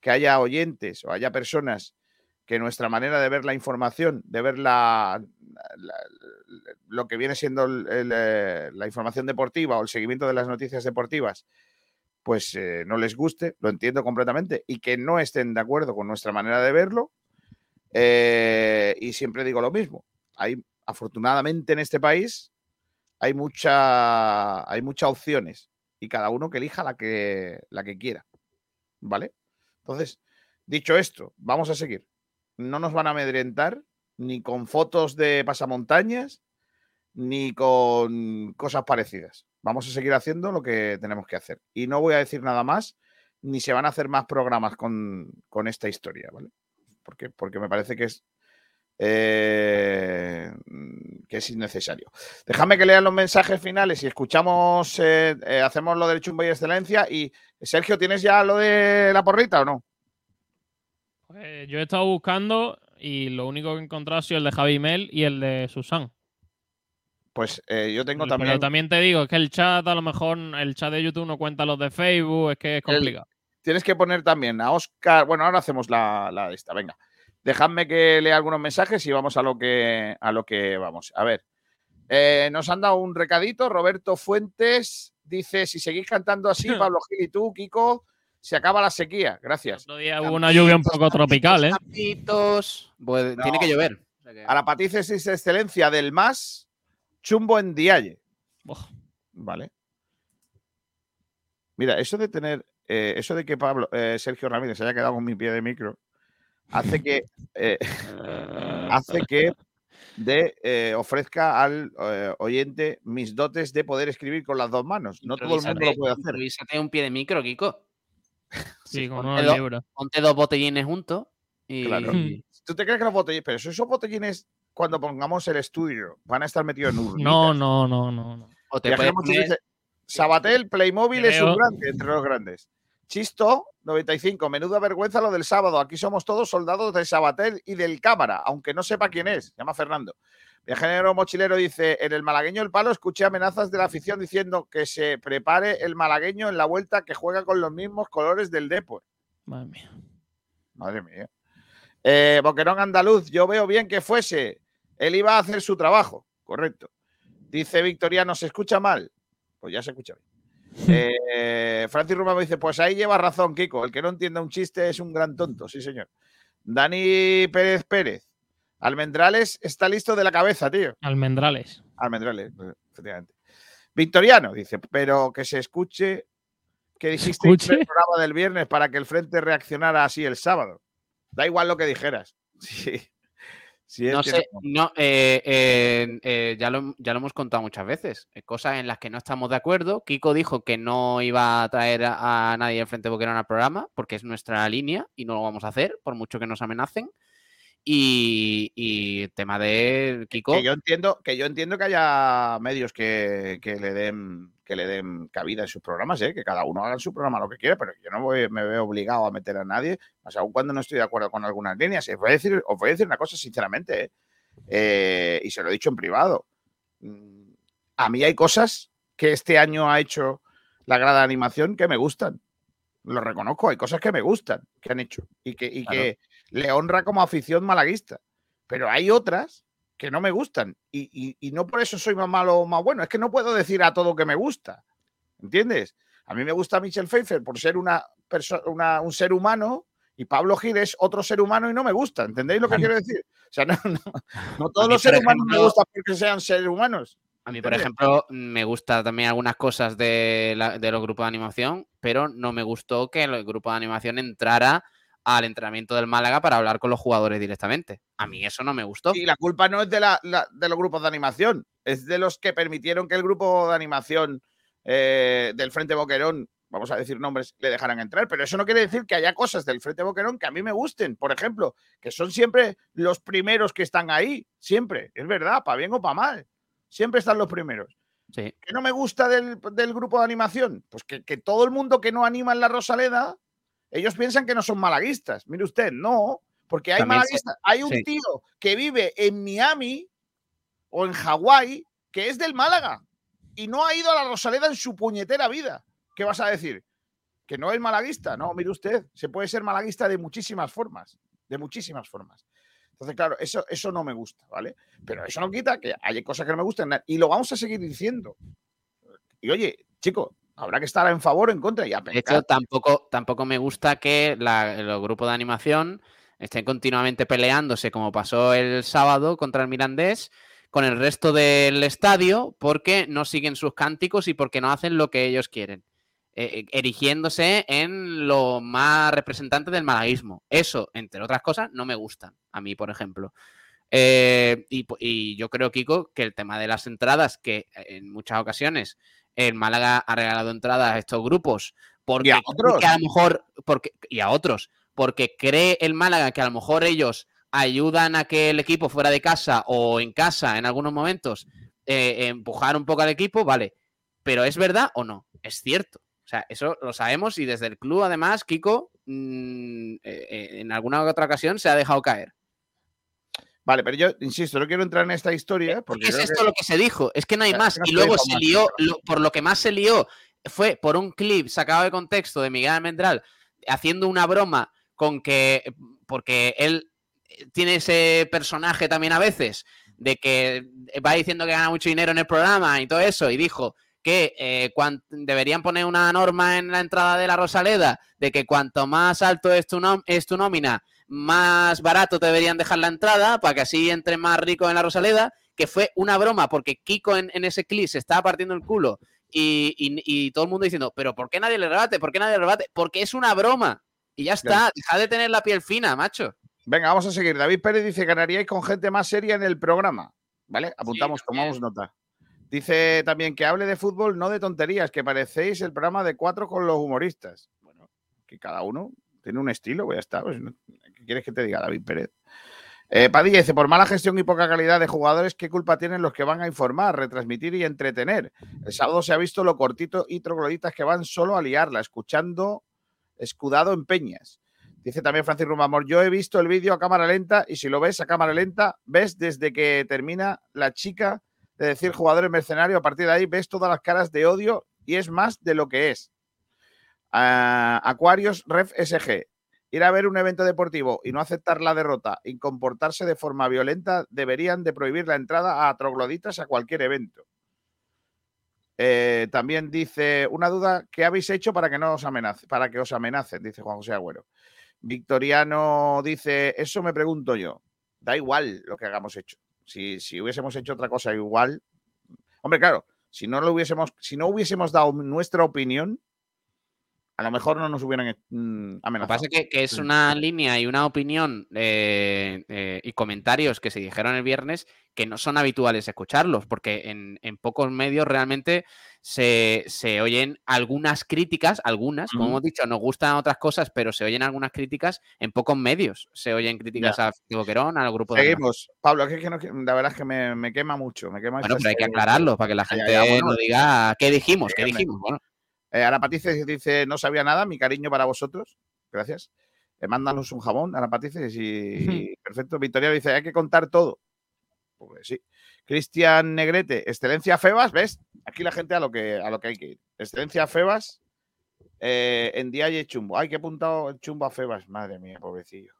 que haya oyentes o haya personas que nuestra manera de ver la información, de ver la, lo que viene siendo eh, la información deportiva o el seguimiento de las noticias deportivas, pues eh, no les guste, lo entiendo completamente, y que no estén de acuerdo con nuestra manera de verlo. eh, y siempre digo lo mismo. Hay, afortunadamente en este país, hay mucha, hay muchas opciones y cada uno que elija la que, la que quiera. ¿Vale? Entonces, dicho esto, vamos a seguir. No nos van a amedrentar ni con fotos de pasamontañas ni con cosas parecidas. Vamos a seguir haciendo lo que tenemos que hacer. Y no voy a decir nada más, ni se van a hacer más programas con, con esta historia, ¿vale? Porque, porque me parece que es eh, que es innecesario. Déjame que lean los mensajes finales y escuchamos, eh, eh, hacemos lo del chumbo y excelencia. Y Sergio, ¿tienes ya lo de la porrita o no? Pues yo he estado buscando y lo único que he encontrado ha sido el de Javi Mel y el de Susan. Pues yo tengo Pero también. también te digo, es que el chat, a lo mejor, el chat de YouTube no cuenta los de Facebook, es que es El- complicado. Tienes que poner también a Oscar. Bueno, ahora hacemos la, la esta. Venga. Dejadme que lea algunos mensajes y vamos a lo que, a lo que vamos. A ver. Eh, nos han dado un recadito. Roberto Fuentes dice: si seguís cantando así, Pablo Gil y tú, Kiko, se acaba la sequía. Gracias. Otro día hubo una lluvia un poco tropical, ¿eh? Campitos. Pues, Tiene que llover. A la patícesis de excelencia del más, chumbo en dialle. Vale. Mira, eso de tener, eh, eso de que Pablo, eh, Sergio Ramírez se haya quedado con mi pie de micro, hace que, eh, hace que de, eh, ofrezca al eh, oyente mis dotes de poder escribir con las dos manos. No todo el mundo lo puede hacer. improvísate un pie de micro, Kiko. Sí, con Ponte dos- libros. Ponte dos botellines juntos y. Claro. ¿Tú te crees que los botellines, pero si esos botellines, cuando pongamos el estudio, van a estar metidos en urnitas? No, no, no, no. no. O te Sabatel, Playmobil es un grande entre los grandes. Chisto, 95. Menuda vergüenza lo del sábado. Aquí somos todos soldados de Sabatel y del cámara, aunque no sepa quién es. Se llama Fernando. Viajero mochilero dice: En el malagueño el palo escuché amenazas de la afición diciendo que se prepare el malagueño en la vuelta que juega con los mismos colores del Depor. Madre mía. Madre mía. Eh, Boquerón Andaluz, yo veo bien que fuese. Él iba a hacer su trabajo. Correcto. Dice Victoriano, ¿se escucha mal? Pues ya se escucha bien. Eh, Francis Rubio dice, pues ahí lleva razón, Kiko. El que no entienda un chiste es un gran tonto, sí, señor. Dani Pérez Pérez. Almendrales está listo de la cabeza, tío. Almendrales. Almendrales, pues, efectivamente. Victoriano dice, pero que se escuche que dijiste en el programa del viernes para que el frente reaccionara así el sábado. Da igual lo que dijeras. Sí. No sé, no, eh, eh, eh, ya, lo, ya lo hemos contado muchas veces. eh, Cosas en las que no estamos de acuerdo. Kiko dijo que no iba a traer a, a nadie del Frente Boquerón al programa porque es nuestra línea y no lo vamos a hacer, por mucho que nos amenacen. Y, y el tema de Kiko. Que yo entiendo que yo entiendo que haya medios que, que le den que le den cabida en sus programas, ¿eh? que cada uno haga en su programa lo que quiera, pero yo no voy- me veo obligado a meter a nadie, más aún cuando no estoy de acuerdo con algunas líneas. Os voy a decir, os voy a decir una cosa sinceramente, ¿eh? Eh, y se lo he dicho en privado. Mm, A mí hay cosas que este año ha hecho la grada de animación que me gustan. Lo reconozco, hay cosas que me gustan que han hecho y que, y que le honra como afición malaguista. Pero hay otras que no me gustan. Y, y- y no por eso soy más malo o más bueno. Es que no puedo decir a todo que me gusta. ¿Entiendes? A mí me gusta Michelle Pfeiffer por ser una una- un ser humano y Pablo Gil es otro ser humano y no me gusta. ¿Entendéis lo que quiero decir? O sea, no, no- no todos los seres humanos me gustan porque sean seres humanos. A mí, por ejemplo, me gusta también algunas cosas de, la- de los grupos de animación, pero no me gustó que el grupo de animación entrara al entrenamiento del Málaga para hablar con los jugadores directamente. A mí eso no me gustó. Y la culpa no es de, la- la- de los grupos de animación, es de los que permitieron que el grupo de animación eh, del Frente Boquerón, vamos a decir nombres, le dejaran entrar. Pero eso no quiere decir que haya cosas del Frente Boquerón que a mí me gusten. Por ejemplo, que son siempre los primeros que están ahí. Siempre. Es verdad, para bien o para mal. Siempre están los primeros. Sí. ¿Qué no me gusta del, del grupo de animación? Pues que, que todo el mundo que no anima en la Rosaleda, ellos piensan que no son malaguistas. Mire usted, no. Porque hay También malaguistas. Hay un sí. tío que vive en Miami o en Hawái que es del Málaga y no ha ido a la Rosaleda en su puñetera vida. ¿Qué vas a decir? Que no es malaguista. No, mire usted, se puede ser malaguista de muchísimas formas. De muchísimas formas. Entonces, claro, eso, eso no me gusta, ¿vale? Pero eso no quita que hay cosas que no me gustan y lo vamos a seguir diciendo. Y oye, chico, habrá que estar en favor o en contra y a De hecho, tampoco, tampoco me gusta que la- los grupos de animación estén continuamente peleándose, como pasó el sábado contra el Mirandés, con el resto del estadio, porque no siguen sus cánticos y porque no hacen lo que ellos quieren. eh, erigiéndose en lo más representante del malaguismo. Eso, entre otras cosas, no me gustan. A mí, por ejemplo. Eh, y yo creo, Kiko, que el tema de las entradas, que en muchas ocasiones el Málaga ha regalado entradas a estos grupos porque, Y a otros. a lo mejor, porque, y a otros, porque cree el Málaga que a lo mejor ellos ayudan a que el equipo fuera de casa o en casa en algunos momentos eh, empujar un poco al equipo, vale. Pero ¿es verdad o no? Es cierto. O sea, eso lo sabemos y desde el club, además, Kiko, mm, eh, eh, en alguna otra ocasión se ha dejado caer. Vale, pero yo insisto, no quiero entrar en esta historia. Porque ¿Qué es esto que- lo que se dijo? Es que no hay Claro, más. no Y luego se lió, lo- por lo que más se lió fue por un clip sacado de contexto de Miguel Almendral haciendo una broma con que, porque él eh, tiene ese personaje también a veces, de que va diciendo que gana mucho dinero en el programa y todo eso, y dijo que eh, cuan- deberían poner una norma en la entrada de la Rosaleda de que cuanto más alto es tu, nom- es tu nómina, más barato te deberían dejar la entrada para que así entre más rico en la Rosaleda, que fue una broma porque Kiko en, en ese clip se estaba partiendo el culo y, y- y todo el mundo diciendo, pero ¿por qué nadie le rebate? ¿Por qué nadie le rebate? Porque es una broma. Y ya está, deja de tener la piel fina, macho. Venga, vamos a seguir. David Pérez dice: ganaríais con gente más seria en el programa. ¿Vale? Apuntamos, tomamos nota. Dice también que hable de fútbol, no de tonterías, que parecéis el programa de cuatro con los humoristas. Bueno, que cada uno tiene un estilo, pues ya está. pues, ¿Qué quieres que te diga, David Pérez? Eh, Padilla dice, por mala gestión y poca calidad de jugadores, ¿qué culpa tienen los que van a informar, retransmitir y entretener? El sábado se ha visto lo cortito y trogloditas que van solo a liarla, escuchando escudado en peñas. Dice también Francis Rumamor, yo he visto el vídeo a cámara lenta y si lo ves a cámara lenta, ves desde que termina la chica de decir jugadores mercenarios, a partir de ahí ves todas las caras de odio y es más de lo que es. Aquarius Ref SG. Ir a ver un evento deportivo y no aceptar la derrota y comportarse de forma violenta deberían de prohibir la entrada a trogloditas a cualquier evento. Eh, también dice una duda, ¿qué habéis hecho para que no os amenace, para que os amenacen? Dice Juan José Agüero. Victoriano dice, eso me pregunto yo. Da igual lo que hagamos hecho. Si, si hubiésemos hecho otra cosa igual. Hombre, claro, si no lo hubiésemos, si no hubiésemos dado nuestra opinión, a lo mejor no nos hubieran mm, Lo que amenazado. pasa es que, que es una línea y una opinión eh, eh, y comentarios que se dijeron el viernes que no son habituales escucharlos, porque en, en pocos medios realmente se, se oyen algunas críticas, algunas, como hemos dicho, nos gustan otras cosas, pero se oyen algunas críticas en pocos medios. Se oyen críticas Ya. a Boquerón, al grupo de Seguimos. Pablo, es que no- la verdad es que me, me quema mucho. Me quema Bueno, pero hay que aclararlo para que la Ya, gente ya, bueno. no diga qué dijimos, qué dijimos. Bueno, Eh, Arapatices dice, no sabía nada, mi cariño para vosotros. Gracias. Eh, mándanos un jabón, Arapatices, y, y perfecto. Victoria dice, hay que contar todo. Pues sí. Cristian Negrete, excelencia Febas, ¿ves? Aquí la gente a lo que, a lo que hay que ir. Excelencia Febas eh, en día y chumbo. Ay, que he apuntado el chumbo a Febas. Madre mía, pobrecillo.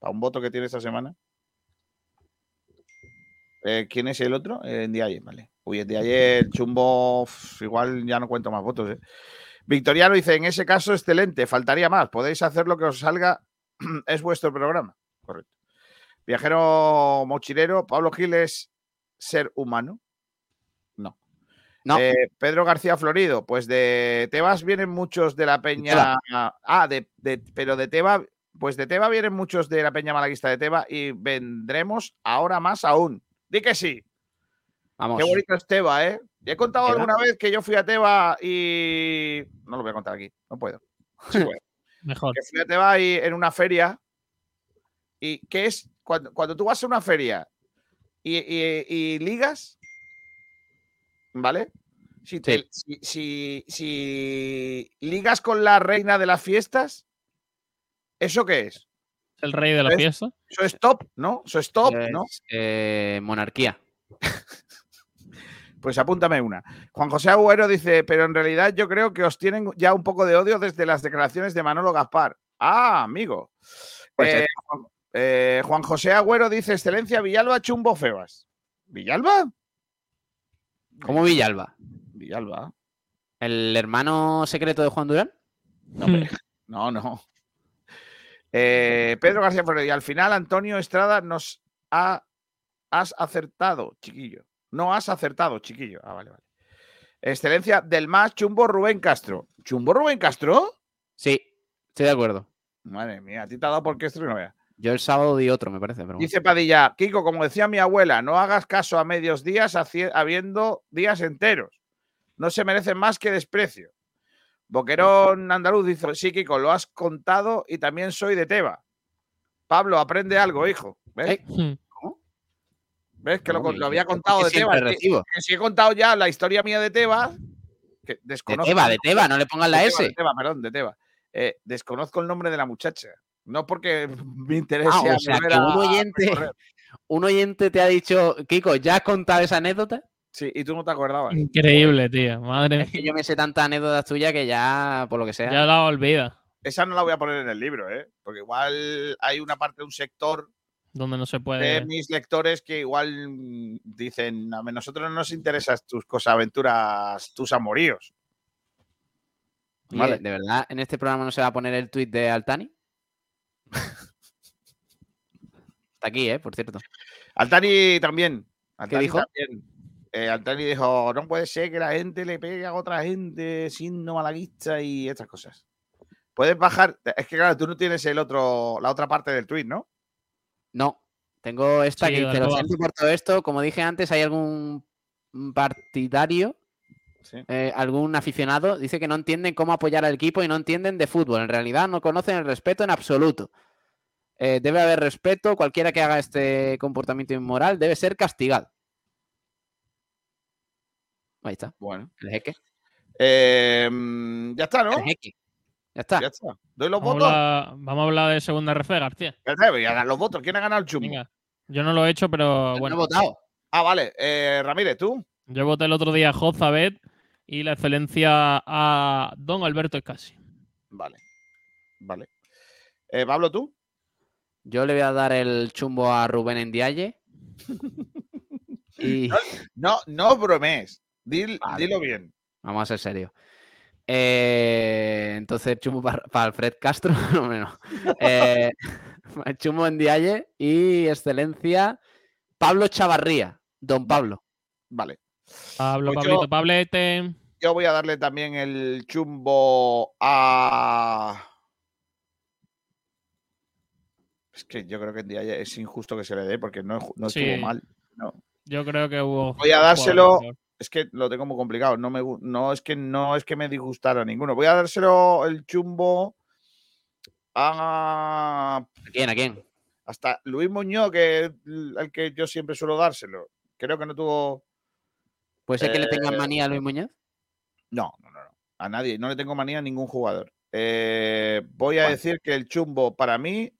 Para un voto que tiene esta semana. Eh, ¿Quién es el otro? Eh, en día vale. Uy, el de ayer, chumbo, igual ya no cuento más votos. ¿eh? Victoriano dice, en ese caso, excelente, faltaría más. Podéis hacer lo que os salga, es vuestro programa. Correcto. Viajero mochilero, Pablo Gil es ser humano. No. No. Eh, Pedro García Florido, pues de Tebas vienen muchos de la Peña. Ah, de, de- pero de Teba, pues de Teba vienen muchos de la Peña Malaguista de Teba y vendremos ahora más aún. Di que sí. vamos. Qué bonito es Teba, ¿eh? Ya he contado alguna vez que yo fui a Teba y. No lo voy a contar aquí, no puedo. Sí puedo. Mejor. que fui a Teba y, en una feria. ¿Y qué es? Cuando, cuando tú vas a una feria y, y- y ligas, ¿vale? Si, te- si, si- si ligas con la reina de las fiestas, ¿eso qué es? El rey de la fiesta. Eso es top, ¿no? Eso es top, ¿no? Eh, monarquía. Pues apúntame una. Juan José Agüero dice, pero en realidad yo creo que os tienen ya un poco de odio desde las declaraciones de Manolo Gaspar. Ah, amigo. Pues Eh, Juan- eh, Juan José Agüero dice, excelencia, Villalba, chumbo, Febas. ¿Villalba? ¿Cómo Villalba? Villalba. ¿El hermano secreto de Juan Durán? No, hombre, no. no. Eh, Pedro García Flores, y al final Antonio Estrada nos ha has acertado, chiquillo. No has acertado, chiquillo. Ah, vale, vale. Excelencia del más chumbo Rubén Castro. ¿Chumbo Rubén Castro? Sí, estoy de acuerdo. Madre mía, a ti te ha dado por Castro y no veas. Yo el sábado di otro, me parece. Pero. Dice Padilla, Kiko, como decía mi abuela, no hagas caso a medios días habiendo días enteros. No se merecen más que desprecio. Boquerón Andaluz dice, sí, Kiko, lo has contado y también soy de Teba. Pablo, aprende algo, hijo. ¿Ves? ¿Ves que lo, había contado de Teba? Que, que si he contado ya la historia mía de Teba, que De desconozco. Teba, de Teba, no le pongan la De S. Teba, de Teba, perdón, de Teba. Eh, desconozco el nombre de la muchacha. No porque me interese. Ah, o sea, que un oyente. Un oyente te ha dicho, Kiko, ¿ya has contado esa anécdota? Sí, y tú no te acordabas. Increíble, tío. Madre Es que yo me sé tantas anécdotas tuyas que ya, por lo que sea. Ya la olvida. Esa no la voy a poner en el libro, ¿eh? Porque igual hay una parte, un sector Donde no se de puede. mis lectores que igual mm, dicen, a nosotros no nos interesan tus cosas, aventuras, tus amoríos. Vale. ¿De verdad en este programa no se va a poner el tuit de Altani? Está aquí, ¿eh? Por cierto. Altani también. Altani dijo? también. Eh, dijo, no puede ser que la gente le pegue a otra gente siendo malaguista y estas cosas. Puedes bajar, es que claro, tú no tienes el otro, la otra parte del tweet, ¿no? No, tengo esta Sí, que dice, lo siento por todo esto. Como dije antes, hay algún partidario, Sí. eh, algún aficionado, dice que no entienden cómo apoyar al equipo y no entienden de fútbol. En realidad no conocen el respeto en absoluto. Eh, debe haber respeto. Cualquiera que haga este comportamiento inmoral debe ser castigado. Ahí está. Bueno. El jeque. Eh, mm, ya está, ¿no? El jeque. Ya está. Ya está. ¿Doy los Vamos a, votos? hablar, vamos a hablar de segunda RF, García. Voy a dar los votos. ¿Quién ha ganado el chumbo? Venga. Yo no lo he hecho, pero No he bueno. votado. Ah, vale. Eh, Ramírez, ¿tú? Yo voté el otro día a Jozabet y la excelencia a Don Alberto Escasi. Vale. Vale. Eh, Pablo, ¿tú? Yo le voy a dar el chumbo a Rubén Endiaye. y No, no bromes. Dil- Vale. Dilo bien. vamos a ser serios. Eh, entonces, chumbo para Alfred Castro. no, no. Eh, chumbo Endiaye y excelencia Pablo Chavarría. Don Pablo. Vale. Pablo, Pues yo- Pablito, Pablete. Yo voy a darle también el chumbo a. Es que yo creo que en ya es injusto que se le dé porque no, no Sí. estuvo mal. No. Yo creo que hubo. Voy a dárselo. Es que lo tengo muy complicado. No, me, no, es que no es que me disgustara ninguno. Voy a dárselo el chumbo a. ¿A quién? ¿A quién? Hasta Luis Muñoz, que es el que yo siempre suelo dárselo. Creo que no tuvo. ¿Puede ser que le tengan Eh, manía a Luis Muñoz? No, no, no, no. A nadie. No le tengo manía a ningún jugador. Eh, voy a decir que el chumbo para mí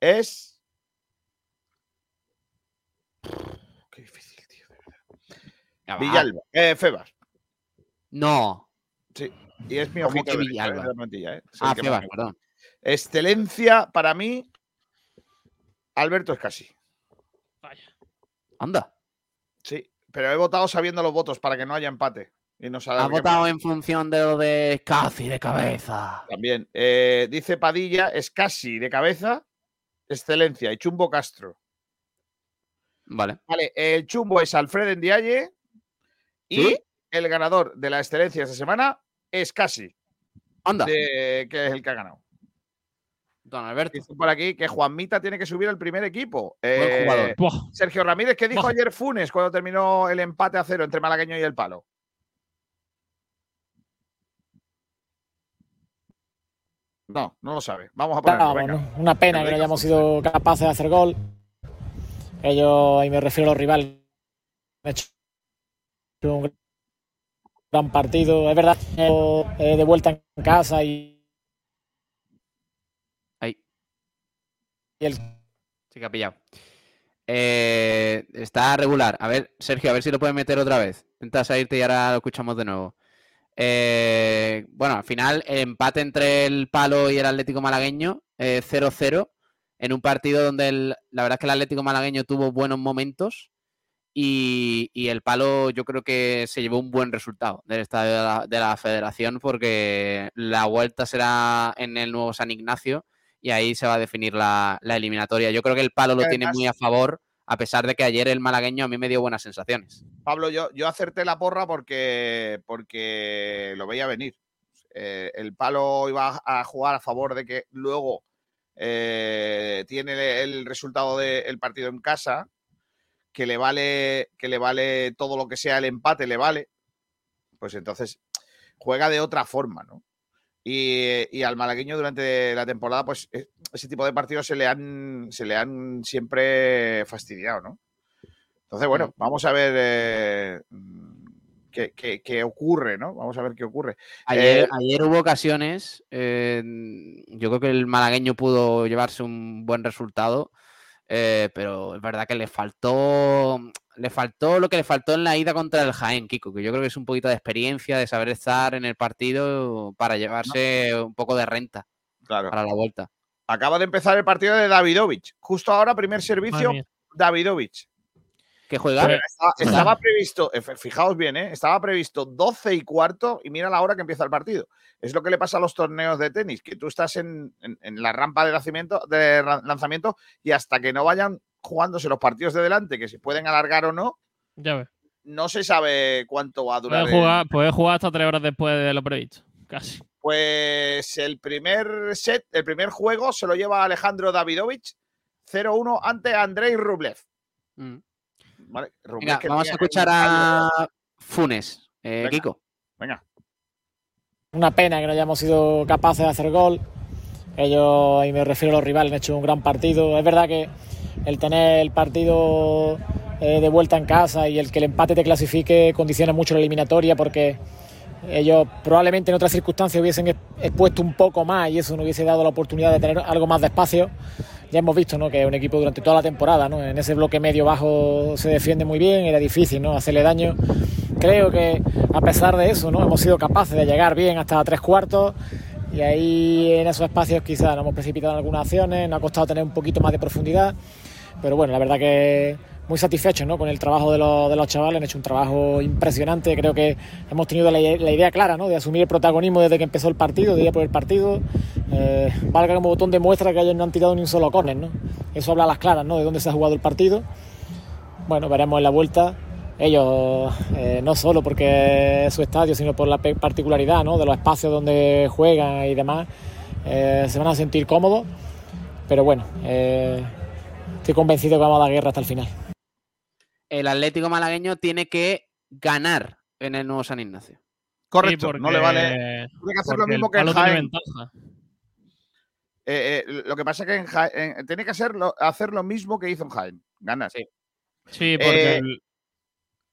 es. Qué difícil, tío. de verdad. Ya va. Villalba. Eh, Febas. No. Sí. Y es mi ¿Cómo ojito de la plantilla, eh. Ah, Febas, perdón. Excelencia para mí. Alberto Escasi. Anda. Sí. Pero he votado sabiendo los votos para que no haya empate. Y no se Ha votado en función de lo de casi de cabeza. También. Eh, dice Padilla, es casi de cabeza, excelencia y Chumbo Castro. Vale. Vale, el Chumbo es Alfred Ndiaye y ¿Sí? el ganador de la excelencia esta semana es casi, Anda. de- que es el que ha ganado. Don Alberto. Dice por aquí que Juanmita tiene que subir al primer equipo. Buen Eh. Sergio Ramírez, ¿qué dijo Buah. ayer Funes cuando terminó el empate a cero entre Malagueño y el Palo? No, no lo sabe. Vamos a ponerlo. Una pena que no hayamos sido capaces de hacer gol. Ellos, y me refiero a los rivales, han hecho un gran partido. Es verdad, eh, de vuelta en casa y, Ahí. y el Sí que ha pillado. Eh, está regular. A ver, Sergio, a ver si lo puedes meter otra vez. Intenta salirte y ahora lo escuchamos de nuevo. Eh, bueno, al final, el empate entre el Palo y el Atlético Malagueño, eh, 0-0, en un partido donde el- la verdad es que el Atlético Malagueño tuvo buenos momentos y, y el Palo yo creo que se llevó un buen resultado del estadio de la, de la federación porque la vuelta será en el nuevo San Ignacio y ahí se va a definir la, la eliminatoria. Yo creo que el Palo lo tiene muy a favor, a pesar de que ayer el malagueño a mí me dio buenas sensaciones. Pablo, yo, yo acerté la porra porque, porque lo veía venir. Eh, el palo iba a jugar a favor de que luego eh, tiene el resultado del partido en casa, que le vale, que le vale todo lo que sea el empate, le vale. Pues entonces juega de otra forma, ¿no? Y, y al malagueño durante la temporada, pues e- ese tipo de partidos se le han, se le han siempre fastidiado, ¿no? Entonces, bueno, vamos a ver eh, mm, qué, qué- qué ocurre, ¿no? Vamos a ver qué ocurre. Ayer, Eh, ayer hubo ocasiones, eh, yo creo que el malagueño pudo llevarse un buen resultado. Eh, pero es verdad que le faltó. Le faltó lo que le faltó en la ida contra el Jaén, Kiko, que yo creo que es un poquito de experiencia, de saber estar en el partido para llevarse un poco de renta Claro. para la vuelta. Acaba de empezar el partido de Davidovich. Justo ahora, primer servicio. Davidovich. ¿Qué juega? Pero estaba, estaba previsto, eh, fijaos bien, ¿eh? estaba previsto 12 y cuarto y mira la hora que empieza el partido. Es lo que le pasa a los torneos de tenis, que tú estás en, en- en la rampa de lanzamiento, de ra- lanzamiento y hasta que no vayan jugándose los partidos de delante, que se pueden alargar o no, Ya ves. no se sabe cuánto va a durar. Puedes el- jugar, puedes jugar hasta tres horas después de lo previsto. Casi. Pues el primer set, el primer juego se lo lleva Alejandro Davidovich 0-1 ante Andrei Rublev. Mm. Vale, Rublev Venga, que vamos a escuchar a Funes, eh, Venga. Kiko. Venga. Una pena que no hayamos sido capaces de hacer gol. Ellos, y me refiero a los rivales, han hecho un gran partido. Es verdad que el tener el partido eh, de vuelta en casa y el que el empate te clasifique condiciona mucho la eliminatoria porque ellos probablemente en otras circunstancias hubiesen ex- expuesto un poco más y eso nos hubiese dado la oportunidad de tener algo más de espacio. Ya hemos visto ¿no? que es un equipo durante toda la temporada, ¿no? en ese bloque medio-bajo se defiende muy bien, era difícil ¿no? hacerle daño. Creo que a pesar de eso ¿no? hemos sido capaces de llegar bien hasta tres cuartos y ahí en esos espacios quizás nos hemos precipitado en algunas acciones, nos ha costado tener un poquito más de profundidad, pero bueno, la verdad que muy satisfechos ¿no? con el trabajo de los, de los chavales, han hecho un trabajo impresionante, creo que hemos tenido la, idea clara ¿no? de asumir el protagonismo desde que empezó el partido, de ir por el partido, eh, valga como botón de muestra que ellos no han tirado ni un solo córner, ¿no? eso habla a las claras ¿no? de dónde se ha jugado el partido, bueno, veremos en la vuelta. Ellos, eh, no solo porque es su estadio, sino por la particularidad ¿no? de los espacios donde juegan y demás, eh, se van a sentir cómodos. Pero bueno, eh, estoy convencido que vamos a dar guerra hasta el final. El Atlético malagueño tiene que ganar en el nuevo San Ignacio. Correcto, Sí, no le vale. Tiene que hacer lo mismo el que tiene Jaén. ventaja. Eh, eh, lo que pasa es que en Jaén, tiene que hacer lo, hacer lo mismo que hizo en Jaén. Ganas. Sí. Sí, porque Eh, el-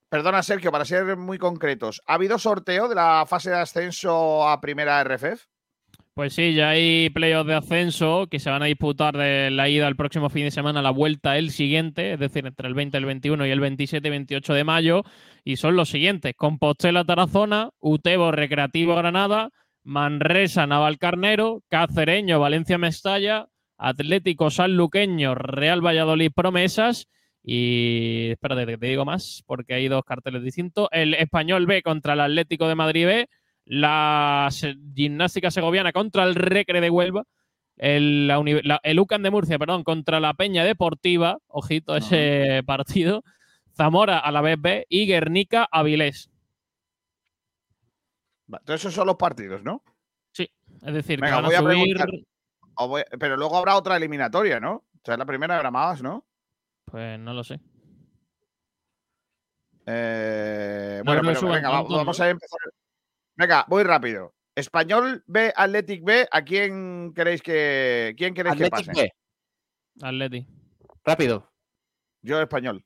Perdona, Sergio, para ser muy concretos. ¿Ha habido sorteo de la fase de ascenso a primera RFF? Pues sí, ya hay playoffs de ascenso que se van a disputar de la ida el próximo fin de semana, la vuelta el siguiente, es decir, entre el 20, el 21 y el 27 y 28 de mayo. Y son los siguientes: Compostela Tarazona, Utebo Recreativo Granada, Manresa Navalcarnero, Cacereño Valencia Mestalla, Atlético Sanluqueño Real Valladolid Promesas. Y espérate, te digo más, porque hay dos carteles distintos. El Español B contra el Atlético de Madrid B, la Gimnástica Segoviana contra el Recre de Huelva, el, la uni- la- el UCAN de Murcia, perdón, contra la Peña Deportiva, ojito ese partido, Zamora a la vez B y Guernica Avilés. Va, Entonces esos son los partidos, ¿no? Sí, es decir, Venga, que van voy a a subir. voy- pero luego habrá otra eliminatoria, ¿no? O sea, la primera habrá más, ¿no? Pues no lo sé. Eh, No bueno, pero suban venga, vamos ¿no? a empezar. Venga, voy rápido. Español B, Athletic B, ¿a quién queréis que quién queréis Athletic que pase? B. Atleti. Rápido. Yo español.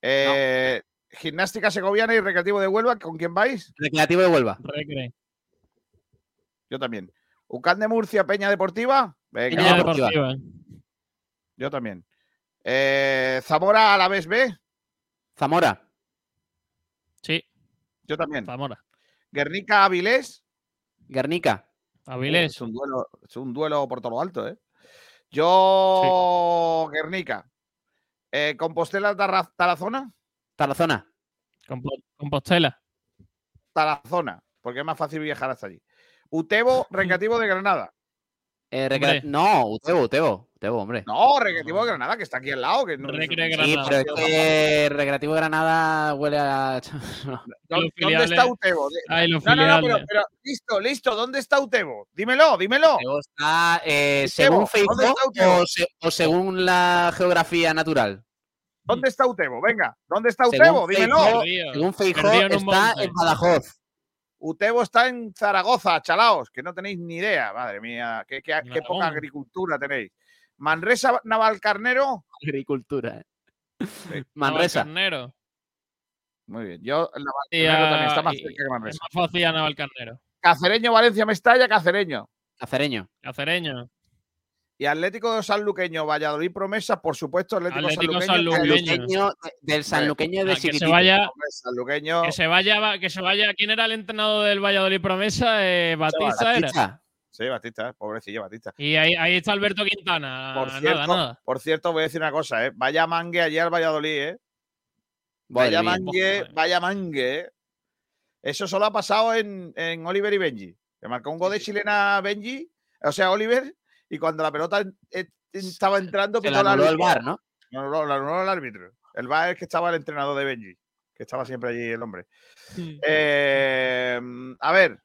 Eh, Gimnástica Segoviana y Recreativo de Huelva, ¿con quién vais? Recreativo de Huelva. Recre. Yo también. Ucán de Murcia, Peña Deportiva. Venga, Peña. Deportiva. Yo también. Eh, Zamora a la vez B. Zamora. Sí, Yo también. Zamora. Guernica Avilés. Guernica. Avilés. Es un duelo, es un duelo por todo lo alto, ¿eh? Yo, Guernica. Eh, Compostela Tarazona. Tarazona. Compo- Compostela. Tarazona, porque es más fácil viajar hasta allí. Utebo, Recreativo de Granada. Eh, recre-. No, Utebo, Utebo. Hombre. No, Recreativo de Granada, que está aquí al lado. Que no, Recre no- Sí, Granada. pero es que Recreativo de Granada huele a. ¿Dó- Los ¿Dónde está Utebo? Ay, No, no, no, pero, listo, listo. ¿Dónde está Utebo? Dímelo, dímelo. Utebo está, eh, según ¿dónde Facebook o, se- o según la geografía natural. ¿Dónde está Utebo? Venga, ¿dónde está Según Utebo? Dímelo. Según un está en Badajoz. Utebo está en Zaragoza, chalaos, que no tenéis ni idea. Madre mía, qué, qué- En qué poca agricultura tenéis. Manresa Navalcarnero. Agricultura. eh. Manresa. Navalcarnero. Muy bien. Yo, Navalcarnero también está a- más y- cerca que Es Manresa. más fácil a Navalcarnero. Cacereño, Valencia, Mestalla, Cacereño. Cacereño. Cacereño. Y Atlético Sanluqueño, Valladolid Promesa, por supuesto, Atlético, Atlético Sanluqueño. Sanluqueño. del Sanluqueño de Ah, que se vaya, Sanluqueño. que se vaya, que se vaya. ¿Quién era el entrenador del Valladolid Promesa? Eh, Batista era. Sí, Batista, pobrecillo Batista. Y ahí, ahí está Alberto Quintana. Por nada, cierto, nada. por cierto, voy a decir una cosa, ¿eh? Vaya mangue ayer al Valladolid, ¿eh? Madre Vaya mía. mangue, vaya mangue. ¿eh? Eso solo ha pasado en, en Oliver y Benji. Que marcó un gol de chilena Benji, o sea, Oliver, y cuando la pelota estaba entrando, Se la anuló el. VAR, ¿no? No, no, la anuló el árbitro. El VAR es que estaba el entrenador de Benji, que estaba siempre allí el hombre. Eh, a ver,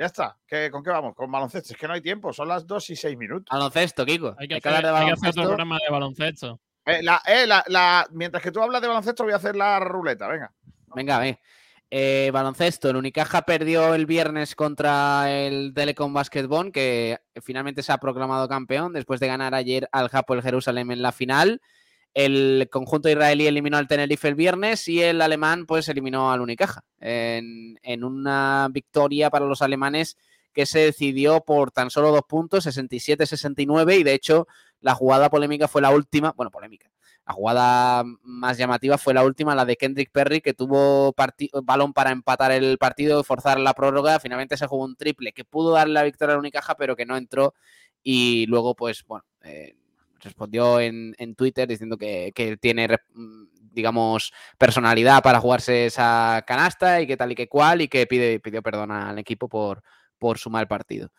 ya está. ¿Qué- ¿Con qué vamos? Con baloncesto. Es que no hay tiempo, son las 2 y 6 minutos. Baloncesto, Kiko. Hay que, Hay que hacer, hablar de hay que hacer baloncesto. otro programa de baloncesto. Eh, la- eh, la- la- mientras que tú hablas de baloncesto, voy a hacer la ruleta. Venga. Venga, ve. Eh, baloncesto, el Unicaja perdió el viernes contra el Telecom Basketball, que finalmente se ha proclamado campeón después de ganar ayer al Hapoel Jerusalem en la final. El conjunto israelí eliminó al Tenerife el viernes y el alemán pues eliminó al Unicaja en, en una victoria para los alemanes que se decidió por tan solo dos puntos, 67-69 y de hecho la jugada polémica fue la última, bueno, polémica, la jugada más llamativa fue la última, la de Kendrick Perry, que tuvo balón para empatar el partido forzar la prórroga. Finalmente se jugó un triple que pudo darle la victoria al Unicaja, pero que no entró. Y luego, pues, bueno, eh, respondió en, en Twitter diciendo que, que tiene, mm, digamos, personalidad para jugarse esa canasta y que tal y que cual, y que pide, pidió perdón al equipo por, por su mal partido.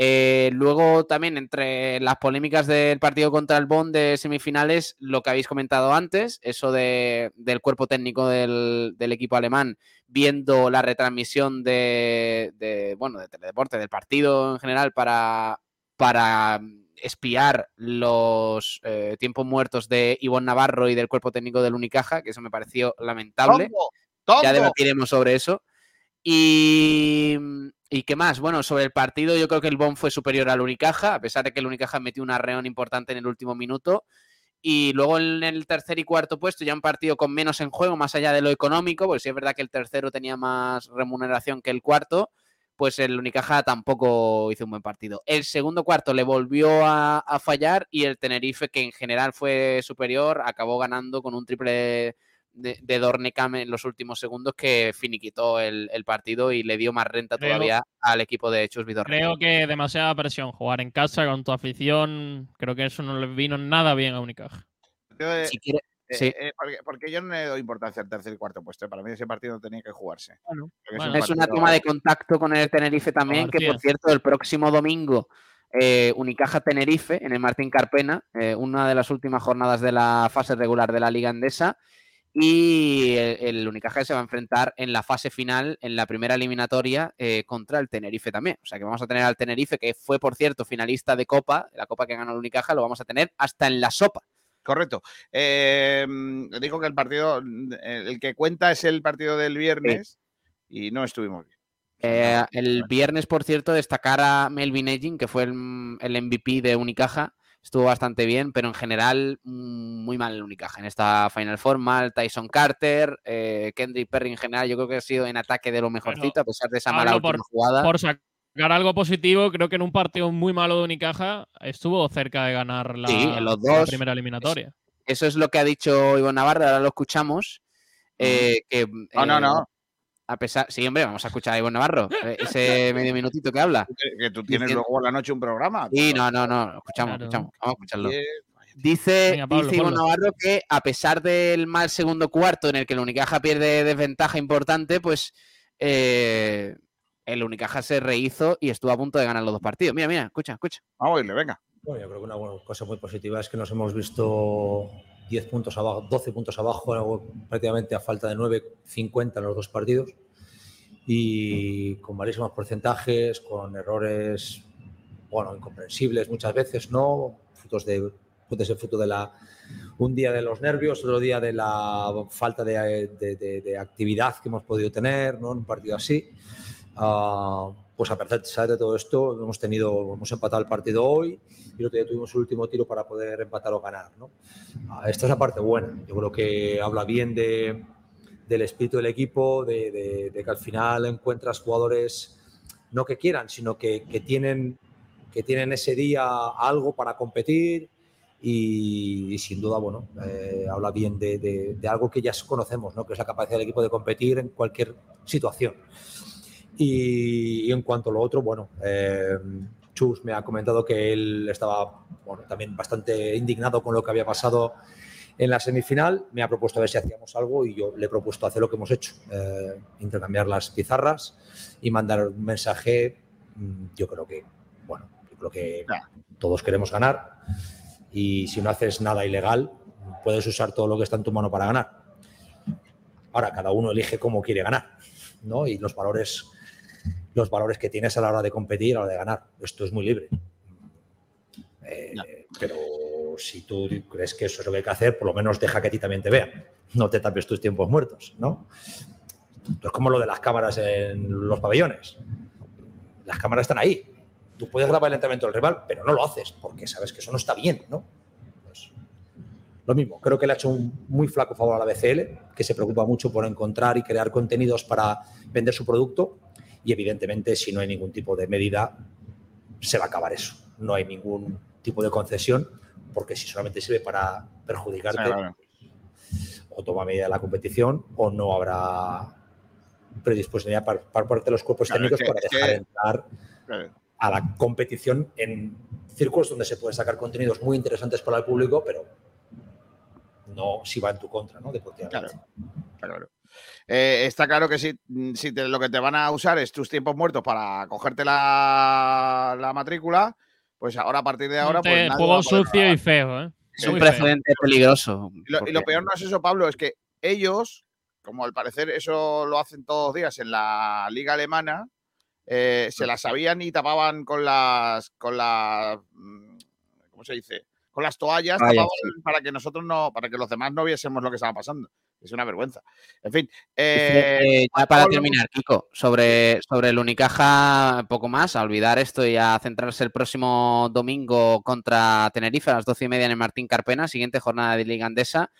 Eh, luego también entre las polémicas del partido contra el Bonn de semifinales, lo que habéis comentado antes, eso de- del cuerpo técnico del, del equipo alemán viendo la retransmisión de, de, bueno, de teledeporte, del partido en general para, para espiar los eh, tiempos muertos de Ivonne Navarro y del cuerpo técnico del Unicaja, que eso me pareció lamentable. ¡Tongo! Ya debatiremos sobre eso. Y, ¿Y qué más? Bueno, sobre el partido, yo creo que el Bonn fue superior al Unicaja, a pesar de que el Unicaja metió una reón importante en el último minuto. Y luego en el tercer y cuarto puesto, ya un partido con menos en juego, más allá de lo económico, porque sí es verdad que el tercero tenía más remuneración que el cuarto, pues el Unicaja tampoco hizo un buen partido. El segundo cuarto le volvió a, a fallar y el Tenerife, que en general fue superior, acabó ganando con un triple de, de Dornekam en los últimos segundos que finiquitó el, el partido y le dio más renta Creo- todavía al equipo de Chus Vidornekam. Creo que demasiada presión. Jugar en casa con tu afición, creo que eso no le vino nada bien a Unicaja. Eh, Si quiere- sí. eh, porque, porque yo no le doy importancia al tercer y cuarto puesto. eh. Para mí ese partido no tenía que jugarse. Bueno, un es una toma de contacto con el Tenerife también, que por cierto, el próximo domingo, eh, Unicaja Tenerife, en el Martín Carpena, eh, una de las últimas jornadas de la fase regular de la Liga Endesa. Y el, el Unicaja se va a enfrentar en la fase final, en la primera eliminatoria, eh, contra el Tenerife también. O sea que vamos a tener al Tenerife, que fue, por cierto, finalista de Copa, la Copa que ganó el Unicaja, lo vamos a tener hasta en la sopa. Correcto. Eh, mm, digo que el partido, mm, el que cuenta es el partido del viernes y no estuvimos bien. Eh, el viernes, por cierto, destacar a Melvin Edging, que fue el, el MVP de Unicaja. Estuvo bastante bien, pero en general mm, muy mal el Unicaja. En esta Final Four, mal Tyson Carter, eh, Kendrick Perry en general, yo creo que ha sido en ataque de lo mejorcito, a pesar de esa mala última por, jugada. por sacar algo positivo, creo que en un partido muy malo de Unicaja estuvo cerca de ganar la, Sí, en los la dos. primera eliminatoria. Eso es lo que ha dicho Ivo Navarro, ahora lo escuchamos. eh, que, No, no, eh, no. A pesar, sí, hombre, vamos a escuchar a Ivo Navarro, eh, ese medio minutito que habla. Que, que tú tienes Diciendo- luego a la noche un programa. Sí, no, no, no, lo escuchamos, Claro. escuchamos, vamos a escucharlo. Dice, Venga, Pablo, dice Ivo. Navarro que a pesar del mal segundo cuarto en el que el Unicaja pierde desventaja importante, pues eh, el Unicaja se rehizo y estuvo a punto de ganar los dos partidos. Mira, mira, escucha, escucha. Vamos a irle, venga. Bueno, yo creo que una buena cosa muy positiva es que nos hemos visto 10 puntos abajo, 12 puntos abajo, prácticamente a falta de 9, 50 en los dos partidos. Y con malísimos porcentajes, con errores, bueno, incomprensibles muchas veces, ¿no? Frutos de, puede ser fruto de la, un día de los nervios, otro día de la falta de, de- de- de actividad que hemos podido tener, ¿no? En un partido así. Ah, pues a pesar de todo esto, hemos tenido, hemos empatado el partido hoy y otro día tuvimos el último tiro para poder empatar o ganar. ¿no? Ah, esta es la parte buena. Yo creo que habla bien de, del espíritu del equipo, de, de- de que al final encuentras jugadores no que quieran, sino que, que tienen que tienen ese día algo para competir y, y sin duda, bueno, eh, habla bien de, de- de algo que ya conocemos, ¿no? que es la capacidad del equipo de competir en cualquier situación. Y, y en cuanto a lo otro, bueno, eh, Chus me ha comentado que él estaba bueno, también bastante indignado con lo que había pasado en la semifinal. Me ha propuesto a ver si hacíamos algo y yo le he propuesto hacer lo que hemos hecho, eh, intercambiar las pizarras y mandar un mensaje. Mm, Yo creo que, bueno, yo creo que todos queremos ganar y si no haces nada ilegal, puedes usar todo lo que está en tu mano para ganar. Ahora, cada uno elige cómo quiere ganar, ¿no? Y los valores, los valores que tienes a la hora de competir, a la hora de ganar. Esto es muy libre. Eh, Pero si tú crees que eso es lo que hay que hacer, por lo menos deja que a ti también te vean. No te tapes tus tiempos muertos, ¿no? Es como lo de las cámaras en los pabellones. Las cámaras están ahí. Tú puedes grabar el entrenamiento del rival, pero no lo haces porque sabes que eso no está bien, ¿no? Pues, lo mismo, creo que le ha hecho un muy flaco favor a la BCL, que se preocupa mucho por encontrar y crear contenidos para vender su producto y evidentemente si no hay ningún tipo de medida se va a acabar eso. No hay ningún tipo de concesión porque si solamente sirve para perjudicarte Sí, claro. o toma medida de la competición o no habrá predisponibilidad por, por parte de los cuerpos Claro, técnicos que- para dejar que- entrar Claro. a la competición en círculos donde se pueden sacar contenidos muy interesantes para el público, pero no si va en tu contra, ¿no? Deportivamente. Está claro. Eh, está claro que si, si te- lo que te van a usar es tus tiempos muertos para cogerte la, la matrícula, pues ahora a partir de ahora. Pues, juego sucio grabar. y feo, ¿eh? Es un precedente peligroso. Y lo, y lo porque- peor no es eso, Pablo, es que ellos, como al parecer eso lo hacen todos los días en la liga alemana, eh, se las sabían y tapaban con las, con las, mm, ¿cómo se dice? Con las toallas tapaban para que nosotros no, para que los demás no viésemos lo que estaba pasando. Es una vergüenza. En fin. Eh, eh, ya para terminar, Kiko, sobre, sobre el Unicaja, poco más, a olvidar esto y a centrarse el próximo domingo contra Tenerife a las doce y media en el Martín Carpena, siguiente jornada de Liga Andesa.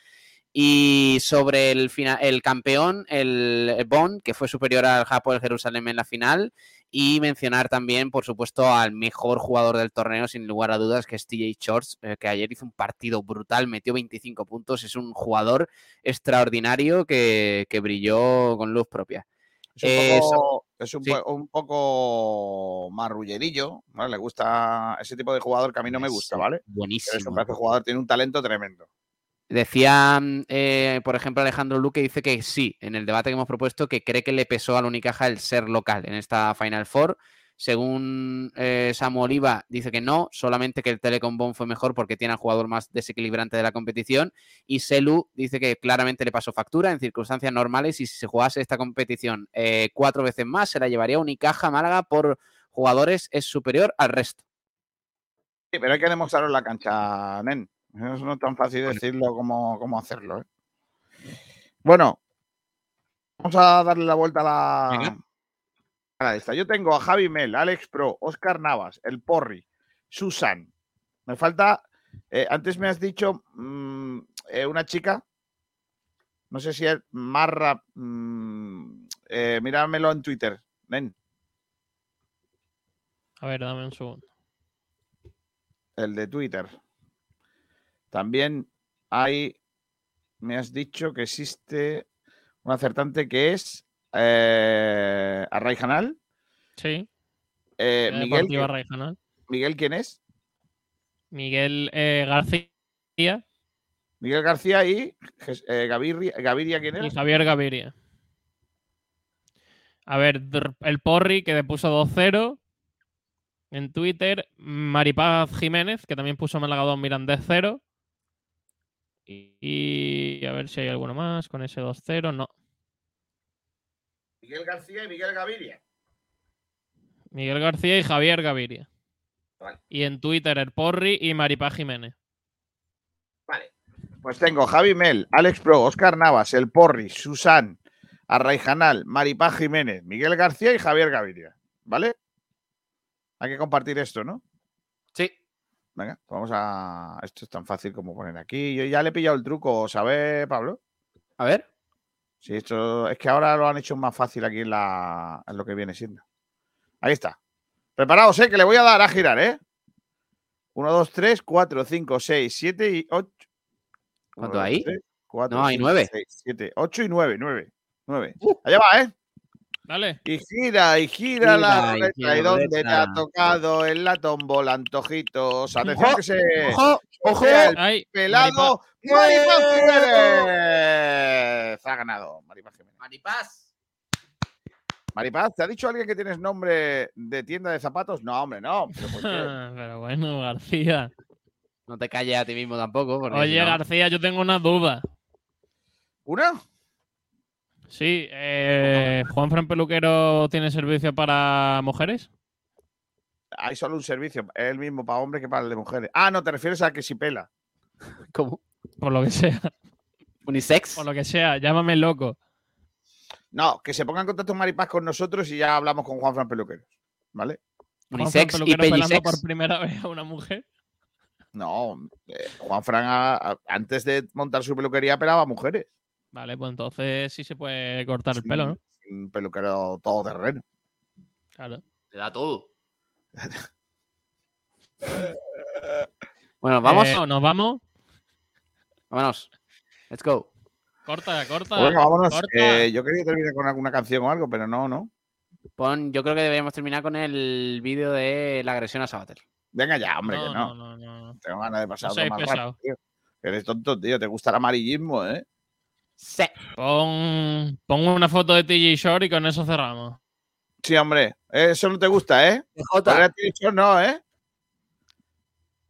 Y sobre el, fina- el campeón, el, el Bonn, que fue superior al Japón Jerusalén en la final. Y mencionar también, por supuesto, al mejor jugador del torneo, sin lugar a dudas, que es TJ Shorts, eh, que ayer hizo un partido brutal, metió 25 puntos. Es un jugador extraordinario que, que brilló con luz propia. Es un, Eh, poco, es un, sí. po- un poco marrullerillo, ¿vale? Le gusta ese tipo de jugador que a mí no me gusta, ¿vale? buenísimo. Pero es un jugador, tiene un talento tremendo. Decía, eh, por ejemplo, Alejandro Luque dice que sí, en el debate que hemos propuesto, que cree que le pesó al Unicaja el ser local en esta Final Four. Según eh, Samu Oliva, dice que no, solamente que el Telecom Bonn fue mejor porque tiene al jugador más desequilibrante de la competición. Y Selu dice que claramente le pasó factura en circunstancias normales y si se jugase esta competición eh, cuatro veces más, se la llevaría Unicaja Málaga por jugadores, es superior al resto. Sí, pero hay que demostrarlo en la cancha, nen. Eso no es tan fácil decirlo como, como hacerlo. ¿eh? Bueno, vamos a darle la vuelta a la, a la. Yo tengo a Javi Mel, Alex Pro, Oscar Navas, El Porri, Susan. Me falta. eh, antes me has dicho mm, eh, una chica. No sé si es Marra. mm, eh, míramelo en Twitter, nen. A ver, dame un segundo. el de Twitter. También hay, me has dicho que existe un acertante que es eh, Arraijanal. Sí. Eh, Miguel, Deportivo ¿quién- Arraijanal. Miguel, ¿quién es? Miguel eh, García Miguel García y eh, Gaviria, Gaviria, ¿quién era? y Javier Gaviria. A ver, el Porri que le puso 2-0 en Twitter. Maripaz Jiménez, que también puso Málaga 2 Mirandés 0. Y, y a ver si hay alguno más con ese 2-0. No. Miguel García y Miguel Gaviria. Miguel García y Javier Gaviria. Vale. Y en Twitter el Porri y Maripaz Jiménez. Pues tengo Javi Mel, Alex Pro, Oscar Navas, El Porri, Susan, Arraijanal, Maripaz Jiménez, Miguel García y Javier Gaviria. ¿Vale? Hay que compartir esto, ¿no? Sí. Venga, vamos a. Esto es tan fácil como poner aquí. Yo ya le he pillado el truco, ¿sabes, Pablo? A ver. Sí, esto es que ahora lo han hecho más fácil aquí en, la, en lo que viene siendo. Ahí está. Preparaos, ¿eh? Que le voy a dar a girar, ¿eh? 1, 2, 3, 4, 5, 6, 7 y 8. ¿Cuánto hay? 4, No, hay nueve. 6, 7, 8 y 9, 9. 9. Uh. Allá va, ¿eh? Dale. Y gira, y gira la Gira, y ruleta. gira ¿Y la dónde te ha tocado en la tómbola, antojitos? Atención Ojo, que se... ojo, el pelado Maripaz Jiménez. Ha ganado Maripaz Jiménez. Maripaz. Maripaz, ¿te ha dicho alguien que tienes nombre de tienda de zapatos? No, hombre, no. ¿Pero bueno, García. No te calles a ti mismo tampoco. si Oye, no- García, yo tengo una duda. ¿Una? Sí, eh, ¿Juan Fran Peluquero tiene servicio para mujeres? Hay solo un servicio, es el mismo para hombres que para el de mujeres. Ah, no, te refieres a que si pela. ¿Cómo? Por lo que sea. ¿Unisex? Por lo que sea, llámame loco. No, que se ponga en contacto Maripaz con nosotros y ya hablamos con Juan Fran Peluquero. ¿Vale? Juan Fran Unisex y Peluquero pelando por primera vez a una mujer. No, eh, Juan Fran a- a- antes de montar su peluquería pelaba a mujeres. Vale, pues entonces sí se puede cortar el pelo, ¿no? Un peluquero todoterreno. Claro. Te da todo. bueno, vamos. Eh, ¿Nos vamos? Vámonos. Let's go. Corta, corta. Bueno, vámonos. corta. Eh, yo quería terminar con alguna canción o algo, pero no, no. Pon, yo creo que deberíamos terminar con el vídeo de la agresión a Sabater. Venga ya, hombre, no, que no. no, no, no. Tengo ganas de pasar No más pesado. rápido, tío. Eres tonto, tío. Te gusta el amarillismo, ¿eh? Sí. Pon, pon una foto de TJ Short y con eso cerramos. Sí, hombre. Eso no te gusta, ¿eh? Poner a Tiri Short no, ¿eh?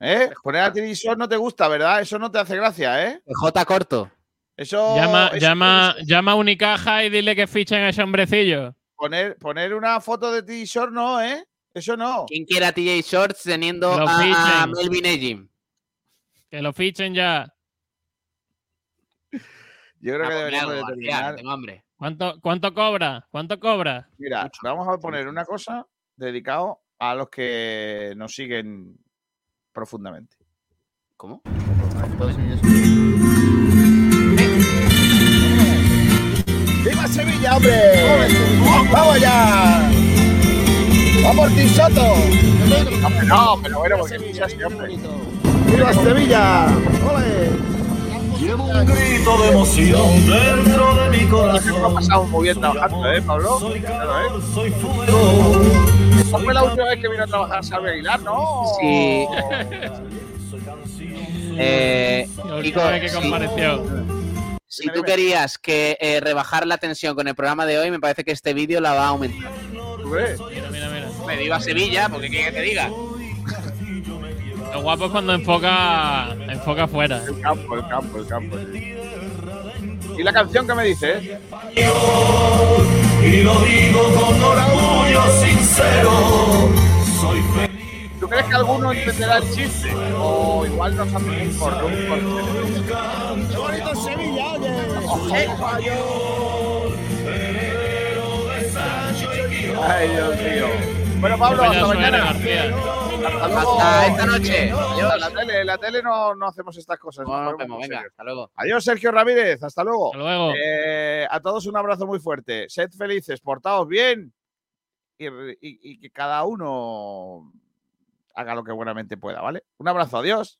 ¿Eh? Poner a Tiri Short no te gusta, ¿verdad? Eso no te hace gracia, ¿eh? J corto. Eso. llama, eso- llama, llama a Unicaja y dile que fichen a ese hombrecillo. Poner, poner una foto de Tiri Short no, ¿eh? Eso no. ¿Quién quiere a TJ Shorts teniendo a, a. Melvin Ejim? Que lo fichen ya. Yo creo que deberíamos de terminar. tengo hambre. ¿Cuánto, ¿Cuánto cobra? ¿Cuánto cobra? Mira, vamos a poner una cosa dedicado a los que nos siguen profundamente. ¿Cómo? ¡Viva Sevilla, hombre! ¡Vamos allá! ¡Vamos, Tisoto! No, pero bueno, porque Sevilla siempre. ¡Viva Sevilla! ¡Ole! Llevo un grito de emoción dentro de mi corazón. Lo pasamos muy bien trabajando, ¿eh, Pablo? Claro, ¿eh? Soy fuego. Esa fue la última vez que vino a trabajar Salve Aguilar, ¿no? Sí. Eh, Kiko, que compareció. Si tú querías que eh, rebajar la tensión con el programa de hoy, me parece que este vídeo la va a aumentar. ¿Tú crees? Mira, mira, mira. Me viva Sevilla, porque quiere que te diga. Lo guapo es cuando enfoca, enfoca afuera. El campo, el campo, el campo. sí. ¿Y la canción que me dices? Y lo digo con orgullo sincero. Soy feliz. ¿Tú crees que alguno entenderá el chiste? O igual nos hacen un corto, un. ¡Qué bonito Sevilla, oye! Ay, Dios mío. Bueno, Pablo, hasta mañana. Hasta esta noche. Adiós, la tele, la tele no, no hacemos estas cosas. Ponemos vemos, venga, hasta luego. Adiós, Sergio Ramírez. Hasta luego. Hasta luego. Eh, a todos un abrazo muy fuerte. Sed felices, portaos bien y, y- y que cada uno haga lo que buenamente pueda, ¿vale? Un abrazo, adiós.